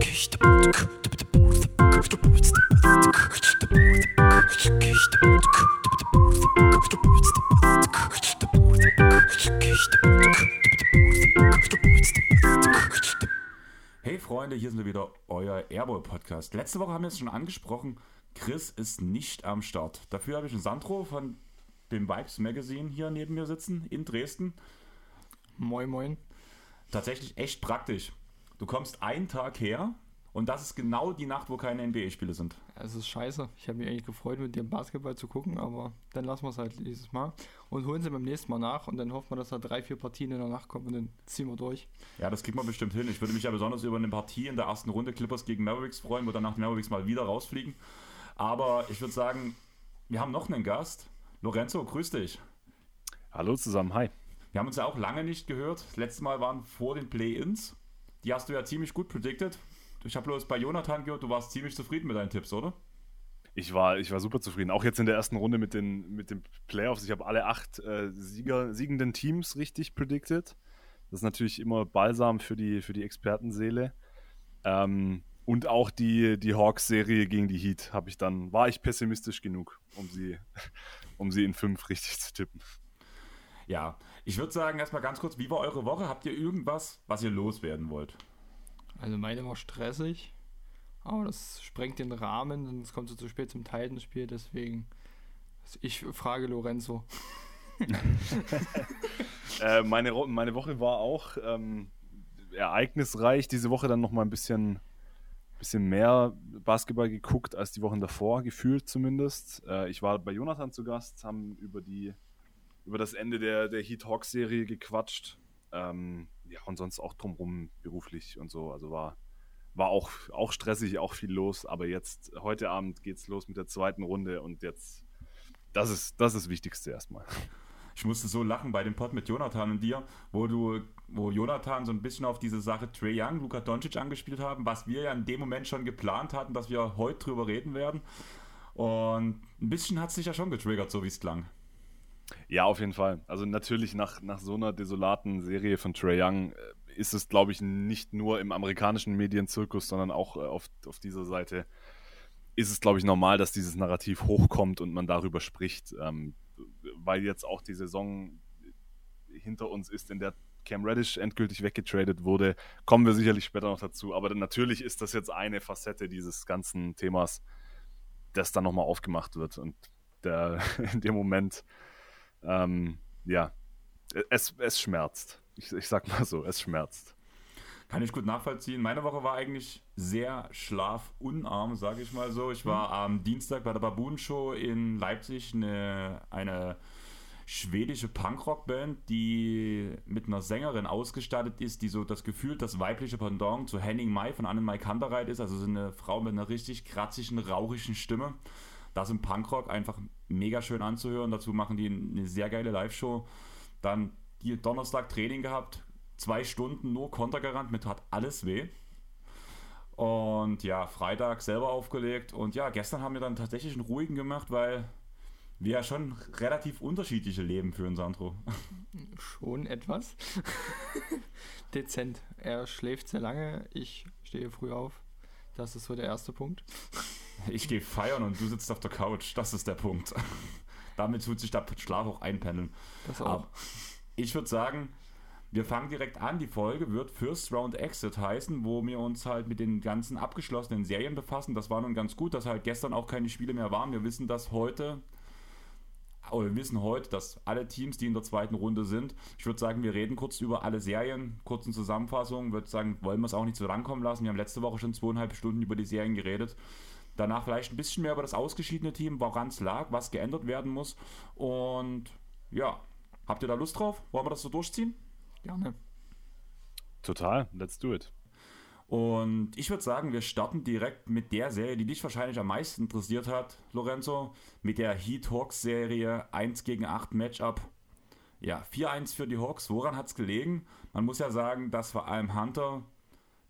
Hey Freunde, hier sind wir wieder, euer Airboy Podcast. Letzte Woche haben wir es schon angesprochen, Chris ist nicht am Start. Dafür habe ich einen Sandro von dem Vibes Magazine hier neben mir sitzen in Dresden. Moin, moin. Tatsächlich echt praktisch. Du kommst einen Tag her und das ist genau die Nacht, wo keine NBA-Spiele sind. Es ist scheiße. Ich habe mich eigentlich gefreut, mit dir Basketball zu gucken, aber dann lassen wir es halt dieses Mal und holen sie beim nächsten Mal nach und dann hoffen wir, dass da drei, vier Partien in der Nacht kommen und dann ziehen wir durch. Ja, das kriegt man bestimmt hin. Ich würde mich ja besonders über eine Partie in der ersten Runde Clippers gegen Mavericks freuen, wo danach die Mavericks mal wieder rausfliegen. Aber ich würde sagen, wir haben noch einen Gast. Lorenzo, grüß dich. Hallo zusammen, hi. Wir haben uns ja auch lange nicht gehört. Das letzte Mal waren vor den Play-Ins. Die hast du ja ziemlich gut predicted. Ich habe bloß bei Jonathan gehört, du warst ziemlich zufrieden mit deinen Tipps, oder? Ich war, ich war super zufrieden. Auch jetzt in der ersten Runde mit den, mit den Playoffs. Ich habe alle acht äh, Sieger, siegenden Teams richtig predicted. Das ist natürlich immer balsam für die, für die Expertenseele. Ähm, und auch die, die Hawks-Serie gegen die Heat habe ich dann, war ich pessimistisch genug, um sie, um sie in fünf richtig zu tippen. Ja, ich würde sagen, erstmal ganz kurz, wie war eure Woche? Habt ihr irgendwas, was ihr loswerden wollt? Also meine war stressig, aber das sprengt den Rahmen, sonst kommt es zu spät zum Titanspiel, deswegen ich frage Lorenzo. äh, meine, meine Woche war auch ähm, ereignisreich. Diese Woche dann nochmal ein bisschen, bisschen mehr Basketball geguckt als die Wochen davor, gefühlt zumindest. Äh, ich war bei Jonathan zu Gast, haben über die über das Ende der, der Heat Hawks Serie gequatscht. Ähm, ja, und sonst auch drumrum beruflich und so. Also war, war auch, auch stressig, auch viel los. Aber jetzt, heute Abend geht es los mit der zweiten Runde und jetzt, das ist das, ist Wichtigste erstmal. Ich musste so lachen bei dem Pod mit Jonathan und dir, wo du, wo Jonathan so ein bisschen auf diese Sache Trey Young, Luka Doncic angespielt haben, was wir ja in dem Moment schon geplant hatten, dass wir heute drüber reden werden. Und ein bisschen hat es sich ja schon getriggert, so wie es klang. Ja, auf jeden Fall. Also natürlich nach, nach so einer desolaten Serie von Trey Young äh, ist es, glaube ich, nicht nur im amerikanischen Medienzirkus, sondern auch äh, auf, auf dieser Seite ist es, glaube ich, normal, dass dieses Narrativ hochkommt und man darüber spricht, ähm, weil jetzt auch die Saison hinter uns ist, in der Cam Reddish endgültig weggetradet wurde, kommen wir sicherlich später noch dazu. Aber natürlich ist das jetzt eine Facette dieses ganzen Themas, das dann nochmal aufgemacht wird. Und der, in dem Moment ähm, ja, es, es schmerzt. Ich, ich sag mal so, es schmerzt. Kann ich gut nachvollziehen. Meine Woche war eigentlich sehr schlafunarm, sage ich mal so. Ich war am Dienstag bei der Baboon Show in Leipzig, eine, eine schwedische Punkrock-Band, die mit einer Sängerin ausgestattet ist, die so das Gefühl, das weibliche Pendant zu Henning Mai von Anne Mai Kantereit ist. Also so eine Frau mit einer richtig kratzigen, rauchigen Stimme das im Punkrock einfach mega schön anzuhören. Dazu machen die eine sehr geile Live-Show. Dann die Donnerstag Training gehabt, zwei Stunden nur Konter gerannt, mit hat alles weh. Und ja, Freitag selber aufgelegt. Und ja, gestern haben wir dann tatsächlich einen ruhigen gemacht, weil wir ja schon relativ unterschiedliche Leben führen, Sandro. Schon etwas. Dezent. Er schläft sehr lange, ich stehe früh auf. Das ist so der erste Punkt. Ich gehe feiern und du sitzt auf der Couch. Das ist der Punkt. Damit tut sich der Schlaf auch einpendeln. Das auch. Aber ich würde sagen, wir fangen direkt an. Die Folge wird First Round Exit heißen, wo wir uns halt mit den ganzen abgeschlossenen Serien befassen. Das war nun ganz gut, dass halt gestern auch keine Spiele mehr waren. Wir wissen, dass heute, oder wir wissen heute, dass alle Teams, die in der zweiten Runde sind, ich würde sagen, wir reden kurz über alle Serien, kurzen Zusammenfassungen. Würde sagen, wollen wir es auch nicht so lang kommen lassen. Wir haben letzte Woche schon zweieinhalb Stunden über die Serien geredet. Danach vielleicht ein bisschen mehr über das ausgeschiedene Team, woran es lag, was geändert werden muss. Und ja, habt ihr da Lust drauf? Wollen wir das so durchziehen? Gerne. Total, let's do it. Und ich würde sagen, wir starten direkt mit der Serie, die dich wahrscheinlich am meisten interessiert hat, Lorenzo, mit der Heat Hawks Serie 1 gegen 8 Matchup. Ja, 4-1 für die Hawks. Woran hat es gelegen? Man muss ja sagen, dass vor allem Hunter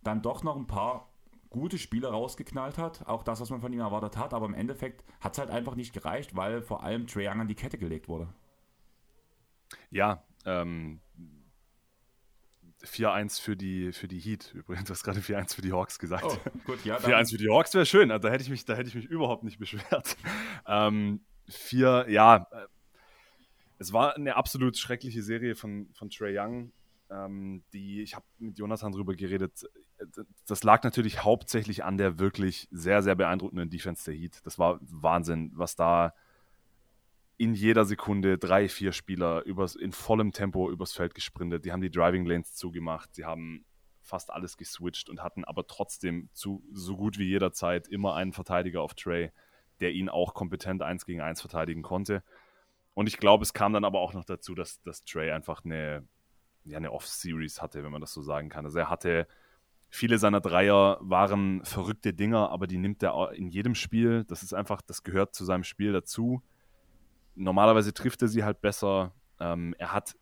dann doch noch ein paar gute Spiele rausgeknallt hat. Auch das, was man von ihm erwartet hat. Aber im Endeffekt hat es halt einfach nicht gereicht, weil vor allem Trae Young an die Kette gelegt wurde. Ja, ähm, 4-1 für die, für die Heat. Übrigens, du hast gerade 4-1 für die Hawks gesagt. Oh, gut, ja. 4-1 für die Hawks wäre schön. Da hätte ich mich, da hätte ich mich überhaupt nicht beschwert. Ähm, vier, ja, äh, es war eine absolut schreckliche Serie von, von Trey Young. Ähm, die, ich habe mit Jonathan drüber geredet. Das lag natürlich hauptsächlich an der wirklich sehr, sehr beeindruckenden Defense der Heat. Das war Wahnsinn, was da in jeder Sekunde drei, vier Spieler übers, in vollem Tempo übers Feld gesprintet. Die haben die Driving Lanes zugemacht. Sie haben fast alles geswitcht und hatten aber trotzdem zu so gut wie jeder Zeit immer einen Verteidiger auf Trey, der ihn auch kompetent eins gegen eins verteidigen konnte. Und ich glaube, es kam dann aber auch noch dazu, dass, dass Trey einfach eine, ja, eine Off-Series hatte, wenn man das so sagen kann. Also er hatte viele seiner Dreier waren verrückte Dinger, aber die nimmt er in jedem Spiel. Das ist einfach, das gehört zu seinem Spiel dazu normalerweise trifft er sie halt besser. Ähm, er hat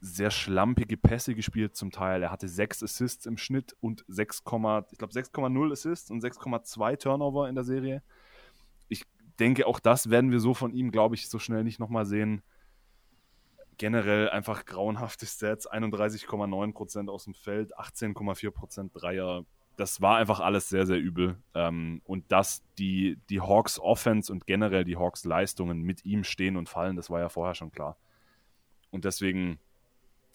sehr schlampige Pässe gespielt zum Teil. Er hatte 6 Assists im Schnitt und 6, ich glaube 6,0 Assists und 6,2 Turnover in der Serie. Ich denke, auch das werden wir so von ihm, glaube ich, so schnell nicht nochmal sehen. Generell einfach grauenhafte Stats, 31,9% aus dem Feld, 18,4% Dreier, das war einfach alles sehr, sehr übel. Ähm, und dass die, die Hawks Offense und generell die Hawks Leistungen mit ihm stehen und fallen, das war ja vorher schon klar. Und deswegen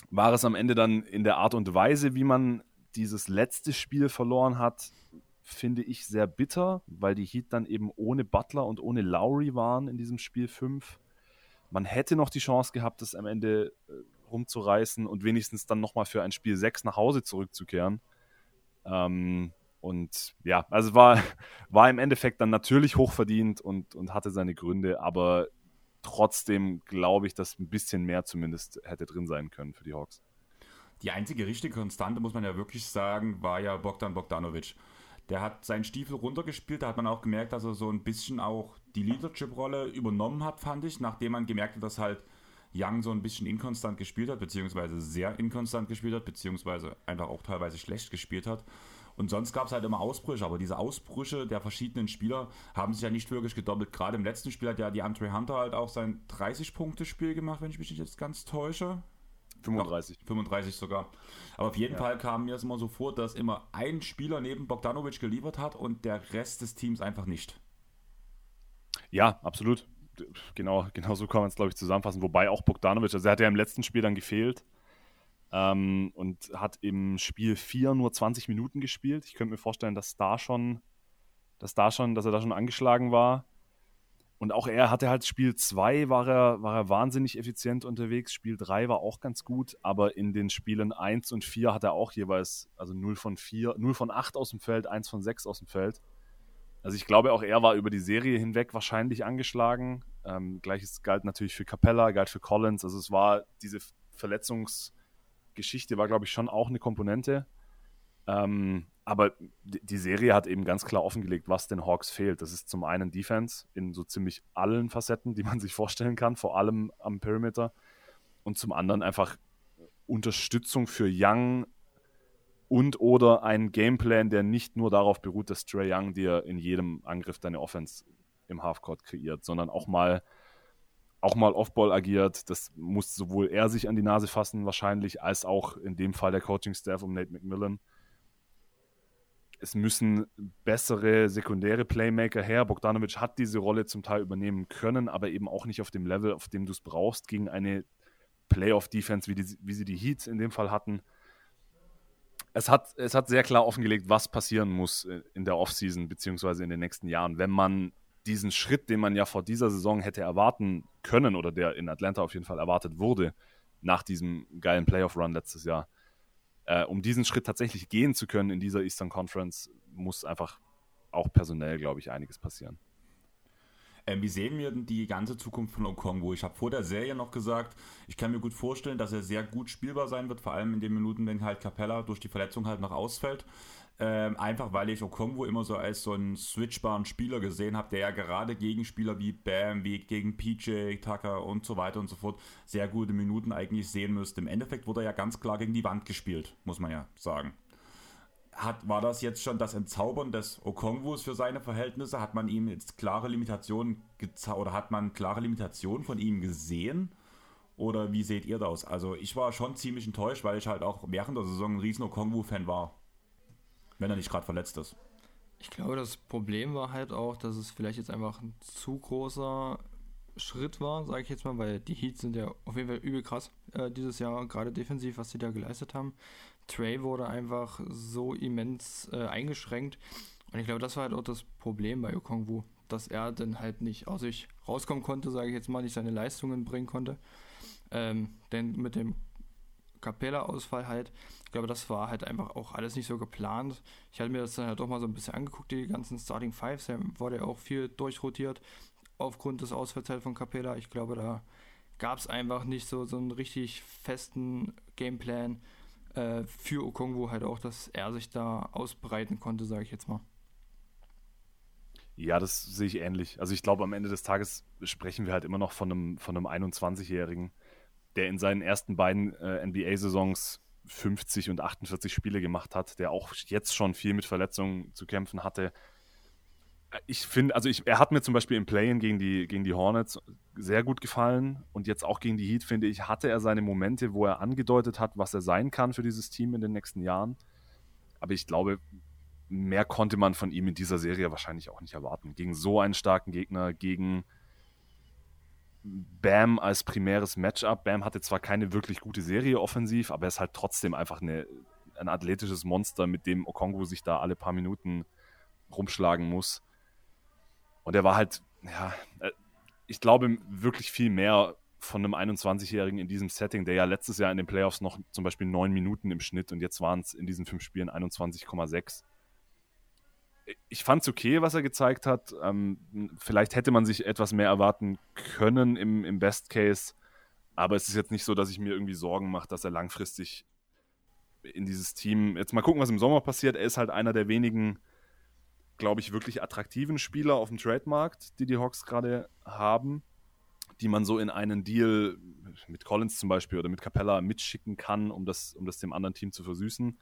war es am Ende dann in der Art und Weise, wie man dieses letzte Spiel verloren hat, finde ich sehr bitter, weil die Heat dann eben ohne Butler und ohne Lowry waren in diesem Spiel 5. Man hätte noch die Chance gehabt, das am Ende äh, rumzureißen und wenigstens dann nochmal für ein Spiel 6 nach Hause zurückzukehren. Ähm, und ja, also war, war im Endeffekt dann natürlich hochverdient und, und hatte seine Gründe, aber trotzdem glaube ich, dass ein bisschen mehr zumindest hätte drin sein können für die Hawks. Die einzige richtige Konstante, muss man ja wirklich sagen, war ja Bogdan Bogdanovic. Der hat seinen Stiefel runtergespielt, da hat man auch gemerkt, dass er so ein bisschen auch die Leadership-Rolle übernommen hat, fand ich, nachdem man gemerkt hat, dass halt Young so ein bisschen inkonstant gespielt hat, beziehungsweise sehr inkonstant gespielt hat, beziehungsweise einfach auch teilweise schlecht gespielt hat. Und sonst gab es halt immer Ausbrüche, aber diese Ausbrüche der verschiedenen Spieler haben sich ja nicht wirklich gedoppelt. Gerade im letzten Spiel hat ja die Andre Hunter halt auch sein 30-Punkte-Spiel gemacht, wenn ich mich nicht jetzt ganz täusche. 35. Doch, 35 sogar. Aber auf jeden ja. Fall kam mir es immer so vor, dass immer ein Spieler neben Bogdanovic geliefert hat und der Rest des Teams einfach nicht. Ja, absolut genau, genau so kann man es, glaube ich, zusammenfassen. Wobei auch Bogdanovic, also er hat ja im letzten Spiel dann gefehlt ähm, und hat im Spiel 4 nur 20 Minuten gespielt. Ich könnte mir vorstellen, dass da schon, dass da schon, dass er da schon angeschlagen war. Und auch er hatte halt Spiel 2 war er, war er wahnsinnig effizient unterwegs. Spiel 3 war auch ganz gut, aber in den Spielen 1 und 4 hat er auch jeweils, also 0 von 4, 0 von 8 aus dem Feld, 1 von 6 aus dem Feld. Also ich glaube, auch er war über die Serie hinweg wahrscheinlich angeschlagen. Ähm, Gleiches galt natürlich für Capella, galt für Collins. Also es war diese Verletzungsgeschichte war, glaube ich, schon auch eine Komponente. Ähm, aber die Serie hat eben ganz klar offengelegt, was den Hawks fehlt. Das ist zum einen Defense in so ziemlich allen Facetten, die man sich vorstellen kann, vor allem am Perimeter. Und zum anderen einfach Unterstützung für Young und oder ein Gameplan, der nicht nur darauf beruht, dass Trey Young dir in jedem Angriff deine Offense im Halfcourt kreiert, sondern auch mal auch mal Offball agiert. Das muss sowohl er sich an die Nase fassen wahrscheinlich, als auch in dem Fall der Coaching-Staff um Nate McMillan. Es müssen bessere sekundäre Playmaker her. Bogdanovic hat diese Rolle zum Teil übernehmen können, aber eben auch nicht auf dem Level, auf dem du es brauchst, gegen eine Playoff-Defense, wie, wie sie die Heats in dem Fall hatten es hat, es hat sehr klar offengelegt, was passieren muss in der Offseason beziehungsweise in den nächsten Jahren, wenn man diesen Schritt, den man ja vor dieser Saison hätte erwarten können oder der in Atlanta auf jeden Fall erwartet wurde, nach diesem geilen Playoff-Run letztes Jahr, äh, um diesen Schritt tatsächlich gehen zu können in dieser Eastern Conference, muss einfach auch personell, glaube ich, einiges passieren. Ähm, wie sehen wir denn die ganze Zukunft von Okongwu? Ich habe vor der Serie noch gesagt, ich kann mir gut vorstellen, dass er sehr gut spielbar sein wird, vor allem in den Minuten, wenn halt Capella durch die Verletzung halt noch ausfällt. Ähm, einfach weil ich Okongwu immer so als so einen switchbaren Spieler gesehen habe, der ja gerade gegen Spieler wie Bam, wie gegen PJ, Tucker und so weiter und so fort sehr gute Minuten eigentlich sehen müsste. Im Endeffekt wurde er ja ganz klar gegen die Wand gespielt, muss man ja sagen hat, war das jetzt schon das Entzaubern des Okongwus für seine Verhältnisse? Hat man ihm jetzt klare Limitationen oder hat man klare Limitationen von ihm gesehen? Oder wie seht ihr das? Also ich war schon ziemlich enttäuscht, weil ich halt auch während der Saison ein riesen Okongwu-Fan war. Wenn er nicht gerade verletzt ist. Ich glaube, das Problem war halt auch, dass es vielleicht jetzt einfach ein zu großer Schritt war, sage ich jetzt mal, weil die Heats sind ja auf jeden Fall übel krass äh, dieses Jahr, gerade defensiv, was sie da geleistet haben. Trey wurde einfach so immens äh, eingeschränkt. Und ich glaube, das war halt auch das Problem bei Okongwu, dass er dann halt nicht aus sich rauskommen konnte, sage ich jetzt mal, nicht seine Leistungen bringen konnte. Ähm, denn mit dem Capella-Ausfall halt, ich glaube, das war halt einfach auch alles nicht so geplant. Ich hatte mir das dann halt doch mal so ein bisschen angeguckt, die ganzen Starting Fives, da wurde ja auch viel durchrotiert aufgrund des Ausfalls halt von Capella. Ich glaube, da gab es einfach nicht so, so einen richtig festen Gameplan äh, für Okongwu halt auch, dass er sich da ausbreiten konnte, sage ich jetzt mal. Ja, das sehe ich ähnlich. Also ich glaube, am Ende des Tages sprechen wir halt immer noch von einem, von einem 21-Jährigen, der in seinen ersten beiden äh, NBA-Saisons 50 und 48 Spiele gemacht hat, der auch jetzt schon viel mit Verletzungen zu kämpfen hatte. Ich finde, also ich, er hat mir zum Beispiel im Play-In gegen die, gegen die Hornets sehr gut gefallen und jetzt auch gegen die Heat, finde ich, hatte er seine Momente, wo er angedeutet hat, was er sein kann für dieses Team in den nächsten Jahren. Aber ich glaube, mehr konnte man von ihm in dieser Serie wahrscheinlich auch nicht erwarten. Gegen so einen starken Gegner, gegen Bam als primäres Matchup. Bam hatte zwar keine wirklich gute Serie offensiv, aber er ist halt trotzdem einfach eine, ein athletisches Monster, mit dem Okongo sich da alle paar Minuten rumschlagen muss. Und er war halt, ja, äh, ich glaube wirklich viel mehr von einem 21-Jährigen in diesem Setting, der ja letztes Jahr in den Playoffs noch zum Beispiel neun Minuten im Schnitt und jetzt waren es in diesen fünf Spielen 21,6 ich fand es okay, was er gezeigt hat. Ähm, vielleicht hätte man sich etwas mehr erwarten können im, im Best Case. Aber es ist jetzt nicht so, dass ich mir irgendwie Sorgen mache, dass er langfristig in dieses Team. Jetzt mal gucken, was im Sommer passiert. Er ist halt einer der wenigen, glaube ich, wirklich attraktiven Spieler auf dem Trademarkt, die die Hawks gerade haben, die man so in einen Deal mit Collins zum Beispiel oder mit Capella mitschicken kann, um das, um das dem anderen Team zu versüßen.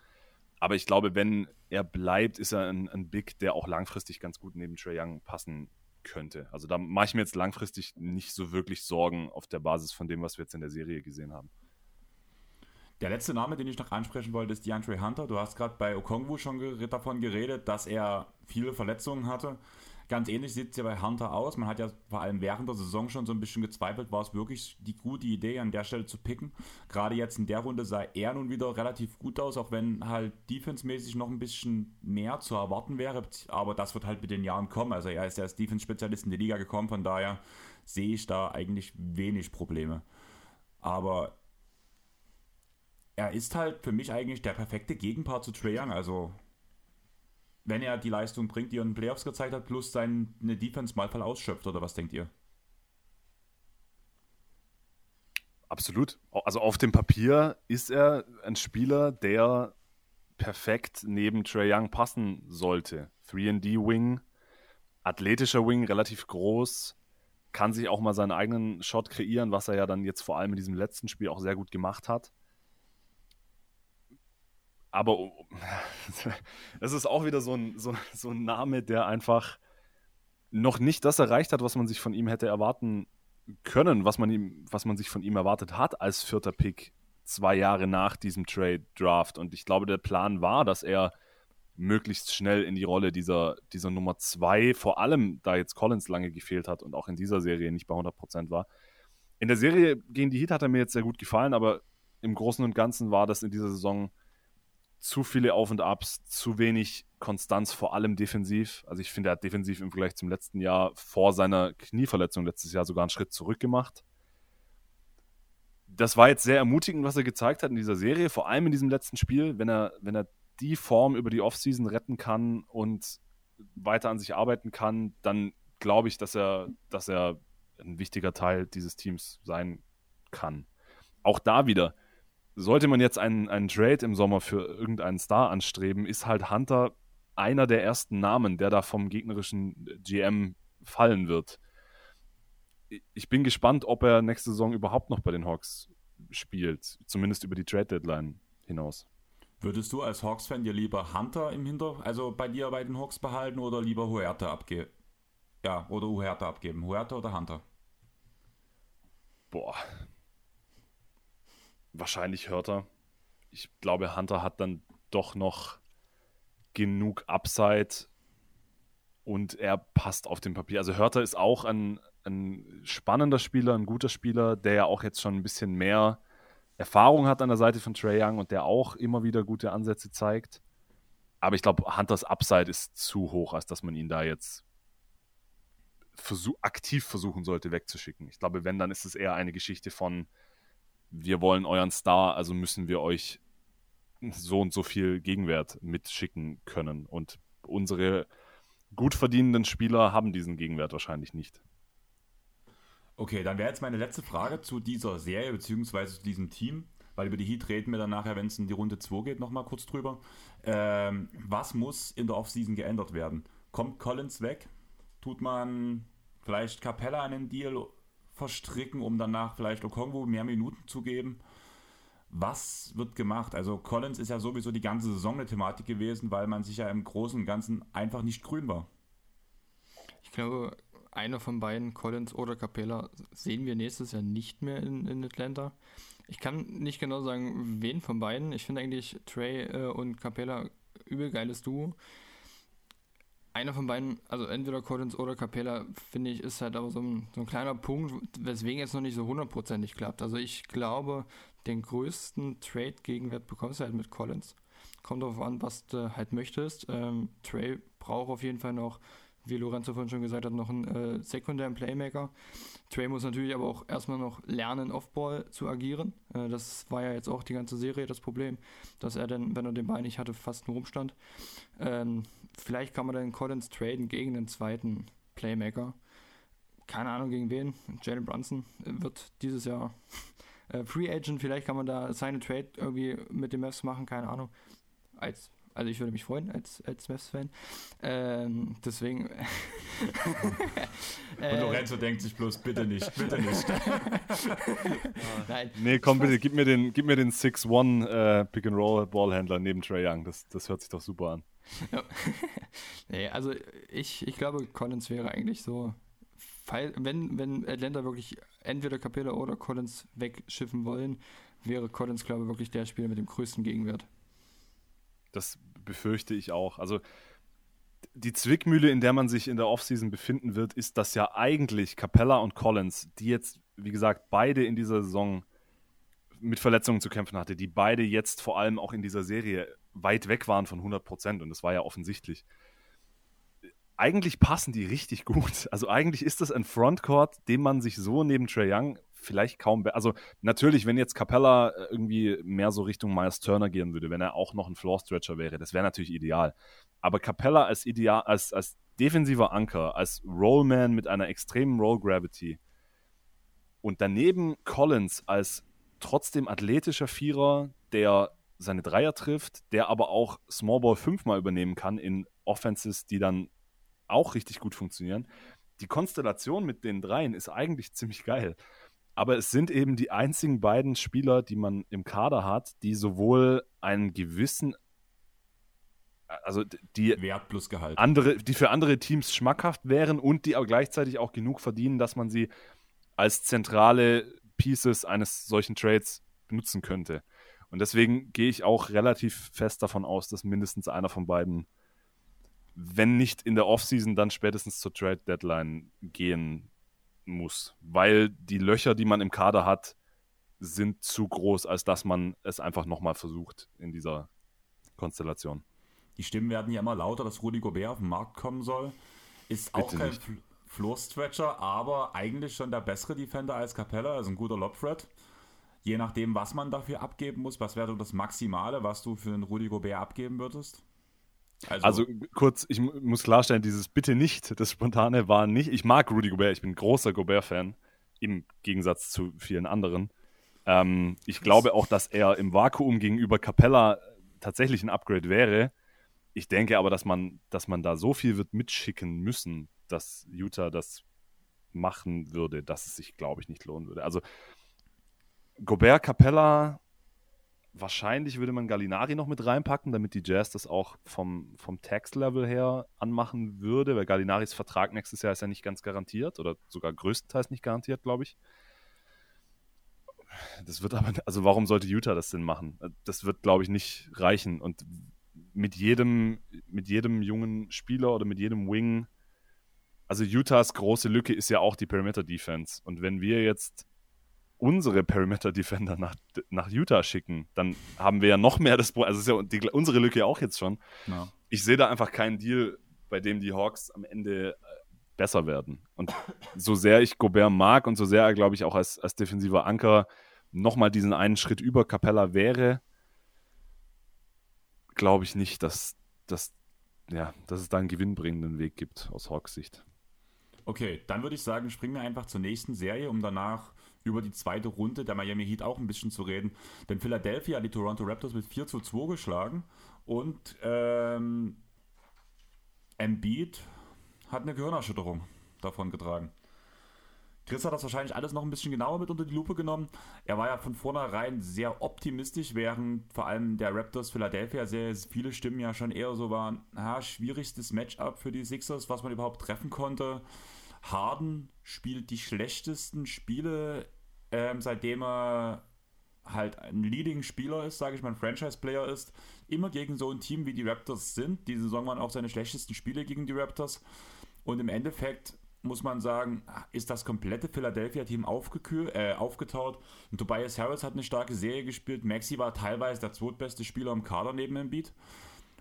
Aber ich glaube, wenn er bleibt, ist er ein, ein Big, der auch langfristig ganz gut neben Trey Young passen könnte. Also da mache ich mir jetzt langfristig nicht so wirklich Sorgen auf der Basis von dem, was wir jetzt in der Serie gesehen haben. Der letzte Name, den ich noch ansprechen wollte, ist DeAndre Hunter. Du hast gerade bei Okongwu schon davon geredet, dass er viele Verletzungen hatte. Ganz ähnlich sieht es ja bei Hunter aus. Man hat ja vor allem während der Saison schon so ein bisschen gezweifelt, war es wirklich die gute Idee, an der Stelle zu picken. Gerade jetzt in der Runde sah er nun wieder relativ gut aus, auch wenn halt defensemäßig noch ein bisschen mehr zu erwarten wäre. Aber das wird halt mit den Jahren kommen. Also er ist ja als Defense-Spezialist in die Liga gekommen, von daher sehe ich da eigentlich wenig Probleme. Aber er ist halt für mich eigentlich der perfekte Gegenpart zu Trae Young. Also wenn er die Leistung bringt, die er in den Playoffs gezeigt hat, plus seine Defense mal voll ausschöpft, oder was denkt ihr? Absolut. Also auf dem Papier ist er ein Spieler, der perfekt neben Trey Young passen sollte. 3D-Wing, athletischer Wing, relativ groß, kann sich auch mal seinen eigenen Shot kreieren, was er ja dann jetzt vor allem in diesem letzten Spiel auch sehr gut gemacht hat aber es ist auch wieder so ein, so, so ein Name, der einfach noch nicht das erreicht hat, was man sich von ihm hätte erwarten können, was man, ihm, was man sich von ihm erwartet hat als vierter Pick zwei Jahre nach diesem Trade Draft. Und ich glaube, der Plan war, dass er möglichst schnell in die Rolle dieser, dieser Nummer zwei, vor allem da jetzt Collins lange gefehlt hat und auch in dieser Serie nicht bei 100% war. In der Serie gegen die Heat hat er mir jetzt sehr gut gefallen, aber im Großen und Ganzen war das in dieser Saison zu viele Auf und Abs, zu wenig Konstanz, vor allem defensiv. Also ich finde, er hat defensiv im Vergleich zum letzten Jahr vor seiner Knieverletzung letztes Jahr sogar einen Schritt zurück gemacht. Das war jetzt sehr ermutigend, was er gezeigt hat in dieser Serie, vor allem in diesem letzten Spiel, wenn er, wenn er die Form über die Offseason retten kann und weiter an sich arbeiten kann, dann glaube ich, dass er, dass er ein wichtiger Teil dieses Teams sein kann. Auch da wieder, sollte man jetzt einen, einen Trade im Sommer für irgendeinen Star anstreben, ist halt Hunter einer der ersten Namen, der da vom gegnerischen GM fallen wird. Ich bin gespannt, ob er nächste Saison überhaupt noch bei den Hawks spielt, zumindest über die Trade Deadline hinaus. Würdest du als Hawks-Fan dir lieber Hunter im Hinter, also bei dir bei den Hawks behalten oder lieber Huerta abgeben? Ja, oder Huerta abgeben. Huerta oder Hunter? Boah, wahrscheinlich Hörter. Ich glaube, Hunter hat dann doch noch genug Upside und er passt auf dem Papier. Also Hörter ist auch ein, ein spannender Spieler, ein guter Spieler, der ja auch jetzt schon ein bisschen mehr Erfahrung hat an der Seite von Trey Young und der auch immer wieder gute Ansätze zeigt. Aber ich glaube, Hunters Upside ist zu hoch, als dass man ihn da jetzt versuch aktiv versuchen sollte wegzuschicken. Ich glaube, wenn, dann ist es eher eine Geschichte von, wir wollen euren Star, also müssen wir euch so und so viel Gegenwert mitschicken können. Und unsere gut verdienenden Spieler haben diesen Gegenwert wahrscheinlich nicht. Okay, dann wäre jetzt meine letzte Frage zu dieser Serie beziehungsweise zu diesem Team, weil über die Heat reden wir dann nachher, wenn es in die Runde 2 geht, nochmal kurz drüber. Ähm, was muss in der Offseason geändert werden? Kommt Collins weg? Tut man vielleicht Capella einen Deal verstricken, um danach vielleicht Okongwu mehr Minuten zu geben? Was wird gemacht? Also Collins ist ja sowieso die ganze Saison eine Thematik gewesen, weil man sich ja im Großen und Ganzen einfach nicht grün war. Ich glaube, einer von beiden, Collins oder Capella, sehen wir nächstes Jahr nicht mehr in, in Atlanta. Ich kann nicht genau sagen, wen von beiden. Ich finde eigentlich Trey äh, und Capella übel geiles Duo. Einer von beiden, also entweder Collins oder Capella, finde ich, ist halt aber so ein, so ein kleiner Punkt, weswegen jetzt noch nicht so hundertprozentig klappt. Also ich glaube, den größten Trade-Gegenwert bekommst du halt mit Collins. Kommt darauf an, was du halt möchtest. Ähm, Trey braucht auf jeden Fall noch wie Lorenzo vorhin schon gesagt hat, noch einen äh, sekundären Playmaker. Trey muss natürlich aber auch erstmal noch lernen, Offball zu agieren. Äh, das war ja jetzt auch die ganze Serie das Problem, dass er dann, wenn er den Ball nicht hatte, fast nur rumstand. Ähm, vielleicht kann man dann Collins traden gegen den zweiten Playmaker. Keine Ahnung gegen wen. Jalen Brunson wird dieses Jahr äh, Free Agent. Vielleicht kann man da seine Trade irgendwie mit den Mavs machen. Keine Ahnung. Als also ich würde mich freuen als, als Mavs-Fan. Ähm, deswegen. Und Lorenzo äh, denkt sich bloß, bitte nicht, bitte nicht. Nein. Nee, komm bitte, gib mir den, gib mir den 6-1 äh, Pick-and-Roll-Ballhändler neben Trey Young. Das, das hört sich doch super an. nee, also ich, ich glaube, Collins wäre eigentlich so, wenn, wenn Atlanta wirklich entweder Capella oder Collins wegschiffen wollen, wäre Collins, glaube ich, wirklich der Spieler mit dem größten Gegenwert. Das befürchte ich auch. Also die Zwickmühle, in der man sich in der Offseason befinden wird, ist, dass ja eigentlich Capella und Collins, die jetzt, wie gesagt, beide in dieser Saison mit Verletzungen zu kämpfen hatte, die beide jetzt vor allem auch in dieser Serie weit weg waren von 100 Prozent und das war ja offensichtlich. Eigentlich passen die richtig gut. Also eigentlich ist das ein Frontcourt, den man sich so neben Trey Young vielleicht kaum. Also natürlich, wenn jetzt Capella äh, irgendwie mehr so Richtung Miles Turner gehen würde, wenn er auch noch ein Floor Stretcher wäre, das wäre natürlich ideal. Aber Capella als ideal, als, als defensiver Anker, als Rollman mit einer extremen Roll Gravity und daneben Collins als trotzdem athletischer Vierer, der seine Dreier trifft, der aber auch Small Ball fünfmal übernehmen kann in Offenses, die dann auch richtig gut funktionieren. Die Konstellation mit den dreien ist eigentlich ziemlich geil. Aber es sind eben die einzigen beiden Spieler, die man im Kader hat, die sowohl einen gewissen, also die Wert plus Gehalt. andere, die für andere Teams schmackhaft wären und die aber gleichzeitig auch genug verdienen, dass man sie als zentrale Pieces eines solchen Trades benutzen könnte. Und deswegen gehe ich auch relativ fest davon aus, dass mindestens einer von beiden, wenn nicht in der Offseason, dann spätestens zur Trade Deadline gehen muss, weil die Löcher, die man im Kader hat, sind zu groß, als dass man es einfach nochmal versucht in dieser Konstellation. Die Stimmen werden ja immer lauter, dass Rudy Gobert auf den Markt kommen soll. Ist Bitte auch kein Floor-Stretcher, aber eigentlich schon der bessere Defender als Capella, also ein guter Lob-Threat. Je nachdem, was man dafür abgeben muss, was wäre das Maximale, was du für einen Rudy Gobert abgeben würdest? Also, also, kurz, ich muss klarstellen, dieses Bitte nicht, das Spontane war nicht. Ich mag Rudy Gobert, ich bin großer Gobert-Fan, im Gegensatz zu vielen anderen. Ähm, ich glaube auch, dass er im Vakuum gegenüber Capella tatsächlich ein Upgrade wäre. Ich denke aber, dass man, dass man da so viel wird mitschicken müssen, dass Utah das machen würde, dass es sich, glaube ich, nicht lohnen würde. Also Gobert, Capella, Wahrscheinlich würde man Gallinari noch mit reinpacken, damit die Jazz das auch vom, vom Tax-Level her anmachen würde, weil Gallinaris Vertrag nächstes Jahr ist ja nicht ganz garantiert oder sogar größtenteils nicht garantiert, glaube ich. das wird aber, also warum sollte Utah das denn machen? Das wird, glaube ich, nicht reichen. Und mit jedem, mit jedem jungen Spieler oder mit jedem Wing, also Utahs große Lücke ist ja auch die Perimeter Defense. Und wenn wir jetzt unsere Perimeter Defender nach, nach Utah schicken, dann haben wir ja noch mehr das Problem. Also ist ja die, unsere Lücke auch jetzt schon. Ja. Ich sehe da einfach keinen Deal, bei dem die Hawks am Ende äh, besser werden. Und so sehr ich Gobert mag und so sehr er, glaube ich, auch als, als defensiver Anker nochmal diesen einen Schritt über Capella wäre, glaube ich nicht, dass, dass, ja, dass es da einen gewinnbringenden Weg gibt aus Hawks Sicht. Okay, dann würde ich sagen, springen wir einfach zur nächsten Serie, um danach über die zweite Runde der Miami Heat auch ein bisschen zu reden. Denn Philadelphia hat die Toronto Raptors mit 4 zu 2 geschlagen und ähm, Embiid hat eine Gehirnerschütterung davon getragen. Chris hat das wahrscheinlich alles noch ein bisschen genauer mit unter die Lupe genommen. Er war ja von vornherein sehr optimistisch, während vor allem der Raptors Philadelphia sehr viele Stimmen ja schon eher so waren, na, schwierigstes Matchup für die Sixers, was man überhaupt treffen konnte. Harden spielt die schlechtesten Spiele, ähm, seitdem er halt ein Leading-Spieler ist, sage ich mal, ein Franchise-Player ist, immer gegen so ein Team wie die Raptors sind. Diese Saison waren auch seine schlechtesten Spiele gegen die Raptors. Und im Endeffekt muss man sagen, ist das komplette Philadelphia-Team äh, aufgetaut. Und Tobias Harris hat eine starke Serie gespielt. Maxi war teilweise der zweitbeste Spieler im Kader neben Embiid.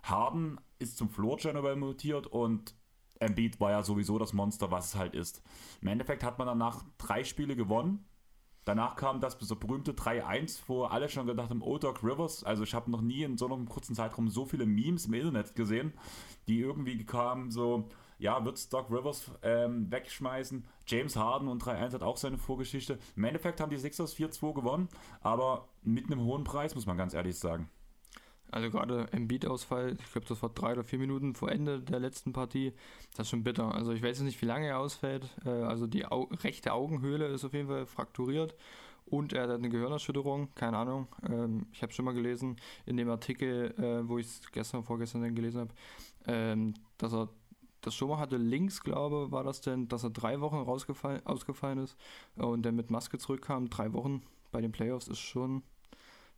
Harden ist zum Floor General mutiert und Embiid war ja sowieso das Monster, was es halt ist. Im Endeffekt hat man danach drei Spiele gewonnen. Danach kam das so berühmte 3-1, wo alle schon gedacht haben, oh Doc Rivers. Also ich habe noch nie in so einem kurzen Zeitraum so viele Memes im Internet gesehen, die irgendwie kamen so, ja, wird Doc Rivers ähm, wegschmeißen. James Harden und 3-1 hat auch seine Vorgeschichte. Im Endeffekt haben die Sixers 4-2 gewonnen, aber mit einem hohen Preis, muss man ganz ehrlich sagen. Also gerade im Beat-Ausfall, ich glaube, das war drei oder vier Minuten vor Ende der letzten Partie, das ist schon bitter. Also ich weiß nicht, wie lange er ausfällt. Äh, also die Au rechte Augenhöhle ist auf jeden Fall frakturiert und er hat eine Gehirnerschütterung, keine Ahnung. Ähm, ich habe schon mal gelesen in dem Artikel, äh, wo ich es gestern, vorgestern dann gelesen habe, ähm, dass er das schon mal hatte, links, glaube war das denn, dass er drei Wochen rausgefallen, ausgefallen ist und der mit Maske zurückkam. Drei Wochen bei den Playoffs ist schon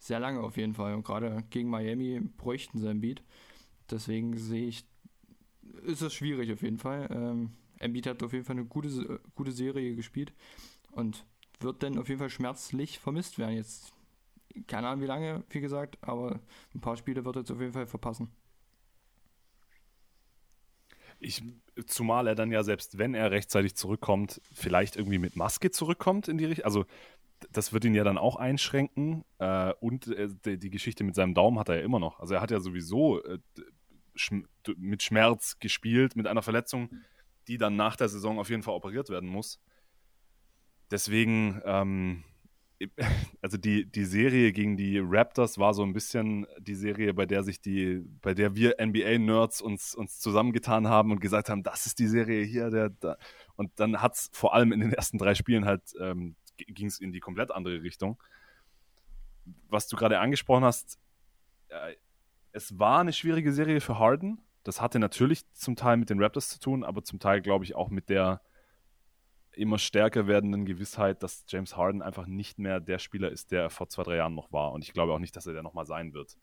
sehr lange auf jeden Fall. Und gerade gegen Miami bräuchten sie Beat. Deswegen sehe ich, ist es schwierig auf jeden Fall. Ähm, Embiid hat auf jeden Fall eine gute, gute Serie gespielt und wird dann auf jeden Fall schmerzlich vermisst werden. Jetzt keine Ahnung wie lange, wie gesagt, aber ein paar Spiele wird er jetzt auf jeden Fall verpassen. Ich, zumal er dann ja selbst, wenn er rechtzeitig zurückkommt, vielleicht irgendwie mit Maske zurückkommt in die Richtung. Also das wird ihn ja dann auch einschränken. Äh, und äh, die, Geschichte mit seinem Daumen hat er ja immer noch. Also er hat ja sowieso äh, schm mit Schmerz gespielt, mit einer Verletzung, die dann nach der Saison auf jeden Fall operiert werden muss. Deswegen, ähm, also die, die Serie gegen die Raptors war so ein bisschen die Serie, bei der sich die, bei der wir NBA-Nerds uns, uns zusammengetan haben und gesagt haben, das ist die Serie hier, der, der. und dann hat es vor allem in den ersten drei Spielen halt ähm, ging es in die komplett andere Richtung. Was du gerade angesprochen hast, äh, es war eine schwierige Serie für Harden. Das hatte natürlich zum Teil mit den Raptors zu tun, aber zum Teil, glaube ich, auch mit der immer stärker werdenden Gewissheit, dass James Harden einfach nicht mehr der Spieler ist, der er vor zwei, drei Jahren noch war. Und ich glaube auch nicht, dass er der nochmal sein wird.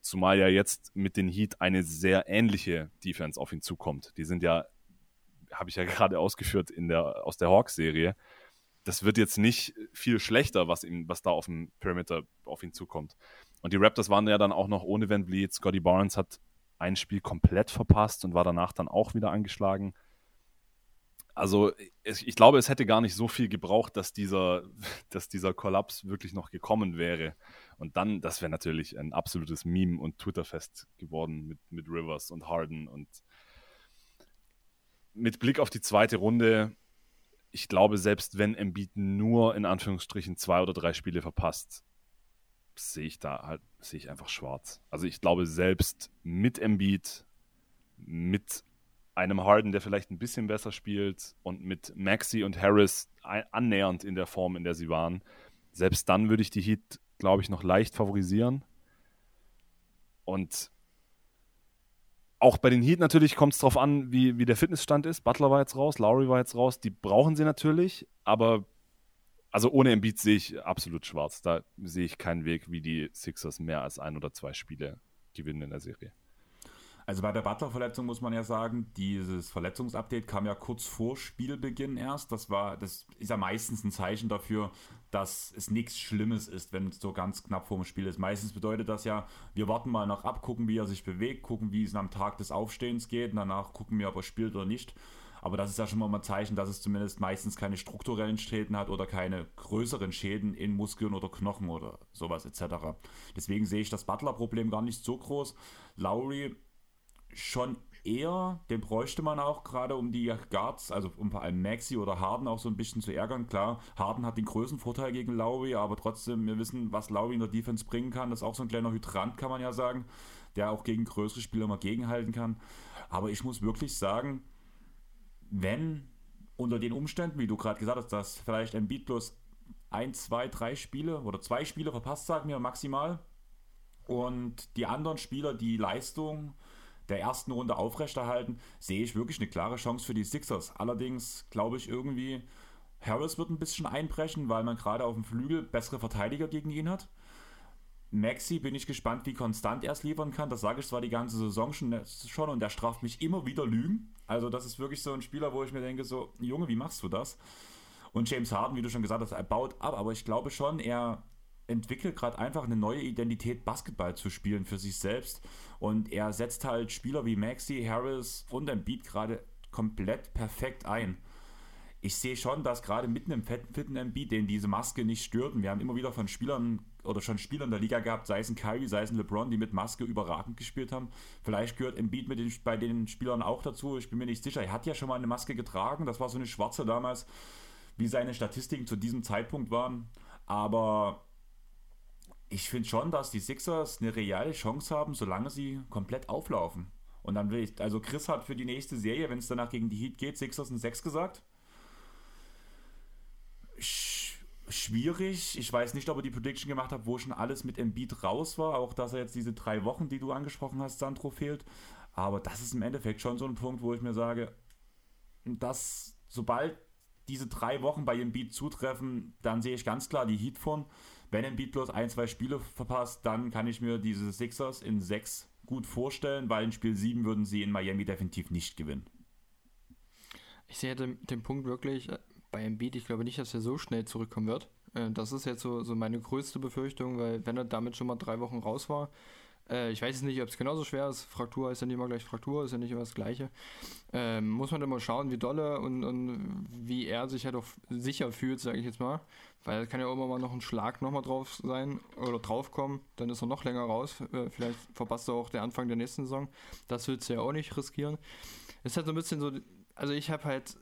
Zumal ja jetzt mit den Heat eine sehr ähnliche Defense auf ihn zukommt. Die sind ja, habe ich ja gerade ausgeführt in der, aus der Hawks-Serie. Das wird jetzt nicht viel schlechter, was, ihm, was da auf dem Perimeter auf ihn zukommt. Und die Raptors waren ja dann auch noch ohne Van Vliet. Scotty Barnes hat ein Spiel komplett verpasst und war danach dann auch wieder angeschlagen. Also es, ich glaube, es hätte gar nicht so viel gebraucht, dass dieser, dass dieser Kollaps wirklich noch gekommen wäre. Und dann, das wäre natürlich ein absolutes Meme und Twitterfest geworden mit, mit Rivers und Harden. Und mit Blick auf die zweite Runde, ich glaube, selbst wenn Embiid nur in Anführungsstrichen zwei oder drei Spiele verpasst, sehe ich da halt, sehe ich einfach schwarz. Also ich glaube, selbst mit Embiid, mit einem Harden, der vielleicht ein bisschen besser spielt und mit Maxi und Harris annähernd in der Form, in der sie waren, selbst dann würde ich die Heat, glaube ich, noch leicht favorisieren. Und auch bei den Heat natürlich kommt es darauf an, wie, wie der Fitnessstand ist. Butler war jetzt raus, Lowry war jetzt raus. Die brauchen sie natürlich, aber also ohne Embiid sehe ich absolut schwarz. Da sehe ich keinen Weg, wie die Sixers mehr als ein oder zwei Spiele gewinnen in der Serie. Also bei der Butler-Verletzung muss man ja sagen, dieses Verletzungsupdate kam ja kurz vor Spielbeginn erst. Das war, das ist ja meistens ein Zeichen dafür, dass es nichts Schlimmes ist, wenn es so ganz knapp vor dem Spiel ist. Meistens bedeutet das ja, wir warten mal noch ab, gucken, wie er sich bewegt, gucken, wie es am Tag des Aufstehens geht und danach gucken wir, ob er spielt oder nicht. Aber das ist ja schon mal ein Zeichen, dass es zumindest meistens keine strukturellen Schäden hat oder keine größeren Schäden in Muskeln oder Knochen oder sowas etc. Deswegen sehe ich das Butler-Problem gar nicht so groß. Lowry schon eher, den bräuchte man auch gerade um die Guards, also um vor allem Maxi oder Harden auch so ein bisschen zu ärgern. Klar, Harden hat den größten Vorteil gegen Lowry, aber trotzdem, wir wissen, was Lowry in der Defense bringen kann. Das ist auch so ein kleiner Hydrant, kann man ja sagen, der auch gegen größere Spieler mal gegenhalten kann. Aber ich muss wirklich sagen, wenn unter den Umständen, wie du gerade gesagt hast, dass vielleicht ein Beat bloß ein, zwei, drei Spiele oder zwei Spiele verpasst, sagen wir maximal, und die anderen Spieler die Leistung der ersten Runde aufrechterhalten, sehe ich wirklich eine klare Chance für die Sixers. Allerdings glaube ich irgendwie, Harris wird ein bisschen einbrechen, weil man gerade auf dem Flügel bessere Verteidiger gegen ihn hat. Maxi bin ich gespannt, wie konstant er es liefern kann. Das sage ich zwar die ganze Saison schon, schon und er straft mich immer wieder Lügen. Also das ist wirklich so ein Spieler, wo ich mir denke, so, Junge, wie machst du das? Und James Harden, wie du schon gesagt hast, er baut ab, aber ich glaube schon, er entwickelt gerade einfach eine neue Identität, Basketball zu spielen für sich selbst. Und er setzt halt Spieler wie Maxi, Harris und Embiid gerade komplett perfekt ein. Ich sehe schon, dass gerade mitten im fitten Embiid, den diese Maske nicht stört, und wir haben immer wieder von Spielern oder schon Spielern der Liga gehabt, sei es ein Kyrie, sei es ein LeBron, die mit Maske überragend gespielt haben. Vielleicht gehört Embiid mit den, bei den Spielern auch dazu. Ich bin mir nicht sicher. Er hat ja schon mal eine Maske getragen. Das war so eine schwarze damals, wie seine Statistiken zu diesem Zeitpunkt waren. Aber ich finde schon, dass die Sixers eine reale Chance haben, solange sie komplett auflaufen. Und dann will ich, also Chris hat für die nächste Serie, wenn es danach gegen die Heat geht, Sixers und 6 gesagt. Sch schwierig. Ich weiß nicht, ob er die Prediction gemacht hat, wo schon alles mit Embiid raus war. Auch, dass er jetzt diese drei Wochen, die du angesprochen hast, Sandro fehlt. Aber das ist im Endeffekt schon so ein Punkt, wo ich mir sage, dass sobald diese drei Wochen bei Embiid zutreffen, dann sehe ich ganz klar die Heat von. Wenn Embiid bloß ein, zwei Spiele verpasst, dann kann ich mir diese Sixers in sechs gut vorstellen, weil in Spiel 7 würden sie in Miami definitiv nicht gewinnen. Ich sehe den, den Punkt wirklich äh, bei Embiid, ich glaube nicht, dass er so schnell zurückkommen wird. Äh, das ist jetzt so, so meine größte Befürchtung, weil wenn er damit schon mal drei Wochen raus war, äh, ich weiß jetzt nicht, ob es genauso schwer ist. Fraktur ist ja nicht immer gleich Fraktur, ist ja nicht immer das Gleiche. Ähm, muss man mal schauen, wie dolle und, und wie er sich halt auch sicher fühlt, sage ich jetzt mal. Weil kann ja immer mal noch ein Schlag nochmal drauf sein oder draufkommen, dann ist er noch länger raus. Äh, vielleicht verpasst er auch den Anfang der nächsten Saison. Das willst du ja auch nicht riskieren. Es ist halt so ein bisschen so, also ich habe halt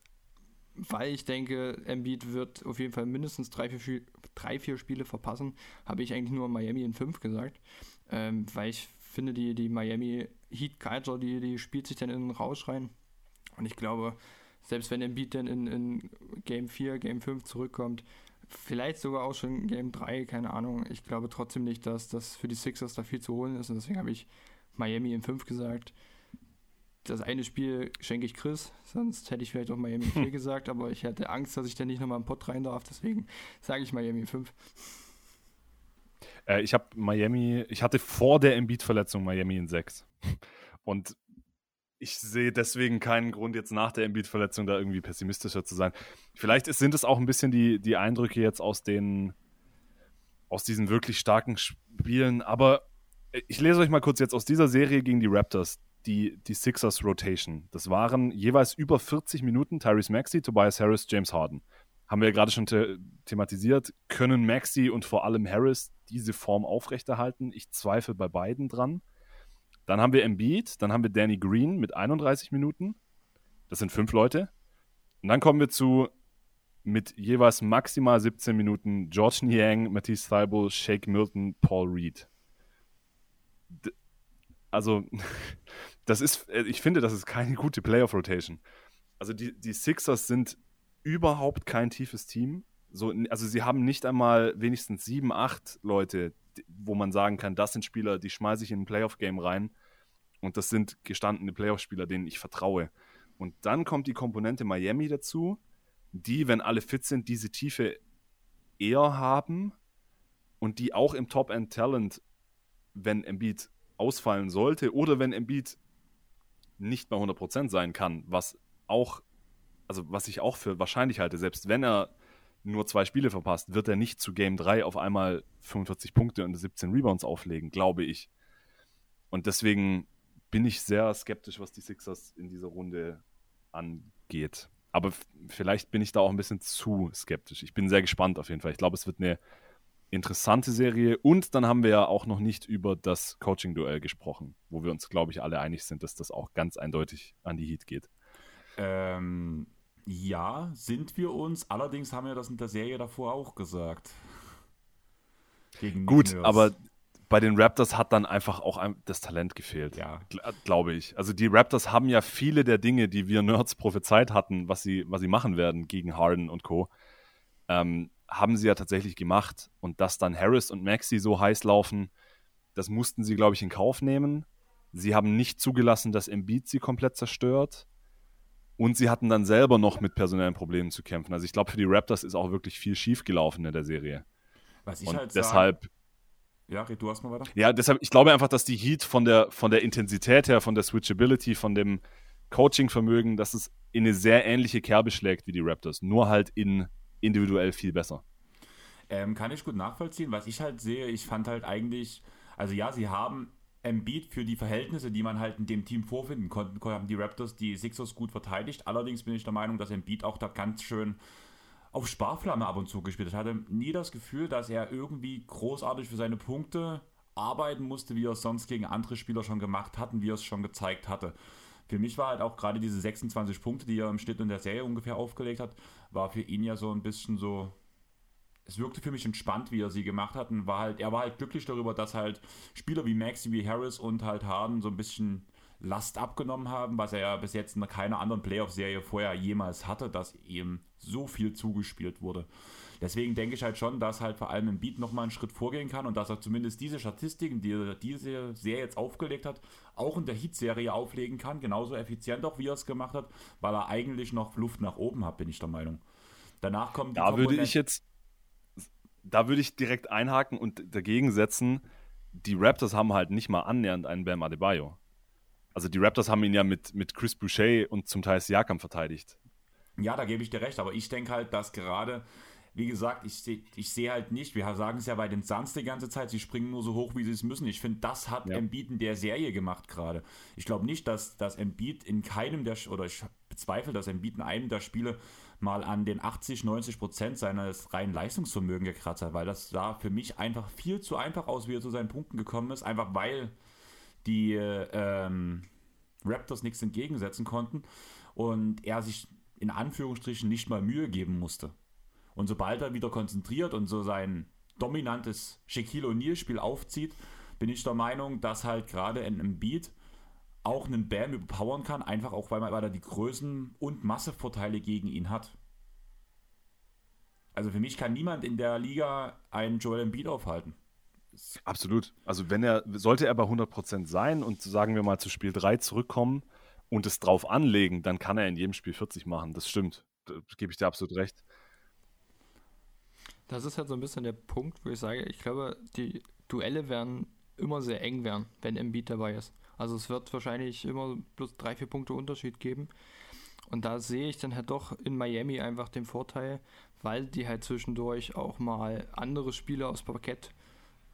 weil ich denke, Embiid wird auf jeden Fall mindestens drei, vier, drei, vier Spiele verpassen, habe ich eigentlich nur Miami in fünf gesagt ähm, weil ich finde, die, die Miami Heat Culture, die, die spielt sich dann in den Rausch rein. Und ich glaube, selbst wenn Embiid dann in, in Game 4, Game 5 zurückkommt, vielleicht sogar auch schon in Game 3, keine Ahnung, ich glaube trotzdem nicht, dass das für die Sixers da viel zu holen ist. Und deswegen habe ich Miami in 5 gesagt. Das eine Spiel schenke ich Chris, sonst hätte ich vielleicht auch Miami 4 gesagt, aber ich hatte Angst, dass ich dann nicht nochmal im Pott rein darf, deswegen sage ich Miami 5. Äh, ich habe Miami, ich hatte vor der Embiid-Verletzung Miami in 6. Und ich sehe deswegen keinen Grund, jetzt nach der Embiid-Verletzung da irgendwie pessimistischer zu sein. Vielleicht ist, sind es auch ein bisschen die, die Eindrücke jetzt aus den aus diesen wirklich starken Spielen, aber ich lese euch mal kurz jetzt aus dieser Serie gegen die Raptors, die, die Sixers Rotation. Das waren jeweils über 40 Minuten Tyrese Maxey, Tobias Harris, James Harden haben wir ja gerade schon the thematisiert, können Maxi und vor allem Harris diese Form aufrechterhalten? Ich zweifle bei beiden dran. Dann haben wir Embiid, dann haben wir Danny Green mit 31 Minuten. Das sind fünf Leute. Und dann kommen wir zu mit jeweils maximal 17 Minuten George Niang, Matisse Thibault, Shake Milton, Paul Reed. D also, das ist, ich finde, das ist keine gute Playoff-Rotation. Also die, die Sixers sind überhaupt kein tiefes Team. So, also sie haben nicht einmal wenigstens sieben, acht Leute, wo man sagen kann, das sind Spieler, die schmeiße ich in ein Playoff-Game rein. Und das sind gestandene Playoff-Spieler, denen ich vertraue. Und dann kommt die Komponente Miami dazu, die, wenn alle fit sind, diese Tiefe eher haben und die auch im Top-End-Talent, wenn Embiid ausfallen sollte oder wenn Embiid nicht bei 100% sein kann, was auch, also was ich auch für wahrscheinlich halte, selbst wenn er nur zwei Spiele verpasst, wird er nicht zu Game 3 auf einmal 45 Punkte und 17 Rebounds auflegen, glaube ich. Und deswegen bin ich sehr skeptisch, was die Sixers in dieser Runde angeht. Aber vielleicht bin ich da auch ein bisschen zu skeptisch. Ich bin sehr gespannt auf jeden Fall. Ich glaube, es wird eine interessante Serie. Und dann haben wir ja auch noch nicht über das Coaching-Duell gesprochen, wo wir uns, glaube ich, alle einig sind, dass das auch ganz eindeutig an die Heat geht. Ähm, ja, sind wir uns. Allerdings haben wir das in der Serie davor auch gesagt. Gut, aber bei den Raptors hat dann einfach auch das Talent gefehlt. Ja. Glaube ich. Also die Raptors haben ja viele der Dinge, die wir Nerds prophezeit hatten, was sie, was sie machen werden gegen Harden und Co. Ähm, haben sie ja tatsächlich gemacht. Und dass dann Harris und Maxi so heiß laufen, das mussten sie, glaube ich, in Kauf nehmen. Sie haben nicht zugelassen, dass Embiid sie komplett zerstört. Und sie hatten dann selber noch mit personellen Problemen zu kämpfen. Also ich glaube, für die Raptors ist auch wirklich viel schiefgelaufen in der Serie. Was ich und halt deshalb. Sage, ja, du erstmal weiter. Ja, deshalb, ich glaube einfach, dass die Heat von der, von der Intensität her, von der Switchability, von dem Coaching-Vermögen, dass es in eine sehr ähnliche Kerbe schlägt wie die Raptors. Nur halt in individuell viel besser. Ähm, kann ich gut nachvollziehen. Was ich halt sehe, ich fand halt eigentlich, also ja, sie haben Embiid für die Verhältnisse, die man halt in dem Team vorfinden konnte, haben die Raptors die Sixers gut verteidigt. Allerdings bin ich der Meinung, dass Embiid auch da ganz schön auf Sparflamme ab und zu gespielt hat. Ich hatte nie das Gefühl, dass er irgendwie großartig für seine Punkte arbeiten musste, wie er es sonst gegen andere Spieler schon gemacht hat und wie er es schon gezeigt hatte. Für mich war halt auch gerade diese 26 Punkte, die er im Schnitt in der Serie ungefähr aufgelegt hat, war für ihn ja so ein bisschen so. Es wirkte für mich entspannt, wie er sie gemacht hat. Und war halt, er war halt glücklich darüber, dass halt Spieler wie Maxi, wie Harris und halt Harden so ein bisschen Last abgenommen haben, was er ja bis jetzt in keiner anderen Playoff-Serie vorher jemals hatte, dass ihm so viel zugespielt wurde. Deswegen denke ich halt schon, dass halt vor allem im Beat nochmal einen Schritt vorgehen kann und dass er zumindest diese Statistiken, die er diese Serie jetzt aufgelegt hat, auch in der Heat-Serie auflegen kann. Genauso effizient auch, wie er es gemacht hat, weil er eigentlich noch Luft nach oben hat, bin ich der Meinung. Danach kommt die Da würde ich jetzt, da würde ich direkt einhaken und dagegen setzen, die Raptors haben halt nicht mal annähernd einen Bam Adebayo. Also die Raptors haben ihn ja mit, mit Chris Boucher und zum Teil Siakam verteidigt. Ja, da gebe ich dir recht, aber ich denke halt, dass gerade wie gesagt, ich sehe ich seh halt nicht, wir sagen es ja bei den Suns die ganze Zeit, sie springen nur so hoch, wie sie es müssen. Ich finde, das hat ja. Embiid in der Serie gemacht gerade. Ich glaube nicht, dass, dass Embiid in keinem der, oder ich bezweifle, dass Embiid in einem der Spiele mal an den 80, 90 Prozent seines reinen Leistungsvermögens gekratzt hat, weil das sah für mich einfach viel zu einfach aus, wie er zu seinen Punkten gekommen ist, einfach weil die ähm, Raptors nichts entgegensetzen konnten und er sich in Anführungsstrichen nicht mal Mühe geben musste. Und sobald er wieder konzentriert und so sein dominantes Shaquille O'Neal-Spiel aufzieht, bin ich der Meinung, dass halt gerade in einem Beat auch einen Bam überpowern kann, einfach auch weil, man, weil er die Größen- und Massevorteile gegen ihn hat. Also für mich kann niemand in der Liga einen Joel Embiid aufhalten. Absolut. Also wenn er, sollte er bei 100% sein und sagen wir mal zu Spiel 3 zurückkommen und es drauf anlegen, dann kann er in jedem Spiel 40 machen. Das stimmt. Da gebe ich dir absolut recht. Das ist halt so ein bisschen der Punkt, wo ich sage, ich glaube, die Duelle werden immer sehr eng werden, wenn Embiid dabei ist. Also es wird wahrscheinlich immer bloß drei, vier Punkte Unterschied geben. Und da sehe ich dann halt doch in Miami einfach den Vorteil, weil die halt zwischendurch auch mal andere Spieler aufs Parkett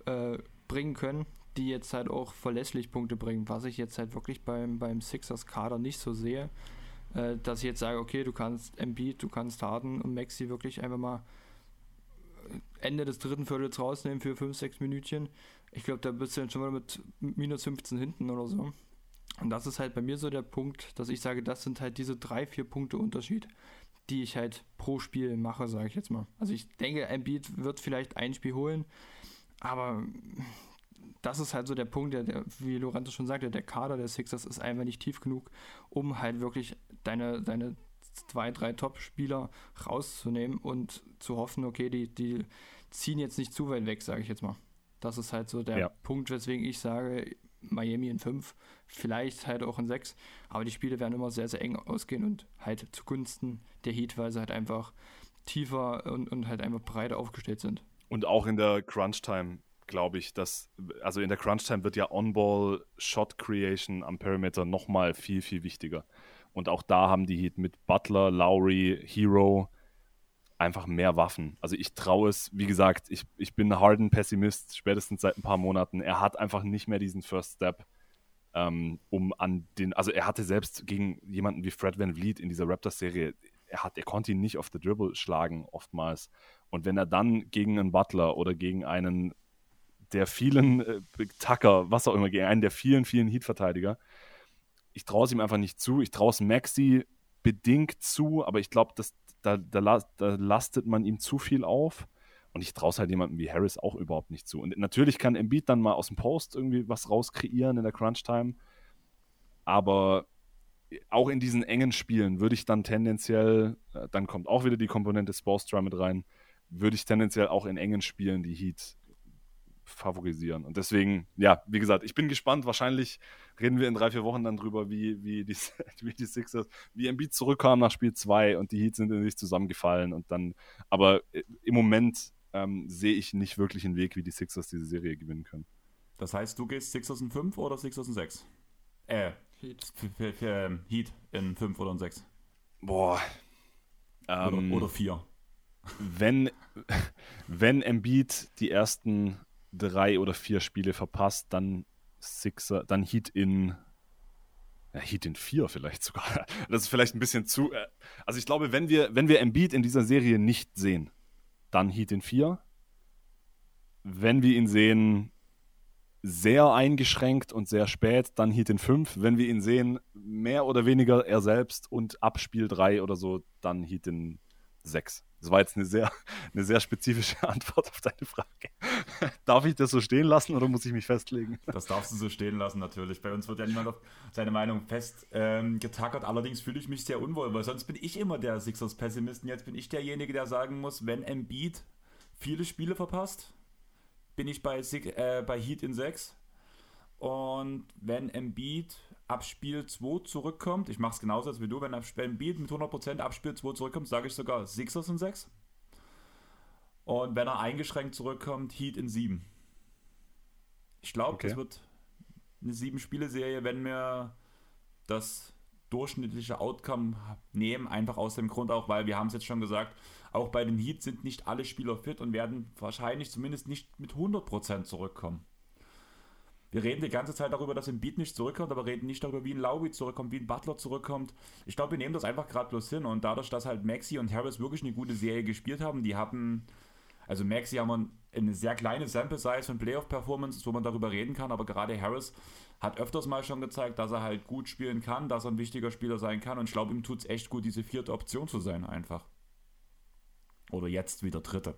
äh, bringen können, die jetzt halt auch verlässlich Punkte bringen, was ich jetzt halt wirklich beim, beim Sixers Kader nicht so sehe, äh, dass ich jetzt sage, okay, du kannst Embiid, du kannst Harden und Maxi wirklich einfach mal Ende des dritten Viertels rausnehmen für 5, 6 Minütchen. Ich glaube, da bist du dann schon mal mit minus 15 hinten oder so. Und das ist halt bei mir so der Punkt, dass ich sage, das sind halt diese drei, vier Punkte Unterschied, die ich halt pro Spiel mache, sage ich jetzt mal. Also ich denke, Embiid wird vielleicht ein Spiel holen, aber das ist halt so der Punkt, der, der, wie Lorenzo schon sagte, der Kader der Sixers ist einfach nicht tief genug, um halt wirklich deine, deine zwei, drei Top-Spieler rauszunehmen und zu hoffen, okay, die, die ziehen jetzt nicht zu weit weg, sage ich jetzt mal. Das ist halt so der ja. Punkt, weswegen ich sage, Miami in 5, vielleicht halt auch in 6, aber die Spiele werden immer sehr, sehr eng ausgehen und halt zugunsten der Heat, weil sie halt einfach tiefer und, und halt einfach breiter aufgestellt sind. Und auch in der Crunch-Time glaube ich, dass, also in der Crunch-Time wird ja On-Ball-Shot-Creation am Perimeter nochmal viel, viel wichtiger. Und auch da haben die Heat mit Butler, Lowry, Hero einfach mehr Waffen. Also ich traue es, wie gesagt, ich, ich bin Harden Pessimist, spätestens seit ein paar Monaten. Er hat einfach nicht mehr diesen First Step, ähm, um an den, also er hatte selbst gegen jemanden wie Fred Van Vliet in dieser Raptors-Serie, er, er konnte ihn nicht auf der Dribble schlagen oftmals. Und wenn er dann gegen einen Butler oder gegen einen der vielen äh, Tucker, was auch immer, gegen einen der vielen, vielen Heat-Verteidiger, ich traue es ihm einfach nicht zu. Ich traue es Maxi bedingt zu, aber ich glaube, da, da, da lastet man ihm zu viel auf. Und ich traue es halt jemandem wie Harris auch überhaupt nicht zu. Und natürlich kann Embiid dann mal aus dem Post irgendwie was rauskreieren in der Crunch-Time. Aber auch in diesen engen Spielen würde ich dann tendenziell, äh, dann kommt auch wieder die Komponente Spoelstra mit rein, würde ich tendenziell auch in engen Spielen die Heat favorisieren. Und deswegen, ja, wie gesagt, ich bin gespannt. Wahrscheinlich reden wir in drei, vier Wochen dann drüber, wie, wie, die, wie die Sixers, wie Embiid zurückkam nach Spiel 2 und die Heats sind in sich zusammengefallen und dann, aber äh, im Moment ähm, sehe ich nicht wirklich einen Weg, wie die Sixers diese Serie gewinnen können. Das heißt, du gehst Sixers in 5 oder Sixers in 6? Äh, Heat. Ähm, Heat in 5 oder in 6? Boah. Ähm, oder 4. Wenn, wenn Embiid die ersten drei oder vier Spiele verpasst, dann Sixer, dann Heat in ja, Heat in vier vielleicht sogar. Das ist vielleicht ein bisschen zu. Äh, also ich glaube, wenn wir, wenn wir Embiid in dieser Serie nicht sehen, dann Heat in vier. Wenn wir ihn sehen, sehr eingeschränkt und sehr spät, dann Heat in fünf. Wenn wir ihn sehen, mehr oder weniger er selbst und ab Spiel drei oder so, dann Heat in sechs. Das war jetzt eine sehr, eine sehr spezifische Antwort auf deine Frage. Darf ich das so stehen lassen oder muss ich mich festlegen? Das darfst du so stehen lassen, natürlich. Bei uns wird ja niemand auf seine Meinung fest ähm. Allerdings fühle ich mich sehr unwohl, weil sonst bin ich immer der Sixers-Pessimisten. Jetzt bin ich derjenige, der sagen muss, wenn Embiid viele Spiele verpasst, bin ich bei, äh, bei Heat in 6. Und wenn Embiid ab Spiel 2 zurückkommt, ich mache es genauso als wie du, wenn Embiid mit 100% ab Spiel 2 zurückkommt, sage ich sogar Sixers in 6. Und wenn er eingeschränkt zurückkommt, Heat in 7. Ich glaube, okay. das wird eine 7-Spiele-Serie, wenn wir das durchschnittliche Outcome nehmen, einfach aus dem Grund auch, weil wir haben es jetzt schon gesagt, auch bei den Heat sind nicht alle Spieler fit und werden wahrscheinlich zumindest nicht mit 100% zurückkommen. Wir reden die ganze Zeit darüber, dass Beat nicht zurückkommt, aber reden nicht darüber, wie ein Lowry zurückkommt, wie ein Butler zurückkommt. Ich glaube, wir nehmen das einfach gerade bloß hin und dadurch, dass halt Maxi und Harris wirklich eine gute Serie gespielt haben, die hatten, also Maxi haben eine sehr kleine Sample-Size von Playoff-Performances, wo man darüber reden kann, aber gerade Harris hat öfters mal schon gezeigt, dass er halt gut spielen kann, dass er ein wichtiger Spieler sein kann und ich glaube, ihm tut es echt gut, diese vierte Option zu sein einfach. Oder jetzt wieder dritte.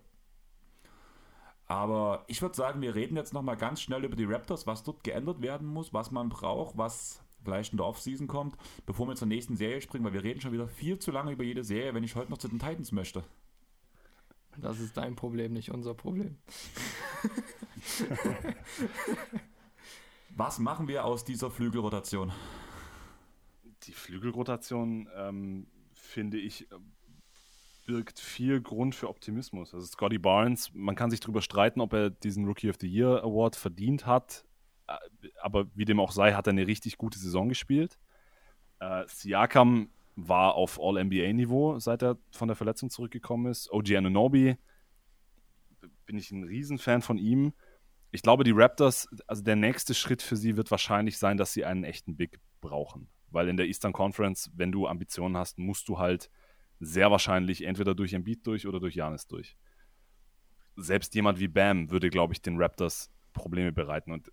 Aber ich würde sagen, wir reden jetzt nochmal ganz schnell über die Raptors, was dort geändert werden muss, was man braucht, was vielleicht in der Offseason kommt, bevor wir zur nächsten Serie springen, weil wir reden schon wieder viel zu lange über jede Serie, wenn ich heute noch zu den Titans möchte. Das ist dein Problem, nicht unser Problem. was machen wir aus dieser Flügelrotation? Die Flügelrotation ähm, finde ich birgt viel Grund für Optimismus. Also Scotty Barnes, man kann sich darüber streiten, ob er diesen Rookie of the Year Award verdient hat, äh, aber wie dem auch sei, hat er eine richtig gute Saison gespielt. Äh, Siakam war auf All-NBA-Niveau, seit er von der Verletzung zurückgekommen ist. OG Anunobi, bin ich ein Riesenfan von ihm. Ich glaube, die Raptors, also der nächste Schritt für sie wird wahrscheinlich sein, dass sie einen echten Big brauchen. Weil in der Eastern Conference, wenn du Ambitionen hast, musst du halt sehr wahrscheinlich entweder durch Embiid durch oder durch Janis durch. Selbst jemand wie Bam würde, glaube ich, den Raptors Probleme bereiten. Und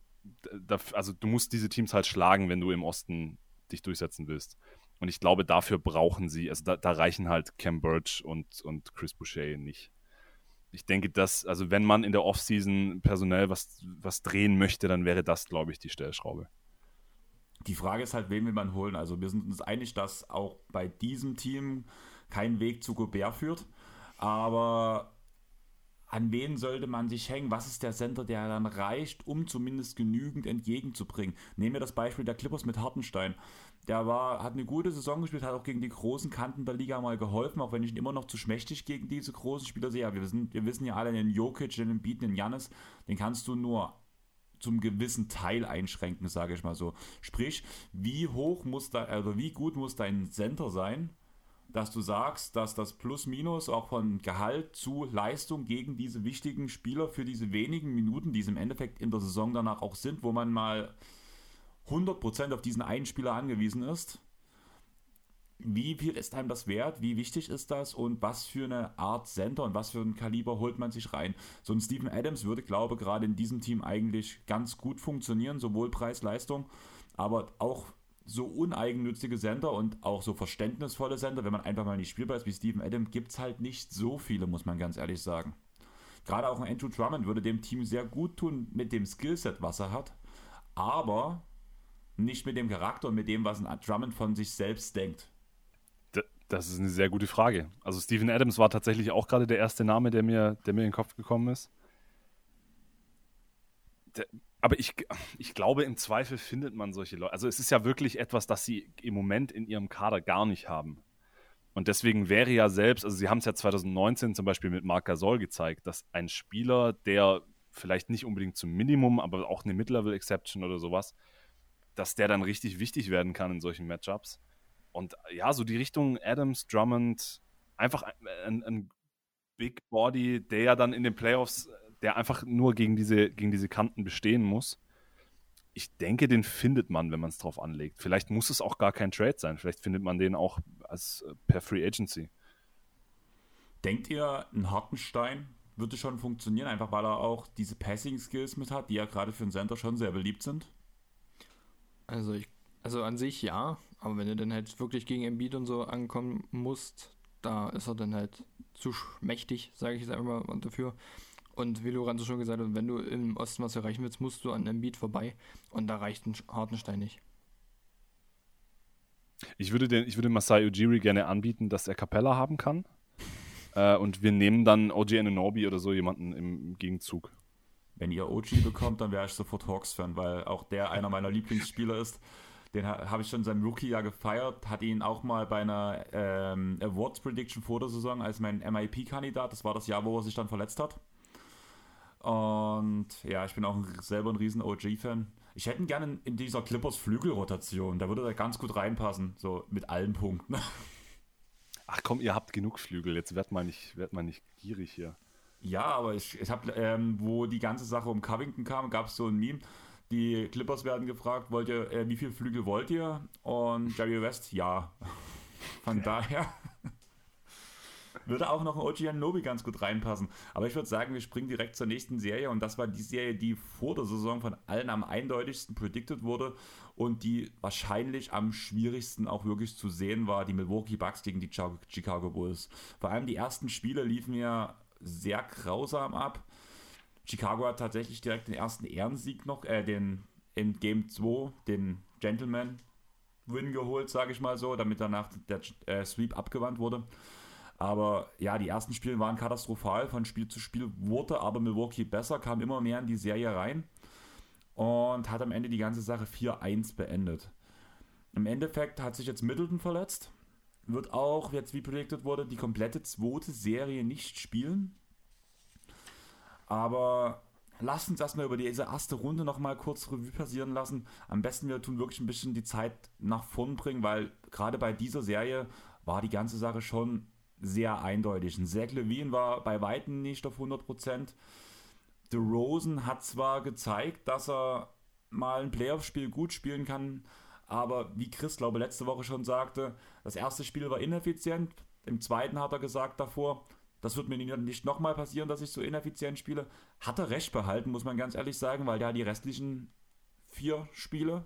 da, also du musst diese Teams halt schlagen, wenn du im Osten dich durchsetzen willst. Und ich glaube, dafür brauchen sie, also da, da reichen halt Cam Birch und, und Chris Boucher nicht. Ich denke, dass, also wenn man in der Offseason personell was, was drehen möchte, dann wäre das, glaube ich, die Stellschraube. Die Frage ist halt, wen will man holen? Also wir sind uns einig, dass auch bei diesem Team kein Weg zu Gobert führt. Aber an wen sollte man sich hängen? Was ist der Center, der dann reicht, um zumindest genügend entgegenzubringen? Nehmen wir das Beispiel der Clippers mit Hartenstein. Der war, hat eine gute Saison gespielt, hat auch gegen die großen Kanten der Liga mal geholfen, auch wenn ich ihn immer noch zu schmächtig gegen diese großen Spieler sehe. Wir, wissen, wir wissen ja alle, den Jokic, den Embiid, den Janis, den kannst du nur zum gewissen Teil einschränken, sage ich mal so. Sprich, wie hoch muss da, also wie gut muss dein Center sein, dass du sagst, dass das Plus-Minus auch von Gehalt zu Leistung gegen diese wichtigen Spieler für diese wenigen Minuten, die es im Endeffekt in der Saison danach auch sind, wo man mal 100% auf diesen einen Spieler angewiesen ist. Wie viel ist einem das wert? Wie wichtig ist das? Und was für eine Art Center und was für ein Kaliber holt man sich rein? So ein Steven Adams würde, glaube ich, gerade in diesem Team eigentlich ganz gut funktionieren, sowohl Preis-Leistung, aber auch so uneigennützige Sender und auch so verständnisvolle Sender, wenn man einfach mal nicht spielbar ist wie Steven Adams, gibt es halt nicht so viele, muss man ganz ehrlich sagen. Gerade auch ein Andrew Drummond würde dem Team sehr gut tun mit dem Skillset, was er hat, aber nicht mit dem Charakter und mit dem, was ein Drummond von sich selbst denkt. Das ist eine sehr gute Frage. Also Steven Adams war tatsächlich auch gerade der erste Name, der mir, der mir in den Kopf gekommen ist. Der, aber ich, ich glaube, im Zweifel findet man solche Leute. Also es ist ja wirklich etwas, das sie im Moment in ihrem Kader gar nicht haben. Und deswegen wäre ja selbst, also sie haben es ja 2019 zum Beispiel mit Marc Gasol gezeigt, dass ein Spieler, der vielleicht nicht unbedingt zum Minimum, aber auch eine Mid-Level-Exception oder sowas, dass der dann richtig wichtig werden kann in solchen Matchups. Und ja, so die Richtung Adams, Drummond, einfach ein, ein Big Body, der ja dann in den Playoffs, der einfach nur gegen diese, gegen diese Kanten bestehen muss. Ich denke, den findet man, wenn man es drauf anlegt. Vielleicht muss es auch gar kein Trade sein. Vielleicht findet man den auch als äh, per Free Agency. Denkt ihr, ein Hartenstein würde schon funktionieren, einfach weil er auch diese Passing Skills mit hat, die ja gerade für einen Center schon sehr beliebt sind? Also ich, also an sich ja, aber wenn du dann halt wirklich gegen Embiid und so ankommen musst, da ist er dann halt zu mächtig, sage ich jetzt einfach mal dafür. Und wie Lorenzo schon gesagt hat, wenn du im Osten was erreichen willst, musst du an Embiid vorbei. Und da reicht ein Hartenstein nicht. Ich würde, den, ich würde Masai Ujiri gerne anbieten, dass er Capella haben kann. Äh, und wir nehmen dann OG Ananobi oder so jemanden im Gegenzug. Wenn ihr OG bekommt, dann wäre ich sofort Hawks-Fan, weil auch der einer meiner Lieblingsspieler ist. Den habe ich schon in seinem Rookie-Jahr gefeiert, hatte ihn auch mal bei einer ähm, Awards-Prediction vor der Saison als mein MIP-Kandidat. Das war das Jahr, wo er sich dann verletzt hat. Und ja, ich bin auch selber ein riesen OG-Fan. Ich hätte ihn gerne in dieser Clippers Flügelrotation. Da würde er ganz gut reinpassen, so mit allen Punkten. Ach komm, ihr habt genug Flügel. Jetzt wird man nicht, werd mal nicht gierig hier. Ja, aber ich, ich habe, ähm, wo die ganze Sache um Covington kam, gab es so ein Meme. Die Clippers werden gefragt, wollt ihr, äh, wie viele Flügel wollt ihr? Und Jerry West, ja. Von daher würde auch noch ein OG Nobi ganz gut reinpassen. Aber ich würde sagen, wir springen direkt zur nächsten Serie. Und das war die Serie, die vor der Saison von allen am eindeutigsten predicted wurde und die wahrscheinlich am schwierigsten auch wirklich zu sehen war, die Milwaukee Bucks gegen die Chicago Bulls. Vor allem die ersten Spiele liefen ja sehr grausam ab. Chicago hat tatsächlich direkt den ersten Ehrensieg noch, äh, den in Game 2, den Gentleman Win geholt, sage ich mal so, damit danach der äh, Sweep abgewandt wurde. Aber ja, die ersten Spiele waren katastrophal. Von Spiel zu Spiel wurde aber Milwaukee besser, kam immer mehr in die Serie rein und hat am Ende die ganze Sache 4-1 beendet. Im Endeffekt hat sich jetzt Middleton verletzt wird auch, jetzt wie predicted wurde, die komplette zweite Serie nicht spielen. Aber lasst uns erstmal über diese erste Runde nochmal kurz Revue passieren lassen. Am besten wir tun wirklich ein bisschen die Zeit nach vorn bringen, weil gerade bei dieser Serie war die ganze Sache schon sehr eindeutig. Ein Zach Levine war bei Weitem nicht auf 100%. Rosen hat zwar gezeigt, dass er mal ein Playoff-Spiel gut spielen kann, aber wie Chris, glaube letzte Woche schon sagte, das erste Spiel war ineffizient. Im zweiten hat er gesagt davor, das wird mir nicht nochmal passieren, dass ich so ineffizient spiele. Hat er recht behalten, muss man ganz ehrlich sagen, weil der die restlichen vier Spiele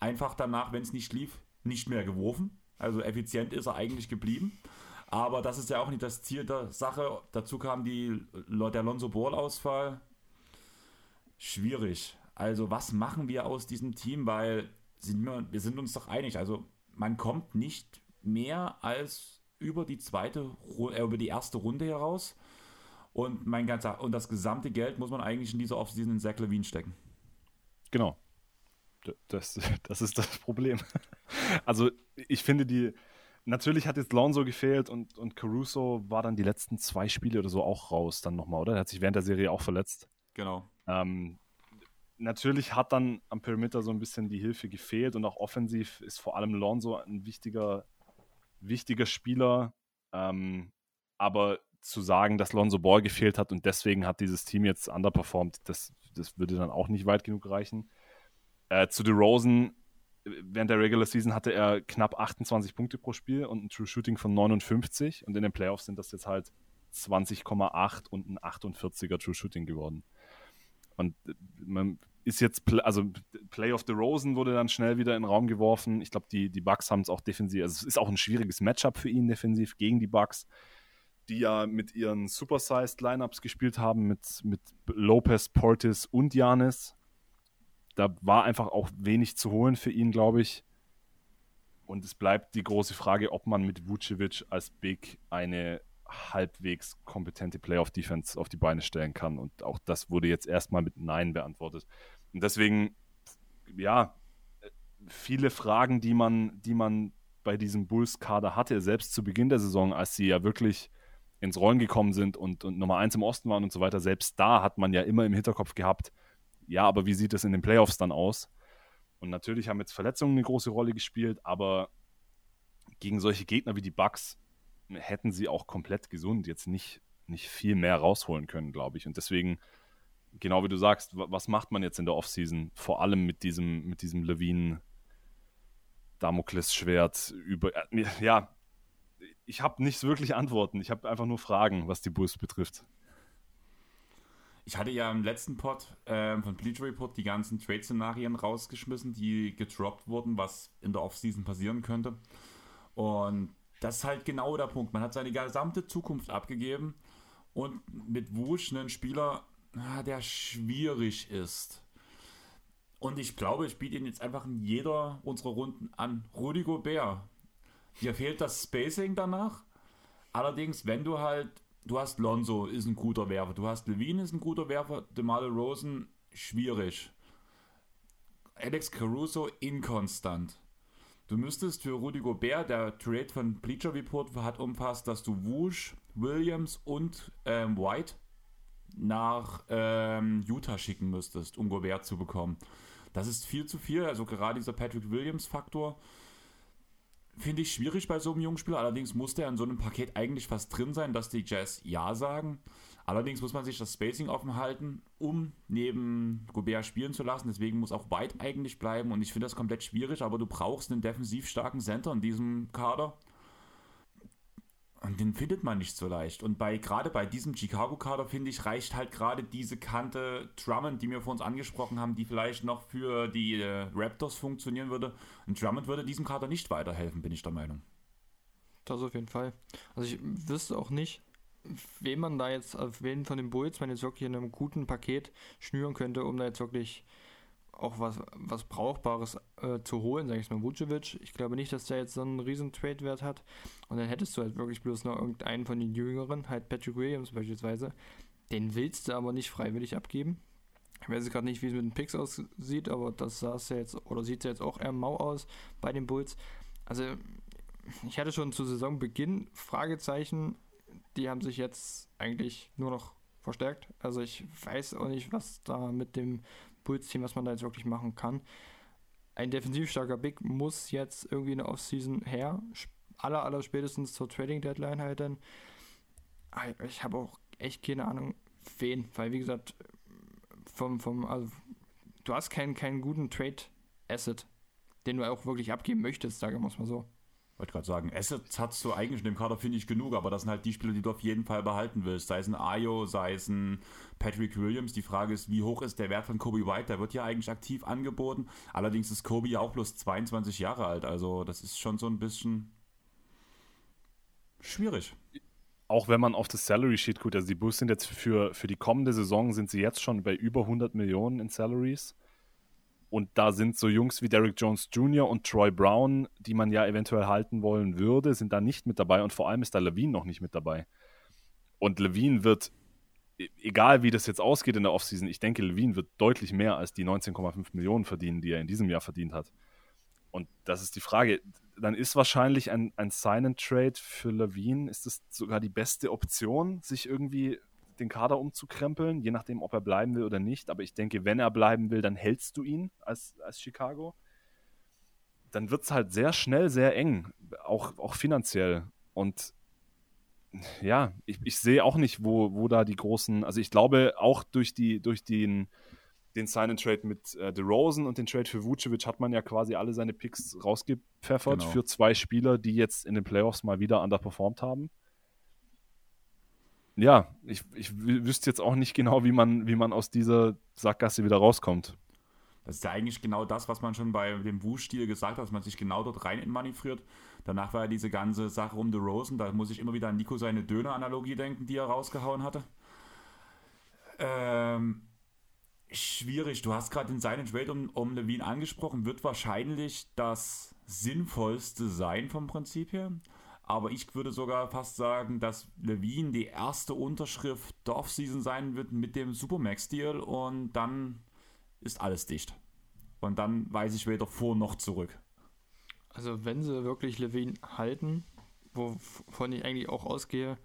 einfach danach, wenn es nicht lief, nicht mehr geworfen. Also effizient ist er eigentlich geblieben. Aber das ist ja auch nicht das Ziel der Sache. Dazu kam die, der Alonso Ball-Ausfall. Schwierig. Also was machen wir aus diesem Team? Weil sind wir, wir sind uns doch einig. Also man kommt nicht mehr als über die zweite, äh, über die erste Runde heraus. Und, mein ganzer, und das gesamte Geld muss man eigentlich in dieser Offseason in Zach Levine stecken. Genau. Das, das ist das Problem. Also, ich finde die. Natürlich hat jetzt Lonzo gefehlt und, und Caruso war dann die letzten zwei Spiele oder so auch raus, dann nochmal, oder? Er hat sich während der Serie auch verletzt. Genau. Ähm, natürlich hat dann am Perimeter so ein bisschen die Hilfe gefehlt und auch offensiv ist vor allem Lonzo ein wichtiger, wichtiger Spieler. Ähm, aber zu sagen, dass Lonzo Ball gefehlt hat und deswegen hat dieses Team jetzt underperformed, das, das würde dann auch nicht weit genug reichen. Äh, zu DeRozan, während der Regular Season hatte er knapp 28 Punkte pro Spiel und ein True Shooting von 59 und in den Playoffs sind das jetzt halt 20,8 und ein 48er True Shooting geworden. Und äh, man ist jetzt, also Play of the Rosen wurde dann schnell wieder in den Raum geworfen. Ich glaube, die, die Bucks haben es auch defensiv, also es ist auch ein schwieriges Matchup für ihn defensiv gegen die Bucks, die ja mit ihren Supersized Lineups gespielt haben, mit, mit Lopez, Portis und Janis. Da war einfach auch wenig zu holen für ihn, glaube ich. Und es bleibt die große Frage, ob man mit Vucevic als Big eine halbwegs kompetente Playoff-Defense auf die Beine stellen kann. Und auch das wurde jetzt erstmal mit Nein beantwortet. Und deswegen, ja, viele Fragen, die man, die man bei diesem Bulls-Kader hatte, selbst zu Beginn der Saison, als sie ja wirklich ins Rollen gekommen sind und, und Nummer eins im Osten waren und so weiter, selbst da hat man ja immer im Hinterkopf gehabt, ja, aber wie sieht es in den Playoffs dann aus? Und natürlich haben jetzt Verletzungen eine große Rolle gespielt, aber gegen solche Gegner wie die Bucks hätten sie auch komplett gesund jetzt nicht, nicht viel mehr rausholen können, glaube ich. Und deswegen, genau wie du sagst, was macht man jetzt in der Offseason? Vor allem mit diesem, mit diesem Levine Damoklesschwert über. Äh, ja, ich habe nicht wirklich Antworten. Ich habe einfach nur Fragen, was die Bulls betrifft. Ich hatte ja im letzten Pod äh, von Bleacher Report die ganzen Trade-Szenarien rausgeschmissen, die gedroppt wurden, was in der Offseason passieren könnte. Und das ist halt genau der Punkt. Man hat seine gesamte Zukunft abgegeben und mit Wusch einen Spieler, ah, der schwierig ist. Und ich glaube, ich biete ihn jetzt einfach in jeder unserer Runden an. Rudy Gobert. Dir fehlt das Spacing danach. Allerdings, wenn du halt, du hast Lonzo, ist ein guter Werfer. Du hast Levine, ist ein guter Werfer. DeMar Rosen, schwierig. Alex Caruso, inkonstant. Du müsstest für Rudy Gobert, der Trade von Bleacher Report hat umfasst, dass du Wush, Williams und ähm, White nach ähm, Utah schicken müsstest, um Gobert zu bekommen. Das ist viel zu viel. Also gerade dieser Patrick Williams-Faktor finde ich schwierig bei so einem jungen Spieler. Allerdings muss der in so einem Paket eigentlich fast drin sein, dass die Jazz Ja sagen. Allerdings muss man sich das Spacing offen halten, um neben Gobert spielen zu lassen. Deswegen muss auch White eigentlich bleiben. Und ich finde das komplett schwierig, aber du brauchst einen defensiv starken Center in diesem Kader. Und den findet man nicht so leicht. Und bei gerade bei diesem Chicago-Kader, finde ich, reicht halt gerade diese Kante Drummond, die wir vor uns angesprochen haben, die vielleicht noch für die äh, Raptors funktionieren würde. Und Drummond würde diesem Kader nicht weiterhelfen, bin ich der Meinung. Das auf jeden Fall. Also ich wüsste auch nicht, wen man da jetzt, auf wen von den Bulls man jetzt wirklich in einem guten Paket schnüren könnte, um da jetzt wirklich auch was, was Brauchbares äh, zu holen, sage ich mal, Vucevic. Ich glaube nicht, dass der jetzt so einen riesen Trade-Wert hat. Und dann hättest du halt wirklich bloß noch irgendeinen von den Jüngeren, halt Patrick Williams beispielsweise. Den willst du aber nicht freiwillig abgeben. Ich weiß gerade nicht, wie es mit den Picks aussieht, aber das sah es ja jetzt, oder sieht es ja jetzt auch eher mau aus bei den Bulls. Also, ich hatte schon zu Saisonbeginn Fragezeichen, die haben sich jetzt eigentlich nur noch verstärkt. Also ich weiß auch nicht, was da mit dem Bulls-Team, was man da jetzt wirklich machen kann. Ein defensiv starker Big muss jetzt irgendwie eine Offseason her. Aller, aller spätestens zur Trading-Deadline halt dann. Ah, ich habe auch echt keine Ahnung, wen. Weil, wie gesagt, vom, vom, also, du hast keinen, keinen guten Trade-Asset, den du auch wirklich abgeben möchtest, sage ich mal so wollte gerade sagen, Assets hast du eigentlich in dem Kader, finde ich, genug, aber das sind halt die Spieler, die du auf jeden Fall behalten willst. Sei es ein Ayo, sei es ein Patrick Williams. Die Frage ist, wie hoch ist der Wert von Kobe White? Der wird ja eigentlich aktiv angeboten. Allerdings ist Kobe ja auch bloß 22 Jahre alt. Also, das ist schon so ein bisschen schwierig. Auch wenn man auf das Salary Sheet guckt, also die Bulls sind jetzt für, für die kommende Saison sind sie jetzt schon bei über 100 Millionen in Salaries. Und da sind so Jungs wie Derrick Jones Jr. und Troy Brown, die man ja eventuell halten wollen würde, sind da nicht mit dabei. Und vor allem ist da Levine noch nicht mit dabei. Und Levine wird e-, egal wie das jetzt ausgeht in der Offseason, ich denke, Levine wird deutlich mehr als die 19,5 Millionen verdienen, die er in diesem Jahr verdient hat. Und das ist die Frage. Dann ist wahrscheinlich ein, ein Sign-and-Trade für Levine, ist das sogar die beste Option, sich irgendwie den Kader umzukrempeln, je nachdem, ob er bleiben will oder nicht. Aber ich denke, wenn er bleiben will, dann hältst du ihn als, als Chicago. Dann wird es halt sehr schnell sehr eng, auch, auch finanziell. Und ja, ich, ich sehe auch nicht, wo, wo da die großen, also ich glaube auch durch, die, durch den, den Sign-and-Trade mit äh, DeRozan und den Trade für Vucevic hat man ja quasi alle seine Picks rausgepfeffert genau. für zwei Spieler, die jetzt in den Playoffs mal wieder underperformed haben. Ja, ich, ich wüsste jetzt auch nicht genau, wie man, wie man aus dieser Sackgasse wieder rauskommt. Das ist ja eigentlich genau das, was man schon bei dem Wu-Stil gesagt hat, dass man sich genau dort rein manövriert. Danach war ja diese ganze Sache um The Rosen, da muss ich immer wieder an Nico seine Döner-Analogie denken, die er rausgehauen hatte. Ähm, schwierig, du hast gerade den Silent Trade um, um Levine angesprochen, wird wahrscheinlich das sinnvollste sein vom Prinzip her. Aber ich würde sogar fast sagen, dass Levine die erste Unterschrift der Offseason sein wird mit dem Supermax-Deal und dann ist alles dicht. Und dann weiß ich weder vor noch zurück. Also wenn sie wirklich Levine halten, wovon ich eigentlich auch ausgehe,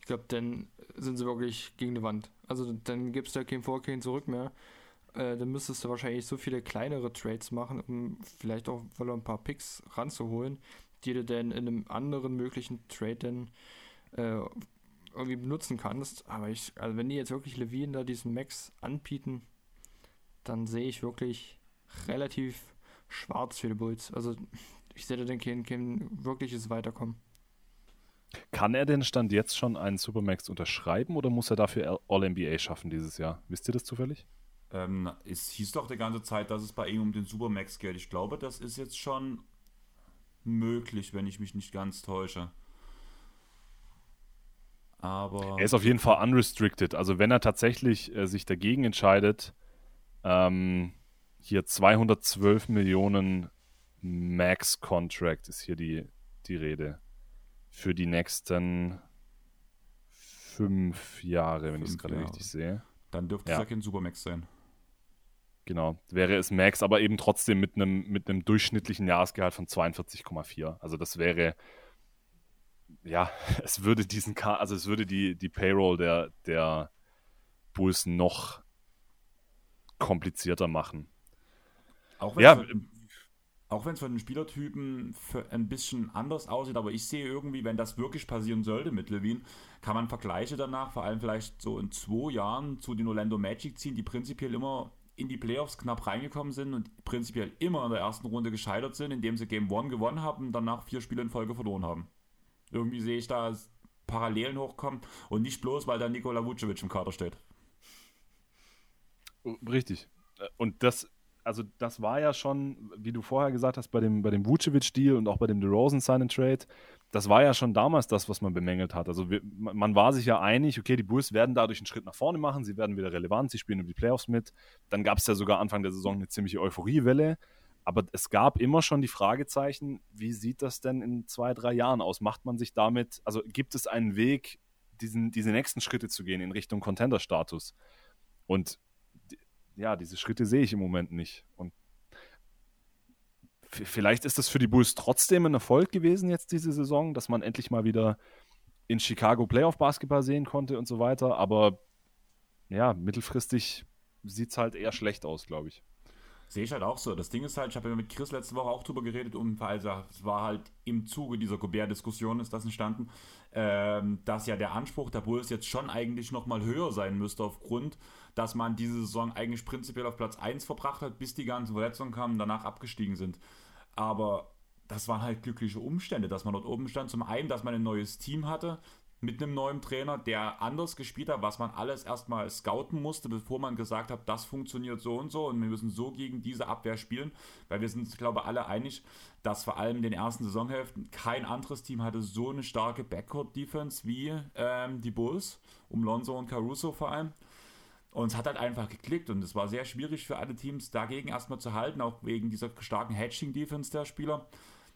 ich glaube, dann sind sie wirklich gegen die Wand. Also dann gibt es da kein Vor, kein Zurück mehr. Äh, dann müsstest du wahrscheinlich so viele kleinere Trades machen, um vielleicht auch weil ein paar Picks ranzuholen, die du dann in einem anderen möglichen Trade dann äh, irgendwie benutzen kannst. Aber ich, also wenn die jetzt wirklich Levine da diesen Max anbieten, dann sehe ich wirklich relativ schwarz für die Bulls. Also ich sehe da kein, kein wirkliches Weiterkommen. Kann er denn Stand jetzt schon einen Supermax unterschreiben oder muss er dafür All-NBA schaffen dieses Jahr? Wisst ihr das zufällig? Ähm, es hieß doch die ganze Zeit, dass es bei ihm um den Supermax geht. Ich glaube, das ist jetzt schon möglich, wenn ich mich nicht ganz täusche. Aber. Er ist auf jeden Fall unrestricted. Also, wenn er tatsächlich äh, sich dagegen entscheidet, ähm, hier 212 Millionen Max-Contract ist hier die, die Rede. Für die nächsten fünf Jahre, wenn ich es gerade richtig sehe. Dann dürfte ja. es ja kein Supermax sein. Genau, wäre es Max, aber eben trotzdem mit einem mit durchschnittlichen Jahresgehalt von 42,4. Also das wäre, ja, es würde diesen, also es würde die, die Payroll der, der Bulls noch komplizierter machen. Auch wenn ja, auch wenn es von den Spielertypen ein bisschen anders aussieht, aber ich sehe irgendwie, wenn das wirklich passieren sollte mit Levine, kann man Vergleiche danach, vor allem vielleicht so in zwei Jahren zu den Orlando Magic ziehen, die prinzipiell immer in die Playoffs knapp reingekommen sind und prinzipiell immer in der ersten Runde gescheitert sind, indem sie Game One gewonnen haben und danach vier Spiele in Folge verloren haben. Irgendwie sehe ich da Parallelen hochkommen und nicht bloß, weil da Nikola Vucevic im Kader steht. Richtig. Und das also das war ja schon, wie du vorher gesagt hast, bei dem, bei dem Vucevic-Deal und auch bei dem DeRozan Sign and Trade, das war ja schon damals das, was man bemängelt hat. Also wir, man war sich ja einig, okay, die Bulls werden dadurch einen Schritt nach vorne machen, sie werden wieder relevant, sie spielen um die Playoffs mit. Dann gab es ja sogar Anfang der Saison eine ziemliche Euphoriewelle. Aber es gab immer schon die Fragezeichen, wie sieht das denn in zwei, drei Jahren aus? Macht man sich damit, also gibt es einen Weg, diesen, diese nächsten Schritte zu gehen in Richtung Contender-Status? Und ja, diese Schritte sehe ich im Moment nicht. Und vielleicht ist das für die Bulls trotzdem ein Erfolg gewesen jetzt diese Saison, dass man endlich mal wieder in Chicago Playoff-Basketball sehen konnte und so weiter. Aber ja, mittelfristig sieht es halt eher schlecht aus, glaube ich. Sehe ich halt auch so. Das Ding ist halt, ich habe ja mit Chris letzte Woche auch drüber geredet und also es war halt im Zuge dieser Gobert-Diskussion ist das entstanden, ähm, dass ja der Anspruch der Bulls jetzt schon eigentlich nochmal höher sein müsste aufgrund, dass man diese Saison eigentlich prinzipiell auf Platz 1 verbracht hat, bis die ganzen Verletzungen kamen und danach abgestiegen sind. Aber das waren halt glückliche Umstände, dass man dort oben stand. Zum einen, dass man ein neues Team hatte, mit einem neuen Trainer, der anders gespielt hat, was man alles erstmal scouten musste, bevor man gesagt hat, das funktioniert so und so und wir müssen so gegen diese Abwehr spielen, weil wir sind uns, glaube ich, alle einig, dass vor allem in den ersten Saisonhälften kein anderes Team hatte so eine starke Backcourt-Defense wie ähm, die Bulls, um Lonzo und Caruso vor allem. Und es hat halt einfach geklickt und es war sehr schwierig für alle Teams dagegen erstmal zu halten, auch wegen dieser starken Hedging-Defense der Spieler.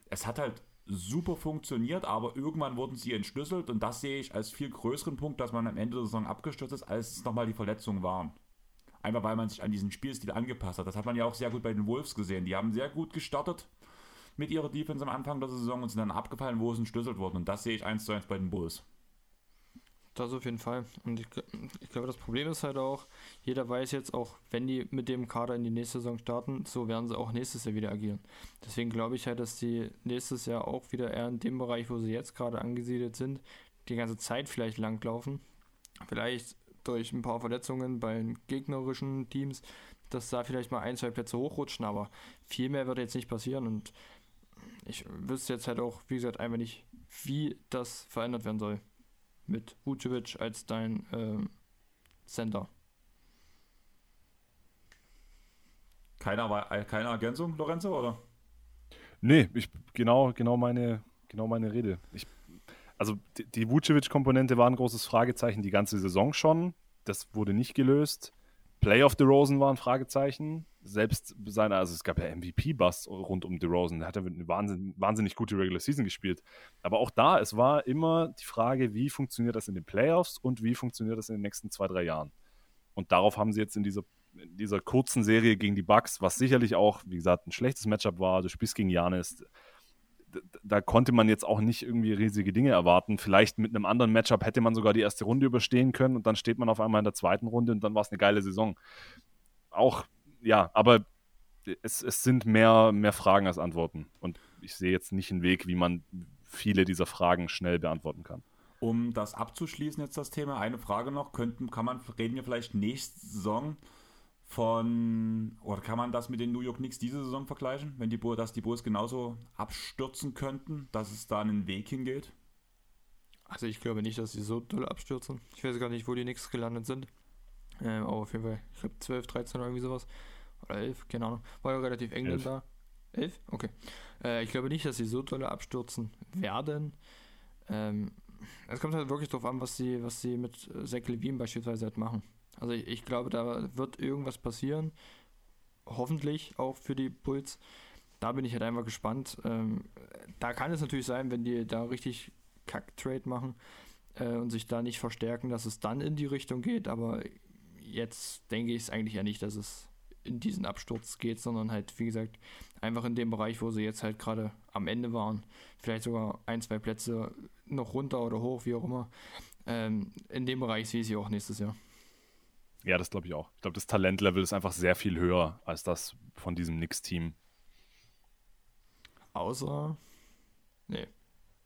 Es hat halt super funktioniert, aber irgendwann wurden sie entschlüsselt und das sehe ich als viel größeren Punkt, dass man am Ende der Saison abgestürzt ist, als es nochmal die Verletzungen waren. Einfach weil man sich an diesen Spielstil angepasst hat. Das hat man ja auch sehr gut bei den Wolves gesehen. Die haben sehr gut gestartet mit ihrer Defense am Anfang der Saison und sind dann abgefallen, wo es entschlüsselt wurden. Und das sehe ich eins zu eins bei den Bulls. Das auf jeden Fall. Und ich, ich, glaube, das Problem ist halt auch, jeder weiß jetzt auch, wenn die mit dem Kader in die nächste Saison starten, so werden sie auch nächstes Jahr wieder agieren. Deswegen glaube ich halt, dass die nächstes Jahr auch wieder eher in dem Bereich, wo sie jetzt gerade angesiedelt sind, die ganze Zeit vielleicht langlaufen. Vielleicht durch ein paar Verletzungen bei gegnerischen Teams, dass da vielleicht mal ein, zwei Plätze hochrutschen, aber viel mehr wird jetzt nicht passieren und ich wüsste jetzt halt auch, wie gesagt, einfach nicht, wie das verändert werden soll mit Vucevic als dein ähm, Center. Keine, äh, keine Ergänzung, Lorenzo, oder? Nee, ich, genau, genau, meine, genau meine Rede. Ich, also die, die Vucevic-Komponente war ein großes Fragezeichen die ganze Saison schon. Das wurde nicht gelöst. Play of the Rosen war ein Fragezeichen selbst seine, also es gab ja MVP-Busts rund um DeRozan, der hat ja eine wahnsinn, wahnsinnig gute Regular Season gespielt. Aber auch da, es war immer die Frage, wie funktioniert das in den Playoffs und wie funktioniert das in den nächsten zwei, drei Jahren. Und darauf haben sie jetzt in dieser, in dieser kurzen Serie gegen die Bucks, was sicherlich auch, wie gesagt, ein schlechtes Matchup war, du spielst gegen Janis, da konnte man jetzt auch nicht irgendwie riesige Dinge erwarten. Vielleicht mit einem anderen Matchup hätte man sogar die erste Runde überstehen können und dann steht man auf einmal in der zweiten Runde und dann war es eine geile Saison. Auch ja, aber es, es sind mehr, mehr Fragen als Antworten. Und ich sehe jetzt nicht einen Weg, wie man viele dieser Fragen schnell beantworten kann. Um das abzuschließen, jetzt das Thema, eine Frage noch, könnten, kann man, reden wir vielleicht nächste Saison von, oder kann man das mit den New York Knicks diese Saison vergleichen, wenn die, dass die Bulls genauso abstürzen könnten, dass es da einen Weg hingeht? Also ich glaube nicht, dass sie so doll abstürzen. Ich weiß gar nicht, wo die Knicks gelandet sind. Ähm, aber auf jeden Fall, ich glaube 12, 13 oder irgendwie sowas. Oder 11, keine Ahnung. War ja relativ eng elf. da. 11? Okay. Äh, ich glaube nicht, dass sie so dolle abstürzen werden. Ähm, es kommt halt wirklich darauf an, was sie, was sie mit äh, Zach Levine beispielsweise halt machen. Also ich, ich, glaube, da wird irgendwas passieren. Hoffentlich auch für die Bulls. Da bin ich halt einfach gespannt. Ähm, da kann es natürlich sein, wenn die da richtig Kack-Trade machen äh, und sich da nicht verstärken, dass es dann in die Richtung geht. Aber jetzt denke ich es eigentlich ja nicht, dass es in diesen Absturz geht, sondern halt, wie gesagt, einfach in dem Bereich, wo sie jetzt halt gerade am Ende waren. Vielleicht sogar ein, zwei Plätze noch runter oder hoch, wie auch immer. Ähm, in dem Bereich sehe ich sie auch nächstes Jahr. Ja, das glaube ich auch. Ich glaube, das Talentlevel ist einfach sehr viel höher als das von diesem Knicks-Team. Außer. Nee,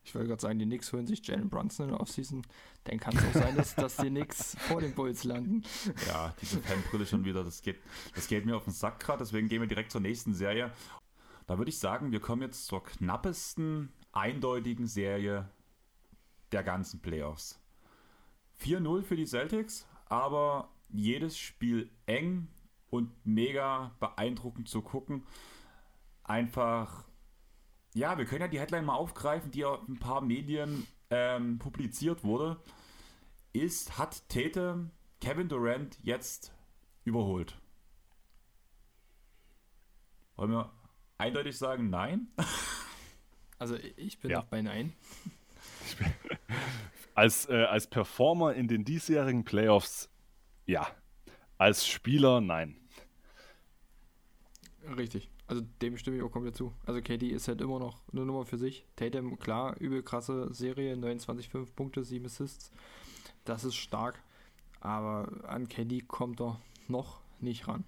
ich wollte gerade sagen, die Knicks holen sich Jalen Brunson in der Offseason. Dann kann es auch sein, dass, dass die Knicks vor den Bulls landen. Ja, diese Fanbrille schon wieder, das geht, das geht mir auf den Sack gerade, deswegen gehen wir direkt zur nächsten Serie. Da würde ich sagen, wir kommen jetzt zur knappesten, eindeutigen Serie der ganzen Playoffs. 4-0 für die Celtics, aber jedes Spiel eng und mega beeindruckend zu gucken. Einfach ja, wir können ja die Headline mal aufgreifen, die auf ein paar Medien ähm, publiziert wurde. Ist, hat Tate Kevin Durant jetzt überholt? Wollen wir eindeutig sagen, nein? Also ich bin ja. bei Nein. als, äh, als Performer in den diesjährigen Playoffs, ja. Als Spieler, nein. Richtig. Also dem stimme ich auch komplett zu. Also KD ist halt immer noch eine Nummer für sich. Tatum, klar, übel krasse Serie, 29,5 Punkte, 7 Assists. Das ist stark. Aber an KD kommt er noch nicht ran.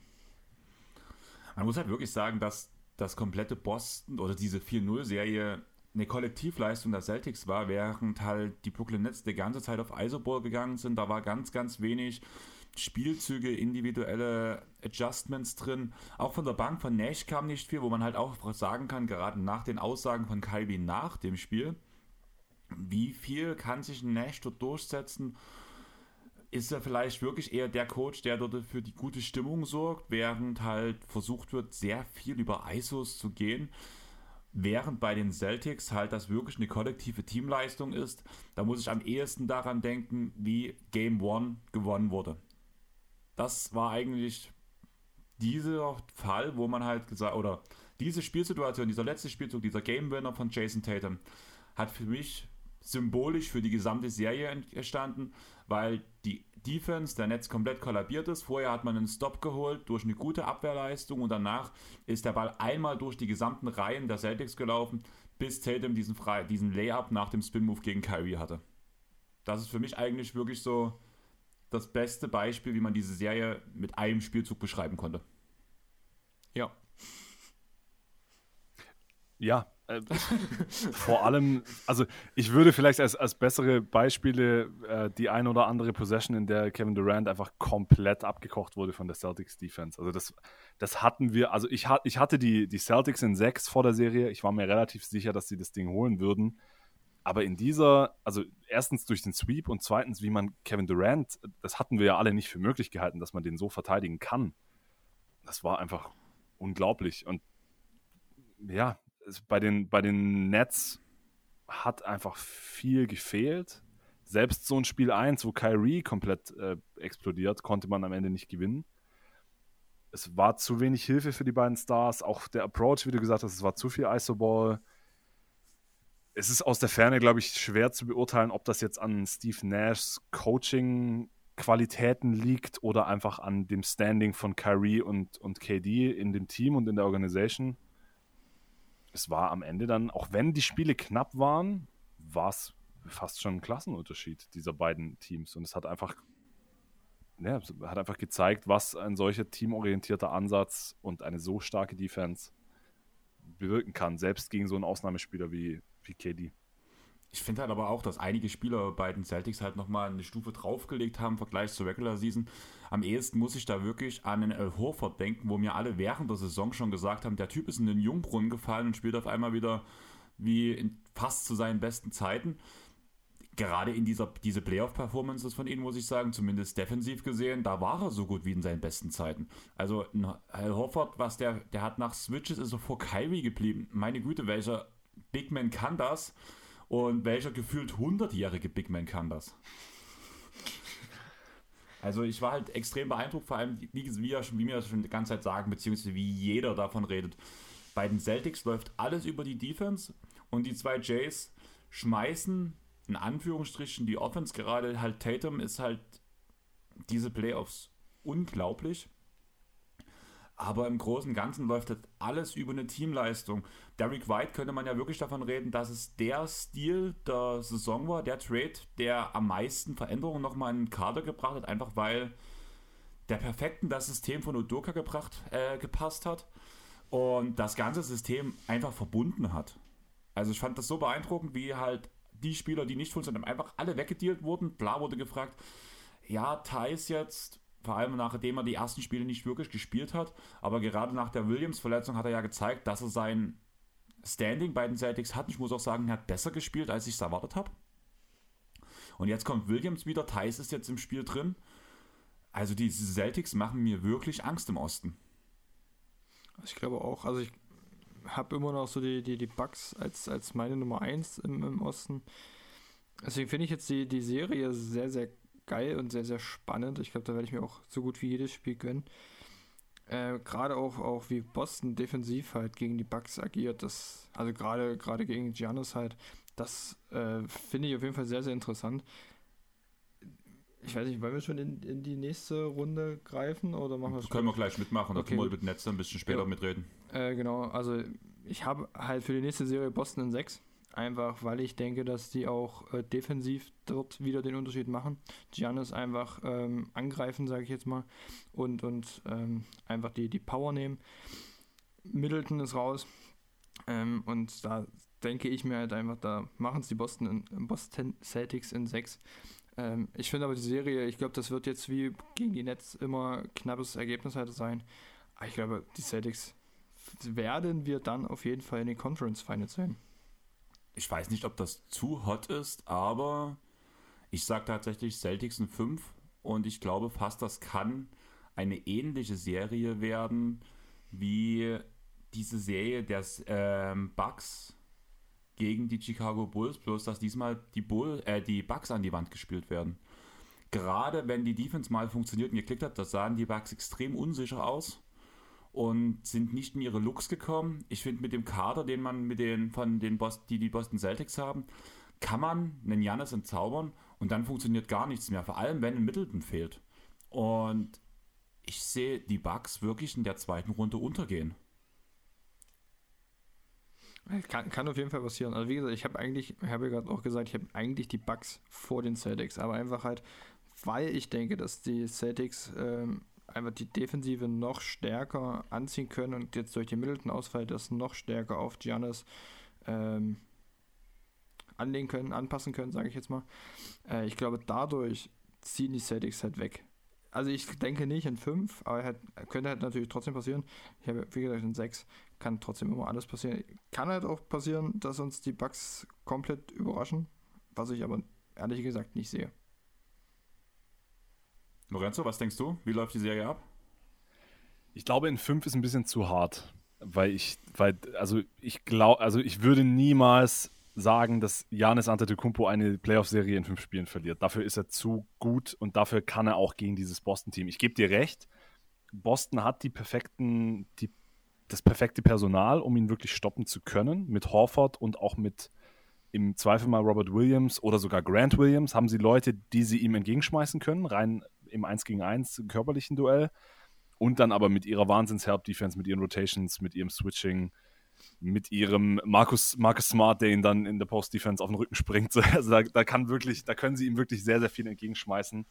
Man muss halt wirklich sagen, dass das komplette Boston oder diese 4-0-Serie eine Kollektivleistung der Celtics war, während halt die Brooklyn Nets die ganze Zeit auf Isoball gegangen sind. Da war ganz, ganz wenig Spielzüge, individuelle Adjustments drin. Auch von der Bank von Nash kam nicht viel, wo man halt auch sagen kann, gerade nach den Aussagen von Calvi nach dem Spiel, wie viel kann sich Nash dort durchsetzen? Ist er vielleicht wirklich eher der Coach, der dort für die gute Stimmung sorgt, während halt versucht wird, sehr viel über ISOs zu gehen? Während bei den Celtics halt das wirklich eine kollektive Teamleistung ist, da muss ich am ehesten daran denken, wie Game One gewonnen wurde das war eigentlich dieser Fall, wo man halt gesagt, oder diese Spielsituation, dieser letzte Spielzug, dieser Game Winner von Jason Tatum, hat für mich symbolisch für die gesamte Serie entstanden, weil die Defense der Netz komplett kollabiert ist. Vorher hat man einen Stop geholt durch eine gute Abwehrleistung und danach ist der Ball einmal durch die gesamten Reihen der Celtics gelaufen, bis Tatum diesen, Fre diesen Layup nach dem Spin-Move gegen Kyrie hatte. Das ist für mich eigentlich wirklich so das beste Beispiel, wie man diese Serie mit einem Spielzug beschreiben konnte. Ja. Ja, äh, vor allem, also ich würde vielleicht als, als bessere Beispiele äh, die ein oder andere Possession, in der Kevin Durant einfach komplett abgekocht wurde von der Celtics Defense. Also das, das hatten wir, also ich, ich hatte die, die Celtics in sechs vor der Serie. Ich war mir relativ sicher, dass sie das Ding holen würden. Aber in dieser, also erstens durch den Sweep und zweitens, wie man Kevin Durant, das hatten wir ja alle nicht für möglich gehalten, dass man den so verteidigen kann. Das war einfach unglaublich. Und ja, bei den, bei den Nets hat einfach viel gefehlt. Selbst so ein Spiel 1, wo Kyrie komplett äh, explodiert, konnte man am Ende nicht gewinnen. Es war zu wenig Hilfe für die beiden Stars. Auch der Approach, wie du gesagt hast, es war zu viel Isoball. Es ist aus der Ferne, glaube ich, schwer zu beurteilen, ob das jetzt an Steve Nashs Coaching-Qualitäten liegt oder einfach an dem Standing von Kyrie und, und KD in dem Team und in der Organisation es war am Ende dann, auch wenn die Spiele knapp waren, war es fast schon ein Klassenunterschied dieser beiden Teams. Und es hat einfach, ja, hat einfach gezeigt, was ein solcher teamorientierter Ansatz und eine so starke Defense bewirken kann, selbst gegen so einen Ausnahmespieler wie, wie KD. Ich finde halt aber auch, dass einige Spieler bei den Celtics halt nochmal eine Stufe draufgelegt haben im Vergleich zur Regular Season. Am ehesten muss ich da wirklich an den El Horford denken, wo mir alle während der Saison schon gesagt haben, der Typ ist in den Jungbrunnen gefallen und spielt auf einmal wieder wie in, fast zu seinen besten Zeiten. Gerade in dieser diese Playoff-Performances von ihm, muss ich sagen, zumindest defensiv gesehen, da war er so gut wie in seinen besten Zeiten. Also Al Horford, was der, der hat nach Switches, ist er vor Kyrie geblieben. Meine Güte, welcher Big Man kann das? Und welcher gefühlt 100-jährige Big Man kann das? Also ich war halt extrem beeindruckt, vor allem, wie, wie, wie wir das schon die ganze Zeit sagen, beziehungsweise wie jeder davon redet. Bei den Celtics läuft alles über die Defense und die zwei Jays schmeißen in Anführungsstrichen die Offense gerade halt Tatum ist halt diese Playoffs unglaublich. Aber im Großen und Ganzen läuft das alles über eine Teamleistung. Derek White könnte man ja wirklich davon reden, dass es der Stil der Saison war, der Trade, der am meisten Veränderungen nochmal in den Kader gebracht hat, einfach weil der perfekt in das System von Udoka gebracht, äh, gepasst hat und das ganze System einfach verbunden hat. Also ich fand das so beeindruckend, wie halt die Spieler, die nicht funktionieren, einfach alle weggedealt wurden. Bla wurde gefragt, ja, Thais jetzt vor allem nachdem er die ersten Spiele nicht wirklich gespielt hat. Aber gerade nach der Williams-Verletzung hat er ja gezeigt, dass er sein Standing bei den Celtics hat. Ich muss auch sagen, er hat besser gespielt, als ich es erwartet habe. Und jetzt kommt Williams wieder, Thais ist jetzt im Spiel drin. Also die Celtics machen mir wirklich Angst im Osten. Ich glaube auch, also ich habe immer noch so die, die, die Bugs als, als meine Nummer 1 im, im Osten. Deswegen finde ich jetzt die, die Serie sehr, sehr geil und sehr, sehr spannend. Ich glaube, da werde ich mir auch so gut wie jedes Spiel gönnen. Äh, gerade auch, auch wie Boston defensiv halt gegen die Bucks agiert, das, also gerade gerade gegen Giannis halt, das äh, finde ich auf jeden Fall sehr, sehr interessant. Ich weiß nicht, wollen wir schon in, in die nächste Runde greifen oder machen wir Können wir gleich mitmachen, okay. da können wir mit Netz ein bisschen später ja. mitreden. Äh, genau, also ich habe halt für die nächste Serie Boston in 6. Einfach weil ich denke, dass die auch äh, defensiv dort wieder den Unterschied machen. Giannis einfach ähm, angreifen, sage ich jetzt mal, und, und ähm, einfach die, die Power nehmen. Middleton ist raus. Ähm, und da denke ich mir halt einfach, da machen es die Boston, in, Boston Celtics in 6. Ähm, ich finde aber die Serie, ich glaube, das wird jetzt wie gegen die Nets immer knappes Ergebnis halt sein. Aber ich glaube, die Celtics werden wir dann auf jeden Fall in den Conference Finals sehen ich weiß nicht, ob das zu hot ist, aber ich sage tatsächlich Celtics sind 5 und ich glaube fast, das kann eine ähnliche Serie werden wie diese Serie der ähm, Bucks gegen die Chicago Bulls, bloß dass diesmal die, Bull, äh, die Bucks an die Wand gespielt werden. Gerade wenn die Defense mal funktioniert und geklickt hat, das sahen die Bucks extrem unsicher aus. Und sind nicht in ihre Looks gekommen. Ich finde, mit dem Kader, den man mit den von den Boston, die die Boston Celtics haben, kann man einen Janis entzaubern und dann funktioniert gar nichts mehr. Vor allem, wenn ein Middleton fehlt. Und ich sehe die Bugs wirklich in der zweiten Runde untergehen. Kann, kann auf jeden Fall passieren. Also wie gesagt, ich habe eigentlich, ich habe ja gerade auch gesagt, ich habe eigentlich die Bugs vor den Celtics, aber einfach halt, weil ich denke, dass die Celtics ähm, einfach die Defensive noch stärker anziehen können und jetzt durch den Middleton-Ausfall das noch stärker auf Giannis ähm, anlegen können, anpassen können, sage ich jetzt mal. Äh, ich glaube, dadurch ziehen die Celtics halt weg. Also ich denke nicht in 5, aber halt, könnte halt natürlich trotzdem passieren. Ich habe, wie gesagt, in 6 kann trotzdem immer alles passieren. Kann halt auch passieren, dass uns die Bugs komplett überraschen, was ich aber ehrlich gesagt nicht sehe. Lorenzo, was denkst du? Wie läuft die Serie ab? Ich glaube, in 5 ist ein bisschen zu hart, weil ich, weil, also ich glaube, also ich würde niemals sagen, dass Janis Antetokounmpo eine Playoff-Serie in fünf Spielen verliert. Dafür ist er zu gut und dafür kann er auch gegen dieses Boston-Team. Ich gebe dir recht, Boston hat die perfekten, die, das perfekte Personal, um ihn wirklich stoppen zu können. Mit Horford und auch mit im Zweifel mal Robert Williams oder sogar Grant Williams haben sie Leute, die sie ihm entgegenschmeißen können, rein im 1 gegen 1 körperlichen Duell. Und dann aber mit ihrer Wahnsinns-Help-Defense, mit ihren Rotations, mit ihrem Switching, mit ihrem Markus, Marcus Smart, der ihn dann in der Post-Defense auf den Rücken springt. Also da, da, kann wirklich, da können sie ihm wirklich sehr, sehr viel entgegenschmeißen.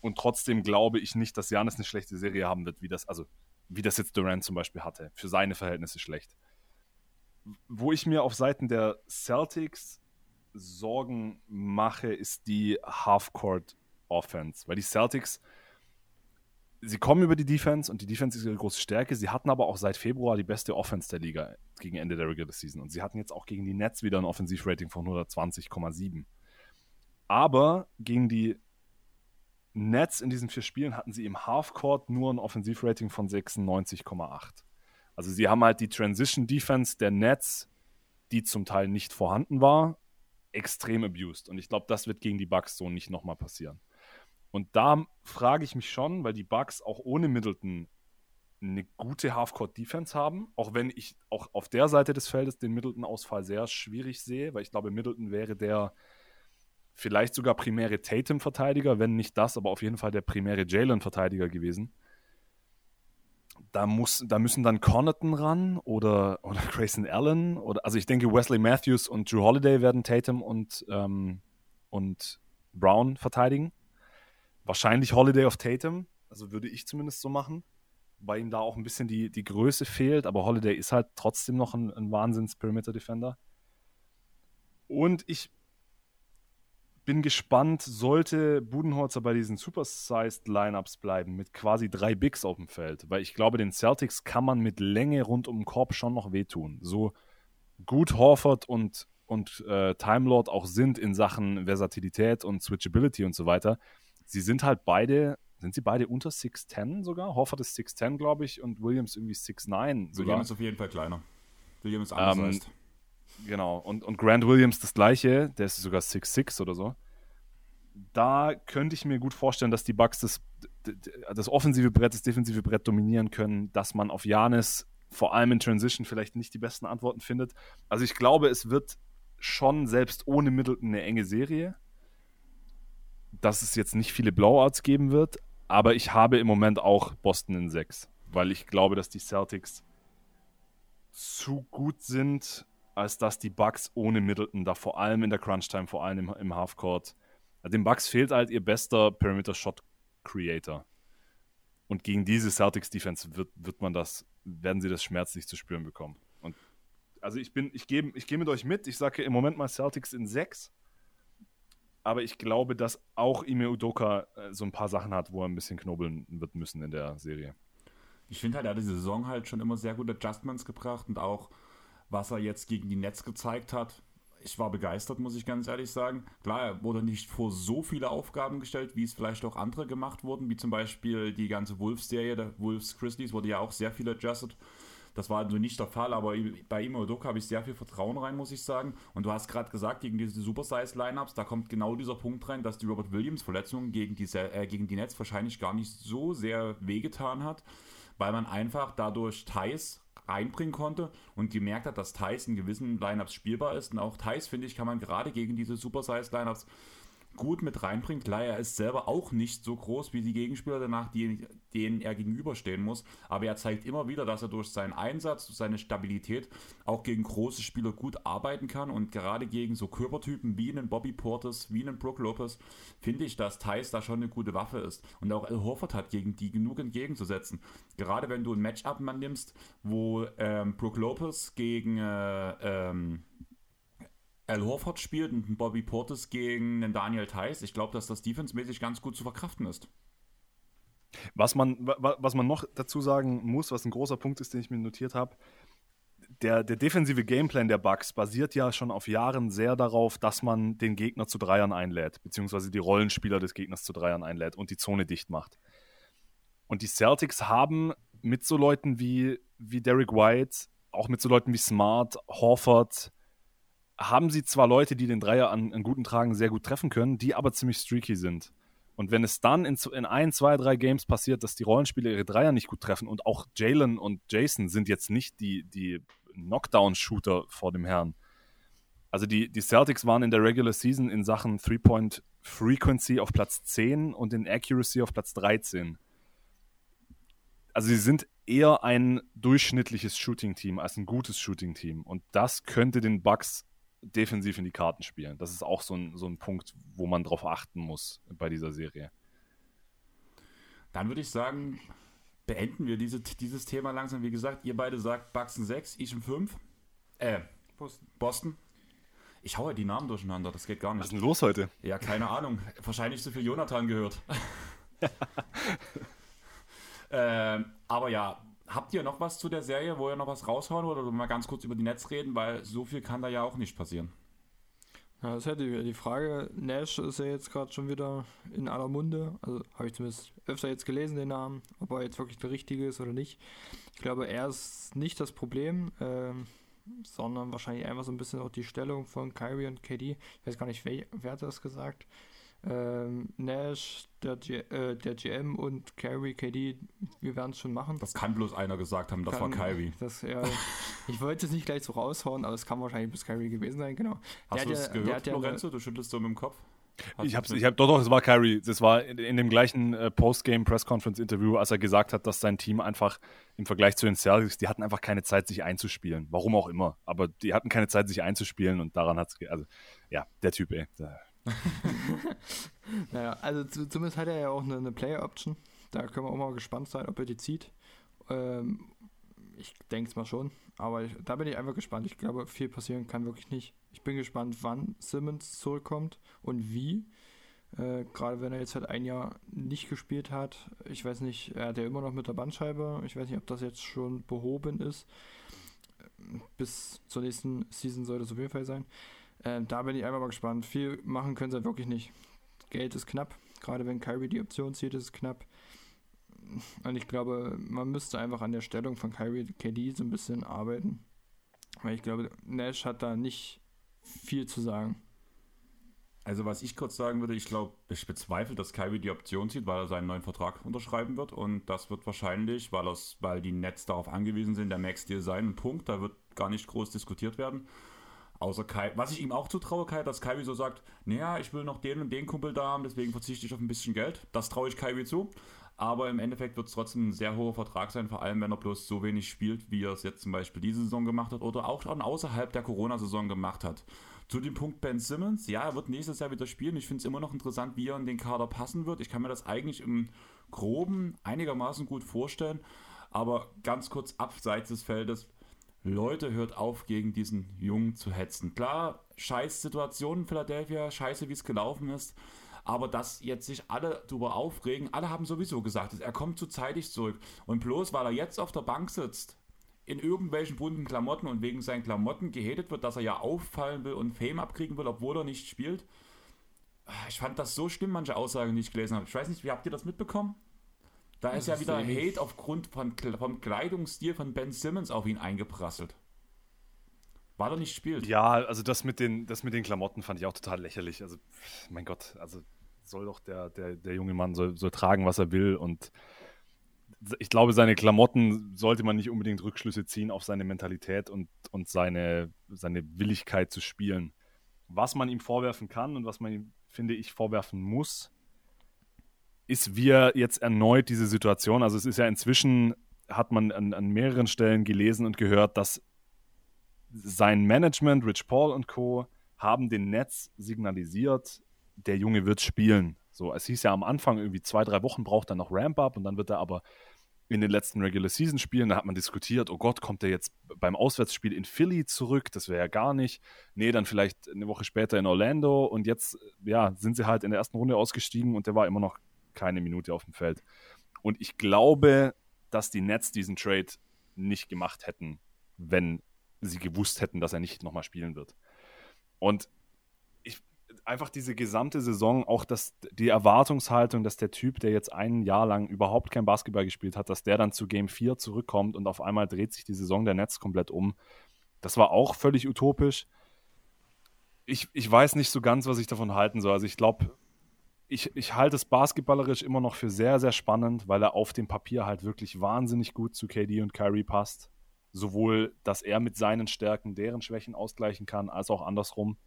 Und trotzdem glaube ich nicht, dass Janis eine schlechte Serie haben wird, wie das, also wie das jetzt Durant zum Beispiel hatte. Für seine Verhältnisse schlecht. Wo ich mir auf Seiten der Celtics Sorgen mache, ist die Half-Court Offense. Weil die Celtics sie kommen über die Defense und die Defense ist ihre große Stärke. Sie hatten aber auch seit Februar die beste Offense der Liga gegen Ende der Regular Season. Und sie hatten jetzt auch gegen die Nets wieder ein Offensivrating von 120,7. Aber gegen die Nets in diesen vier Spielen hatten sie im Halfcourt nur ein Offensivrating von 96,8. Also sie haben halt die Transition Defense der Nets, die zum Teil nicht vorhanden war, extrem abused. Und ich glaube, das wird gegen die Bucks so nicht nochmal passieren. Und da frage ich mich schon, weil die Bucks auch ohne Middleton eine gute Halfcourt-Defense haben, auch wenn ich auch auf der Seite des Feldes den Middleton-Ausfall sehr schwierig sehe, weil ich glaube, Middleton wäre der vielleicht sogar primäre Tatum-Verteidiger, wenn nicht das, aber auf jeden Fall der primäre Jalen-Verteidiger gewesen. Da, muss, da müssen dann Connaughton ran oder, oder Grayson Allen oder also ich denke Wesley Matthews und Drew Holiday werden Tatum und, ähm, und Brown verteidigen. Wahrscheinlich Holiday of Tatum, also würde ich zumindest so machen, weil ihm da auch ein bisschen die, die Größe fehlt, aber Holiday ist halt trotzdem noch ein, ein Wahnsinns-Perimeter-Defender. Und ich bin gespannt, sollte Budenholzer bei diesen Supersized Lineups bleiben, mit quasi drei Bigs auf dem Feld, weil ich glaube, den Celtics kann man mit Länge rund um den Korb schon noch wehtun. So gut Horford und, und äh, Time Lord auch sind in Sachen Versatilität und Switchability und so weiter, sie sind halt beide, sind sie beide unter 6'10 sogar? Hoffert ist 6'10, glaube ich, und Williams irgendwie 6'9 sogar. Williams ist auf jeden Fall kleiner. Williams ist anders ähm, Genau, und, und Grant Williams das gleiche, der ist sogar 6'6 oder so. Da könnte ich mir gut vorstellen, dass die Bucks das, das offensive Brett, das defensive Brett dominieren können, dass man auf Janis vor allem in Transition vielleicht nicht die besten Antworten findet. Also ich glaube, es wird schon selbst ohne Middleton eine enge Serie dass es jetzt nicht viele Blowouts geben wird, aber ich habe im Moment auch Boston in 6, weil ich glaube, dass die Celtics zu gut sind, als dass die Bucks ohne Middleton da vor allem in der Crunch-Time, vor allem im, im Halfcourt, den Bucks fehlt halt ihr bester Perimeter-Shot-Creator. Und gegen diese Celtics-Defense wird, wird man das, werden sie das schmerzlich zu spüren bekommen. Und also ich bin, ich gehe ich geh mit euch mit. Ich sage im Moment mal Celtics in 6 aber ich glaube, dass auch Ime Udoka äh, so ein paar Sachen hat, wo er ein bisschen knobeln wird müssen in der Serie. Ich finde halt, er hat diese Saison halt schon immer sehr gute Adjustments gebracht und auch, was er jetzt gegen die Netz gezeigt hat. Ich war begeistert, muss ich ganz ehrlich sagen. Klar, er wurde nicht vor so viele Aufgaben gestellt, wie es vielleicht auch andere gemacht wurden, wie zum Beispiel die ganze Wolves-Serie, der Wolves Grizzlies, wurde ja auch sehr viel adjusted. Das war also nicht der Fall, aber bei Imo Odoka habe ich sehr viel Vertrauen rein, muss ich sagen. Und du hast gerade gesagt, gegen diese Super-Size-Lineups, da kommt genau dieser Punkt rein, dass die Robert Williams-Verletzung gegen, äh, gegen die Nets wahrscheinlich gar nicht so sehr wehgetan hat weil man einfach dadurch Thais reinbringen konnte und gemerkt hat, dass Thais in gewissen Lineups spielbar ist. Und auch Thais, finde ich, kann man gerade gegen diese Super-Size-Lineups gut mit reinbringt. Klar, er ist selber auch nicht so groß wie die Gegenspieler danach, die, denen er gegenüberstehen muss. Aber er zeigt immer wieder, dass er durch seinen Einsatz, seine Stabilität auch gegen große Spieler gut arbeiten kann. Und gerade gegen so Körpertypen wie einen Bobby Portis, wie einen Brook Lopez, finde ich, dass Thais da schon eine gute Waffe ist. Und auch El Horford hat gegen die genug entgegenzusetzen. Gerade wenn du ein Matchup nimmst, wo ähm, Brook Lopez gegen äh, ähm, Al Horford spielt und Bobby Portis gegen den Daniel Theiss. Ich glaube, dass das defensemäßig ganz gut zu verkraften ist. Was man, was man noch dazu sagen muss, was ein großer Punkt ist, den ich mir notiert habe, der, der defensive Gameplan der Bucks basiert ja schon auf Jahren sehr darauf, dass man den Gegner zu Dreiern einlädt, beziehungsweise die Rollenspieler des Gegners zu Dreiern einlädt und die Zone dicht macht. Und die Celtics haben mit so Leuten wie, wie Derek White, auch mit so Leuten wie Smart, Horford, haben sie zwar Leute, die den Dreier an, an guten Tagen sehr gut treffen können, die aber ziemlich streaky sind. Und wenn es dann in, in ein, zwei, drei Games passiert, dass die Rollenspieler ihre Dreier nicht gut treffen und auch Jalen und Jason sind jetzt nicht die, die Knockdown-Shooter vor dem Herrn. Also die, die Celtics waren in der Regular Season in Sachen Three-Point-Frequency auf Platz 10 und in Accuracy auf Platz 13. Also sie sind eher ein durchschnittliches Shooting-Team als ein gutes Shooting-Team. Und das könnte den Bucks defensiv in die Karten spielen. Das ist auch so ein, so ein Punkt, wo man drauf achten muss bei dieser Serie. Dann würde ich sagen, beenden wir diese, dieses Thema langsam. Wie gesagt, ihr beide sagt Buxton 6, ich im 5. Äh, Boston. Boston. Ich haue die Namen durcheinander, das geht gar nicht. Was ist denn los heute? Ja, keine Ahnung. Wahrscheinlich zu viel Jonathan gehört. ähm, aber ja, Habt ihr noch was zu der Serie, wo ihr noch was raushauen oder mal ganz kurz über die Netz reden, weil so viel kann da ja auch nicht passieren. Ja, das hätte die, die Frage. Nash ist ja jetzt gerade schon wieder in aller Munde. Also habe ich zumindest öfter jetzt gelesen, den Namen. Ob er jetzt wirklich der richtige ist oder nicht. Ich glaube, er ist nicht das Problem, ähm, sondern wahrscheinlich einfach so ein bisschen auch die Stellung von Kyrie und KD. Ich weiß gar nicht, wer, wer hat das gesagt ähm, Nash, der, G äh, der GM und Kyrie, KD, wir werden es schon machen. Das kann bloß einer gesagt haben, das kann, war Kyrie. Das, ja, ich wollte es nicht gleich so raushauen, aber es kann wahrscheinlich bis Kyrie gewesen sein, genau. Hast du es gehört, Lorenzo? Du schüttelst so mit dem Kopf? Hast ich hab's, ich hab, doch, doch, es war Kyrie. Das war in, in dem gleichen äh, Postgame-Press-Conference-Interview, als er gesagt hat, dass sein Team einfach im Vergleich zu den Celtics, die hatten einfach keine Zeit, sich einzuspielen. Warum auch immer. Aber die hatten keine Zeit, sich einzuspielen und daran hat es, also, ja, der Typ, ey. Der, naja, also zumindest hat er ja auch eine, eine Player-Option. Da können wir auch mal gespannt sein, ob er die zieht. Ähm, ich denke es mal schon. Aber ich, da bin ich einfach gespannt. Ich glaube, viel passieren kann wirklich nicht. Ich bin gespannt, wann Simmons zurückkommt und wie. Äh, Gerade wenn er jetzt halt ein Jahr nicht gespielt hat. Ich weiß nicht, er hat ja immer noch mit der Bandscheibe. Ich weiß nicht, ob das jetzt schon behoben ist. Bis zur nächsten Season sollte es auf jeden Fall sein. Ähm, da bin ich einfach mal gespannt. Viel machen können sie halt wirklich nicht. Geld ist knapp. Gerade wenn Kyrie die Option zieht, ist es knapp. Und ich glaube, man müsste einfach an der Stellung von Kyrie KD so ein bisschen arbeiten. Weil ich glaube, Nash hat da nicht viel zu sagen. Also was ich kurz sagen würde, ich glaube, ich bezweifle, dass Kyrie die Option zieht, weil er seinen neuen Vertrag unterschreiben wird und das wird wahrscheinlich, weil, weil die Nets darauf angewiesen sind, der Max-Deal sein. Punkt, da wird gar nicht groß diskutiert werden. Außer Kai, was ich ihm auch zutraue, Kai, dass Kai so sagt, naja, ich will noch den und den Kumpel da haben, deswegen verzichte ich auf ein bisschen Geld. Das traue ich Kai zu. Aber im Endeffekt wird es trotzdem ein sehr hoher Vertrag sein, vor allem wenn er bloß so wenig spielt, wie er es jetzt zum Beispiel diese Saison gemacht hat oder auch schon außerhalb der Corona-Saison gemacht hat. Zu dem Punkt Ben Simmons, ja, er wird nächstes Jahr wieder spielen. Ich finde es immer noch interessant, wie er in den Kader passen wird. Ich kann mir das eigentlich im Groben einigermaßen gut vorstellen. Aber ganz kurz abseits des Feldes, Leute, hört auf, gegen diesen Jungen zu hetzen. Klar, scheiß Situation in Philadelphia, scheiße, wie es gelaufen ist. Aber dass jetzt sich alle darüber aufregen, alle haben sowieso gesagt, er kommt zu zeitig zurück. Und bloß weil er jetzt auf der Bank sitzt, in irgendwelchen bunten Klamotten und wegen seinen Klamotten gehatet wird, dass er ja auffallen will und Fame abkriegen will, obwohl er nicht spielt. Ich fand das so schlimm, manche Aussagen, die ich gelesen habe. Ich weiß nicht, wie habt ihr das mitbekommen? Da ist ja wieder Hate aufgrund von, vom Kleidungsstil von Ben Simmons auf ihn eingeprasselt. Weil er nicht spielt. Ja, also das mit den, das mit den Klamotten fand ich auch total lächerlich. Also, mein Gott, also soll doch der, der, der junge Mann soll, soll tragen, was er will und ich glaube, seine Klamotten sollte man nicht unbedingt Rückschlüsse ziehen auf seine Mentalität und, und seine, seine Willigkeit zu spielen. Was man ihm vorwerfen kann und was man ihm, finde ich, vorwerfen muss, ist, wie er jetzt erneut diese Situation, also es ist ja inzwischen, hat man an, an mehreren Stellen gelesen und gehört, dass sein Management, Rich Paul und Co., haben den Netz signalisiert, der Junge wird spielen. So, es hieß ja am Anfang irgendwie zwei, drei Wochen braucht er noch Ramp-Up und dann wird er aber in den letzten Regular Season Spielen, da hat man diskutiert, oh Gott, kommt er jetzt beim Auswärtsspiel in Philly zurück? Das wäre ja gar nicht. Nee, dann vielleicht eine Woche später in Orlando und jetzt, ja, sind sie halt in der ersten Runde ausgestiegen und der war immer noch keine Minute auf dem Feld. Und ich glaube, dass die Nets diesen Trade nicht gemacht hätten, wenn sie gewusst hätten, dass er nicht nochmal spielen wird. Und ich, einfach diese gesamte Saison, auch das, die Erwartungshaltung, dass der Typ, der jetzt ein Jahr lang überhaupt kein Basketball gespielt hat, dass der dann zu Game 4 zurückkommt und auf einmal dreht sich die Saison der Nets komplett um. Das war auch völlig utopisch. Ich, ich weiß nicht so ganz, was ich davon halten soll. Also ich glaube, ich, ich halte es basketballerisch immer noch für sehr, sehr spannend, weil er auf dem Papier halt wirklich wahnsinnig gut zu KD und Kyrie passt. Sowohl, dass er mit seinen Stärken deren Schwächen ausgleichen kann, als auch andersrum.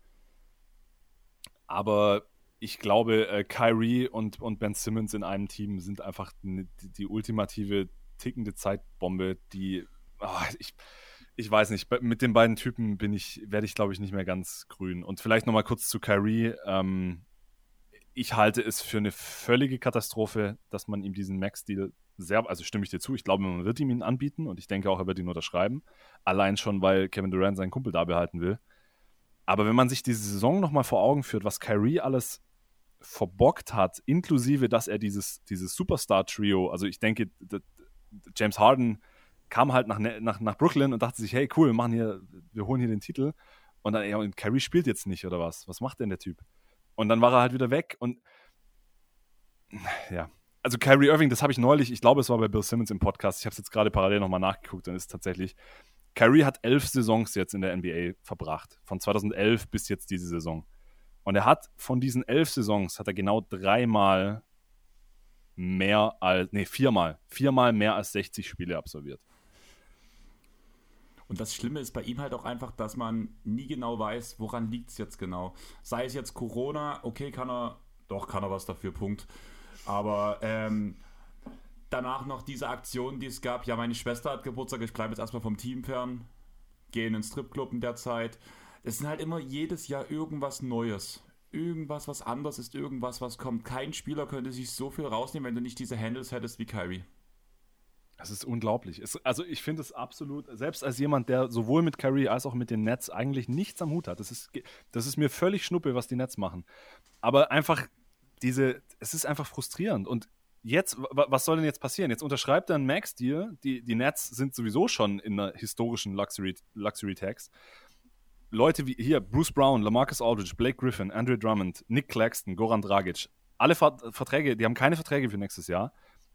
Aber ich glaube, äh, Kyrie und, und Ben Simmons in einem Team sind einfach die, die ultimative tickende Zeitbombe, die oh, ich, ich weiß nicht, mit den beiden Typen bin ich, werde ich, glaube ich, nicht mehr ganz grün. Und vielleicht nochmal kurz zu Kyrie. Ähm, ich halte es für eine völlige Katastrophe, dass man ihm diesen Max-Deal sehr, also stimme ich dir zu, ich glaube, man wird ihm ihn anbieten und ich denke auch, er wird ihn unterschreiben. Allein schon, weil Kevin Durant seinen Kumpel da behalten will. Aber wenn man sich diese Saison nochmal vor Augen führt, was Kyrie alles verbockt hat, inklusive, dass er dieses, dieses Superstar-Trio, also ich denke, James Harden kam halt nach, ne, nach, nach Brooklyn und dachte sich, hey, cool, wir machen hier, wir holen hier den Titel. Und dann, ja, und Kyrie spielt jetzt nicht, oder was? Was macht denn der Typ? Und dann war er halt wieder weg und ja. Also Kyrie Irving, das habe ich neulich, ich glaube, es war bei Bill Simmons im Podcast, ich habe es jetzt gerade parallel nochmal nachgeguckt und ist tatsächlich, Kyrie hat elf Saisons jetzt in der NBA verbracht, von 2011 bis jetzt diese Saison. Und er hat von diesen elf Saisons, hat er genau dreimal mehr als, nee, viermal, viermal mehr als 60 Spiele absolviert. Und das Schlimme ist bei ihm halt auch einfach, dass man nie genau weiß, woran liegt es jetzt genau. Sei es jetzt Corona, okay, kann er, doch, kann er was dafür, Punkt. Aber ähm, danach noch diese Aktion, die es gab, ja, meine Schwester hat Geburtstag, ich bleibe jetzt erstmal vom Team fern, gehe in den Stripclub in der Zeit. Es sind halt immer jedes Jahr irgendwas Neues. Irgendwas, was anders ist, irgendwas, was kommt. Kein Spieler könnte sich so viel rausnehmen, wenn du nicht diese Handles hättest wie Kyrie. Das ist unglaublich. Es, also ich finde es absolut, selbst als jemand, der sowohl mit Curry als auch mit den Nets eigentlich nichts am Hut hat, das ist, das ist mir völlig schnuppe, was die Nets machen. Aber einfach diese, es ist einfach frustrierend. Und jetzt, was soll denn jetzt passieren? Jetzt unterschreibt er einen Max-Deal. Die, die Nets sind sowieso schon in einer historischen Luxury, Luxury Tax. Leute wie hier Bruce Brown, Lamarcus Aldridge, Blake Griffin, Andre Drummond, Nick Claxton, Goran Dragic, alle Verträge, die haben keine Verträge für nächstes Jahr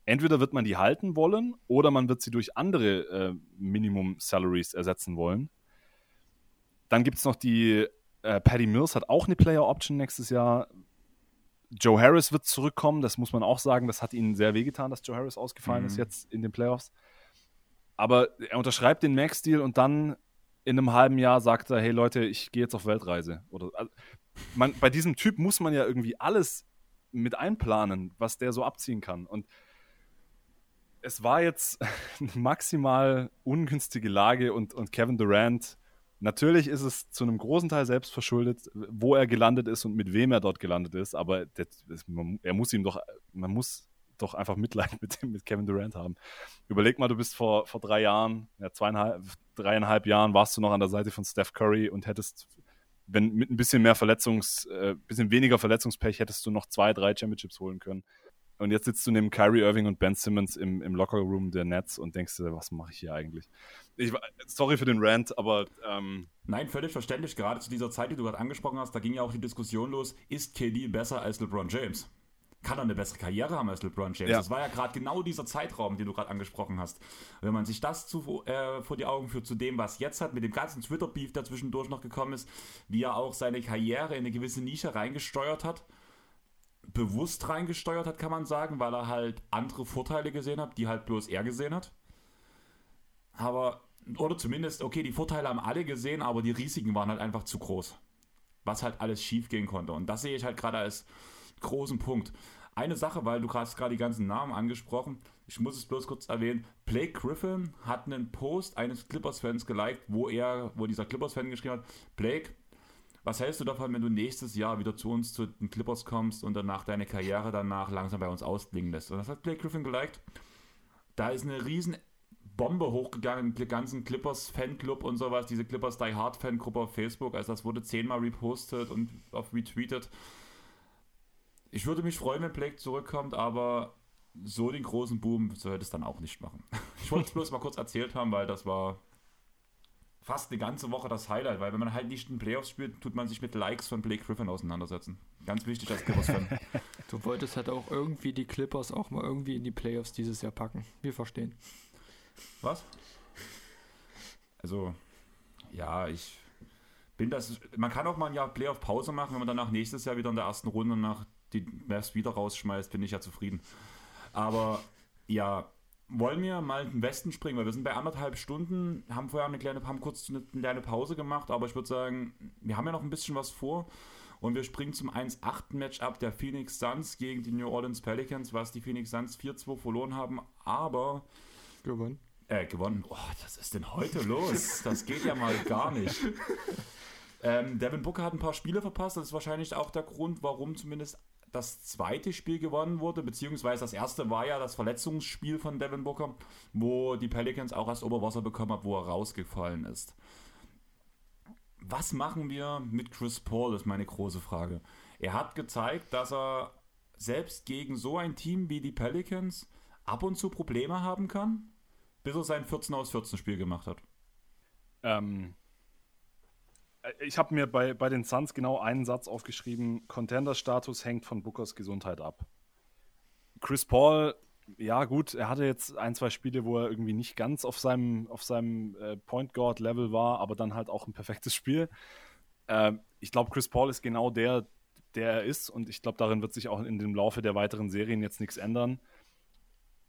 entweder wird man die halten wollen oder man wird sie durch andere äh, Minimum Salaries ersetzen wollen. Dann gibt es noch die, äh, Patty Mills hat auch eine Player Option nächstes Jahr. Joe Harris wird zurückkommen, das muss man auch sagen. Das hat ihnen sehr wehgetan, dass Joe Harris ausgefallen mhm. ist jetzt in den Playoffs. Aber er unterschreibt den Max-Deal und dann in einem halben Jahr sagt er: Hey Leute, ich gehe jetzt auf Weltreise. Oder, also, man, bei diesem Typ muss man ja irgendwie alles mit einplanen, was der so abziehen kann. Und es war jetzt eine maximal ungünstige Lage und, und Kevin Durant, natürlich ist es zu einem großen Teil selbst verschuldet, wo er gelandet ist und mit wem er dort gelandet ist, aber das, er muss ihm doch, man muss doch einfach Mitleid mit, mit Kevin Durant haben. Überleg mal, du bist vor, vor drei Jahren, ja, zweieinhalb, dreieinhalb Jahren warst du noch an der Seite von Steph Curry und hättest, wenn mit ein bisschen mehr Verletzungs, äh, bisschen weniger Verletzungspech, hättest du noch zwei, drei Championships holen können. Und jetzt sitzt du neben Kyrie Irving und Ben Simmons im, im Lockerroom der Nets und denkst dir, was mache ich hier eigentlich? Ich, sorry für den Rant, aber. Ähm Nein, völlig verständlich. Gerade zu dieser Zeit, die du gerade angesprochen hast, da ging ja auch die Diskussion los: Ist KD besser als LeBron James? Kann er eine bessere Karriere haben als LeBron James? Ja. Das war ja gerade genau dieser Zeitraum, den du gerade angesprochen hast. Wenn man sich das zu, äh, vor die Augen führt, zu dem, was jetzt hat, mit dem ganzen Twitter-Beef, der zwischendurch noch gekommen ist, wie er auch seine Karriere in eine gewisse Nische reingesteuert hat bewusst reingesteuert hat, kann man sagen, weil er halt andere Vorteile gesehen hat, die halt bloß er gesehen hat. Aber, oder zumindest, okay, die Vorteile haben alle gesehen, aber die Risiken waren halt einfach zu groß. Was halt alles schief gehen konnte. Und das sehe ich halt gerade als großen Punkt. Eine Sache, weil du hast gerade die ganzen Namen angesprochen, ich muss es bloß kurz erwähnen. Blake Griffin hat einen Post eines Clippers-Fans geliked, wo er, wo dieser Clippers-Fan geschrieben hat, Blake, was hältst du davon, wenn du nächstes Jahr wieder zu uns, zu den Clippers kommst und danach deine Karriere danach langsam bei uns ausklingen lässt? Und das hat Blake Griffin geliked. Da ist eine riesen Bombe hochgegangen im ganzen Clippers Fanclub und sowas, diese Clippers Die Hard Fangruppe auf Facebook. Also das wurde zehnmal repostet und auf retweetet. Ich würde mich freuen, wenn Blake zurückkommt, aber so den großen Boom sollte es dann auch nicht machen. Ich wollte es bloß mal kurz erzählt haben, weil das war fast eine ganze Woche das Highlight, weil wenn man halt nicht in Playoffs spielt, tut man sich mit Likes von Blake Griffin auseinandersetzen. Ganz wichtig als Clippers-Fan. du wolltest halt auch irgendwie die Clippers auch mal irgendwie in die Playoffs dieses Jahr packen. Wir verstehen. Was? Also, ja, ich bin das. Man kann auch mal ein Jahr Playoff-Pause machen, wenn man danach nächstes Jahr wieder in der ersten Runde nach die Mavs wieder rausschmeißt, bin ich ja zufrieden. Aber ja, wollen wir mal in den Westen springen, weil wir sind bei anderthalb Stunden, haben vorher eine kleine, haben kurz eine kleine Pause gemacht, aber ich würde sagen, wir haben ja noch ein bisschen was vor und wir springen zum 1-8-Matchup der Phoenix Suns gegen die New Orleans Pelicans, was die Phoenix Suns 4-2 verloren haben, aber gewonnen. Äh, gewonnen. Oh, was ist denn heute los? Das geht ja mal gar nicht. Ähm, Devin Booker hat ein paar Spiele verpasst. Das ist wahrscheinlich auch der Grund, warum zumindest das zweite Spiel gewonnen wurde, beziehungsweise das erste war ja das Verletzungsspiel von Devin Booker, wo die Pelicans auch erst Oberwasser bekommen haben, wo er rausgefallen ist. Was machen wir mit Chris Paul, ist meine große Frage. Er hat gezeigt, dass er selbst gegen so ein Team wie die Pelicans ab und zu Probleme haben kann, bis er sein 14 aus 14 Spiel gemacht hat. Ähm, ich habe mir bei, bei den Suns genau einen Satz aufgeschrieben: Contender-Status hängt von Bookers Gesundheit ab. Chris Paul, ja, gut, er hatte jetzt ein, zwei Spiele, wo er irgendwie nicht ganz auf seinem, auf seinem äh, Point Guard-Level war, aber dann halt auch ein perfektes Spiel. Äh, ich glaube, Chris Paul ist genau der, der er ist und ich glaube, darin wird sich auch in dem Laufe der weiteren Serien jetzt nichts ändern.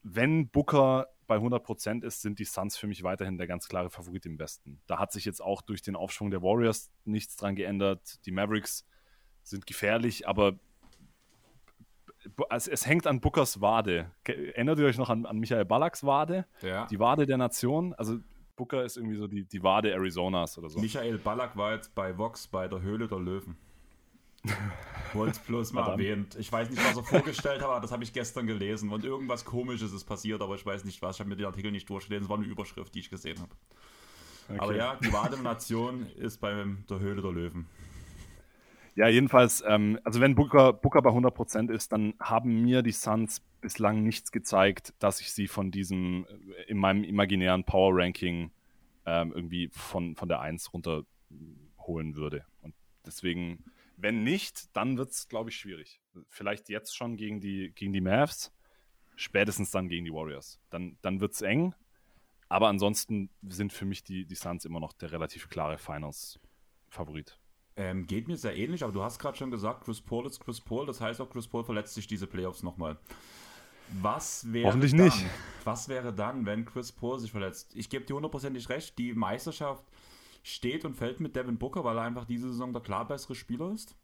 Wenn Booker bei 100% ist, sind die Suns für mich weiterhin der ganz klare Favorit im Westen. Da hat sich jetzt auch durch den Aufschwung der Warriors nichts dran geändert. Die Mavericks sind gefährlich, aber es, es hängt an Bookers Wade. Erinnert ihr euch noch an, an Michael Ballacks Wade? Ja. Die Wade der Nation? Also Booker ist irgendwie so die, die Wade Arizonas oder so. Michael Ballack war jetzt bei Vox bei der Höhle der Löwen. Es bloß mal Verdammt. erwähnt. Ich weiß nicht, was er vorgestellt hat, aber das habe ich gestern gelesen. Und irgendwas komisches ist passiert, aber ich weiß nicht was. Ich habe mir den Artikel nicht durchgelesen. Es war eine Überschrift, die ich gesehen habe. Okay. Aber ja, die Nation ist bei der Höhle der Löwen. Ja, jedenfalls, ähm, also wenn Booker, Booker bei 100% ist, dann haben mir die Suns bislang nichts gezeigt, dass ich sie von diesem, äh, in meinem imaginären Power-Ranking ähm, irgendwie von, von der 1 runterholen würde. Und deswegen, wenn nicht, dann wird es, glaube ich, schwierig. Vielleicht jetzt schon gegen die, gegen die Mavs, spätestens dann gegen die Warriors. Dann, dann wird es eng, aber ansonsten sind für mich die, die Suns immer noch der relativ klare Finals-Favorit. Ähm, geht mir sehr ähnlich, aber du hast gerade schon gesagt, Chris Paul ist Chris Paul. Das heißt auch, Chris Paul verletzt sich diese Playoffs nochmal. Was wäre Hoffentlich dann, nicht. Was wäre dann, wenn Chris Paul sich verletzt? Ich gebe dir hundertprozentig recht, die Meisterschaft steht und fällt mit Devin Booker, weil er einfach diese Saison der klar bessere Spieler ist.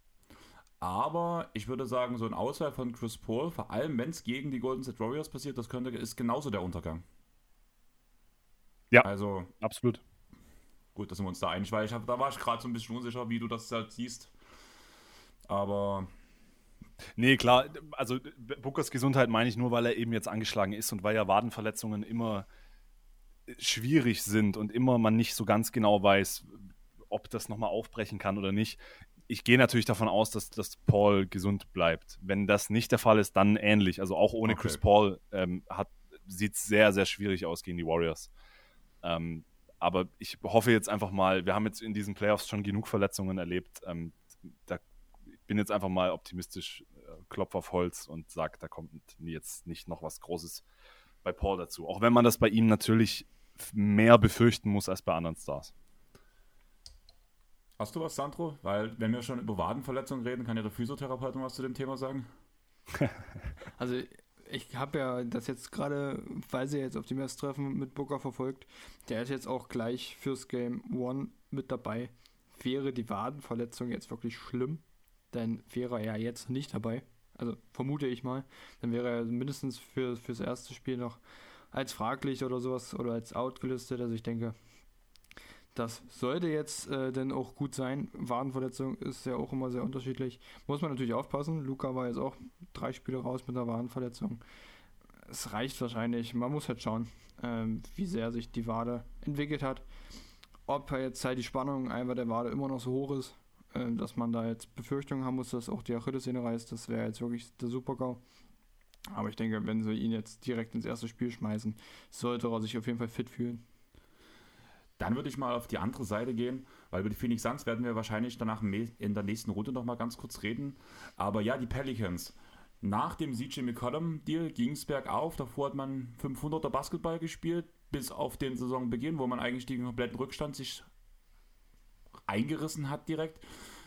Aber ich würde sagen, so ein Auswahl von Chris Paul, vor allem wenn es gegen die Golden State Warriors passiert, das könnte, ist genauso der Untergang. Ja. Also, Absolut. gut, da sind wir uns da einig, weil ich hab, da war ich gerade so ein bisschen unsicher, wie du das halt siehst. Aber Nee, klar, also Bookers Gesundheit meine ich nur, weil er eben jetzt angeschlagen ist und weil ja Wadenverletzungen immer schwierig sind und immer man nicht so ganz genau weiß, ob das nochmal aufbrechen kann oder nicht. Ich gehe natürlich davon aus, dass, dass Paul gesund bleibt. Wenn das nicht der Fall ist, dann ähnlich. Also auch ohne Okay. Chris Paul ähm, sieht es sehr, sehr schwierig aus gegen die Warriors. Ähm, aber ich hoffe jetzt einfach mal, wir haben jetzt in diesen Playoffs schon genug Verletzungen erlebt. Ähm, da ich bin jetzt einfach mal optimistisch, äh, klopf auf Holz und sage, da kommt jetzt nicht noch was Großes bei Paul dazu. Auch wenn man das bei ihm natürlich mehr befürchten muss als bei anderen Stars. hast du was, Sandro? Weil, wenn wir schon über Wadenverletzungen reden, kann ja der Physiotherapeut noch was zu dem Thema sagen. also ich habe ja das jetzt gerade, weil sie jetzt auf die Messtreffen mit Booker verfolgt, der ist jetzt auch gleich fürs Game One mit dabei. Wäre die Wadenverletzung jetzt wirklich schlimm, dann wäre er jetzt nicht dabei. Also vermute ich mal. Dann wäre er mindestens für, fürs erste Spiel noch als fraglich oder sowas oder als out gelistet. Also ich denke, das sollte jetzt äh, dann auch gut sein. Wadenverletzung ist ja auch immer sehr unterschiedlich. Muss man natürlich aufpassen. Luca war jetzt auch drei Spiele raus mit einer Wadenverletzung. Es reicht wahrscheinlich. Man muss halt schauen, ähm, wie sehr sich die Wade entwickelt hat. Ob jetzt halt die Spannung einfach der Wade immer noch so hoch ist, äh, dass man da jetzt Befürchtungen haben muss, dass auch die Achillessehne reißt. Das wäre jetzt wirklich der Super-GAU. Aber ich denke, wenn sie ihn jetzt direkt ins erste Spiel schmeißen, sollte er sich auf jeden Fall fit fühlen. Dann würde ich mal auf die andere Seite gehen, weil über die Phoenix Suns werden wir wahrscheinlich danach in der nächsten Runde noch mal ganz kurz reden. Aber ja, die Pelicans. Nach dem CJ McCollum-Deal ging es bergauf. Davor hat man 500er Basketball gespielt, bis auf den Saisonbeginn, wo man eigentlich den kompletten Rückstand sich eingerissen hat direkt.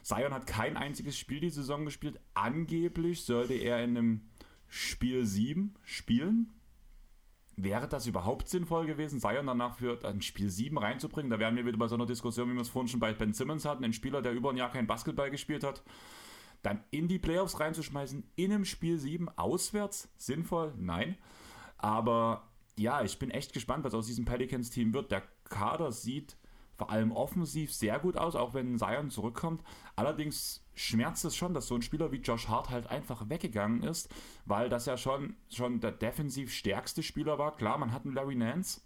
Zion hat kein einziges Spiel die Saison gespielt. Angeblich sollte er in einem Spiel 7 spielen. Wäre das überhaupt sinnvoll gewesen, Zion danach für ein Spiel 7 reinzubringen? Da wären wir wieder bei so einer Diskussion, wie wir es vorhin schon bei Ben Simmons hatten, ein Spieler, der über ein Jahr kein Basketball gespielt hat. Dann in die Playoffs reinzuschmeißen, in einem Spiel 7 auswärts, sinnvoll? Nein. Aber ja, ich bin echt gespannt, was aus diesem Pelicans-Team wird. Der Kader sieht vor allem offensiv sehr gut aus, auch wenn Zion zurückkommt. Allerdings schmerzt es schon, dass so ein Spieler wie Josh Hart halt einfach weggegangen ist, weil das ja schon, schon der defensiv stärkste Spieler war. Klar, man hat einen Larry Nance,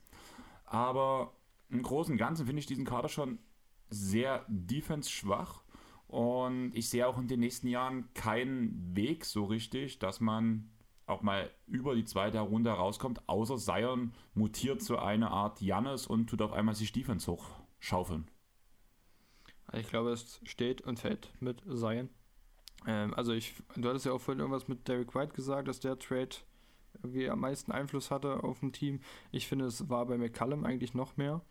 aber im Großen und Ganzen finde ich diesen Kader schon sehr defense-schwach. Und ich sehe auch in den nächsten Jahren keinen Weg so richtig, dass man auch mal über die zweite Runde rauskommt, außer Zion mutiert zu einer Art Jannis und tut auf einmal sich Defense hoch schaufeln. Ich glaube, es steht und fällt mit Zion. Ähm, also ich, du hattest ja auch vorhin irgendwas mit Derek White gesagt, dass der Trade irgendwie am meisten Einfluss hatte auf ein Team. Ich finde, es war bei McCallum eigentlich noch mehr.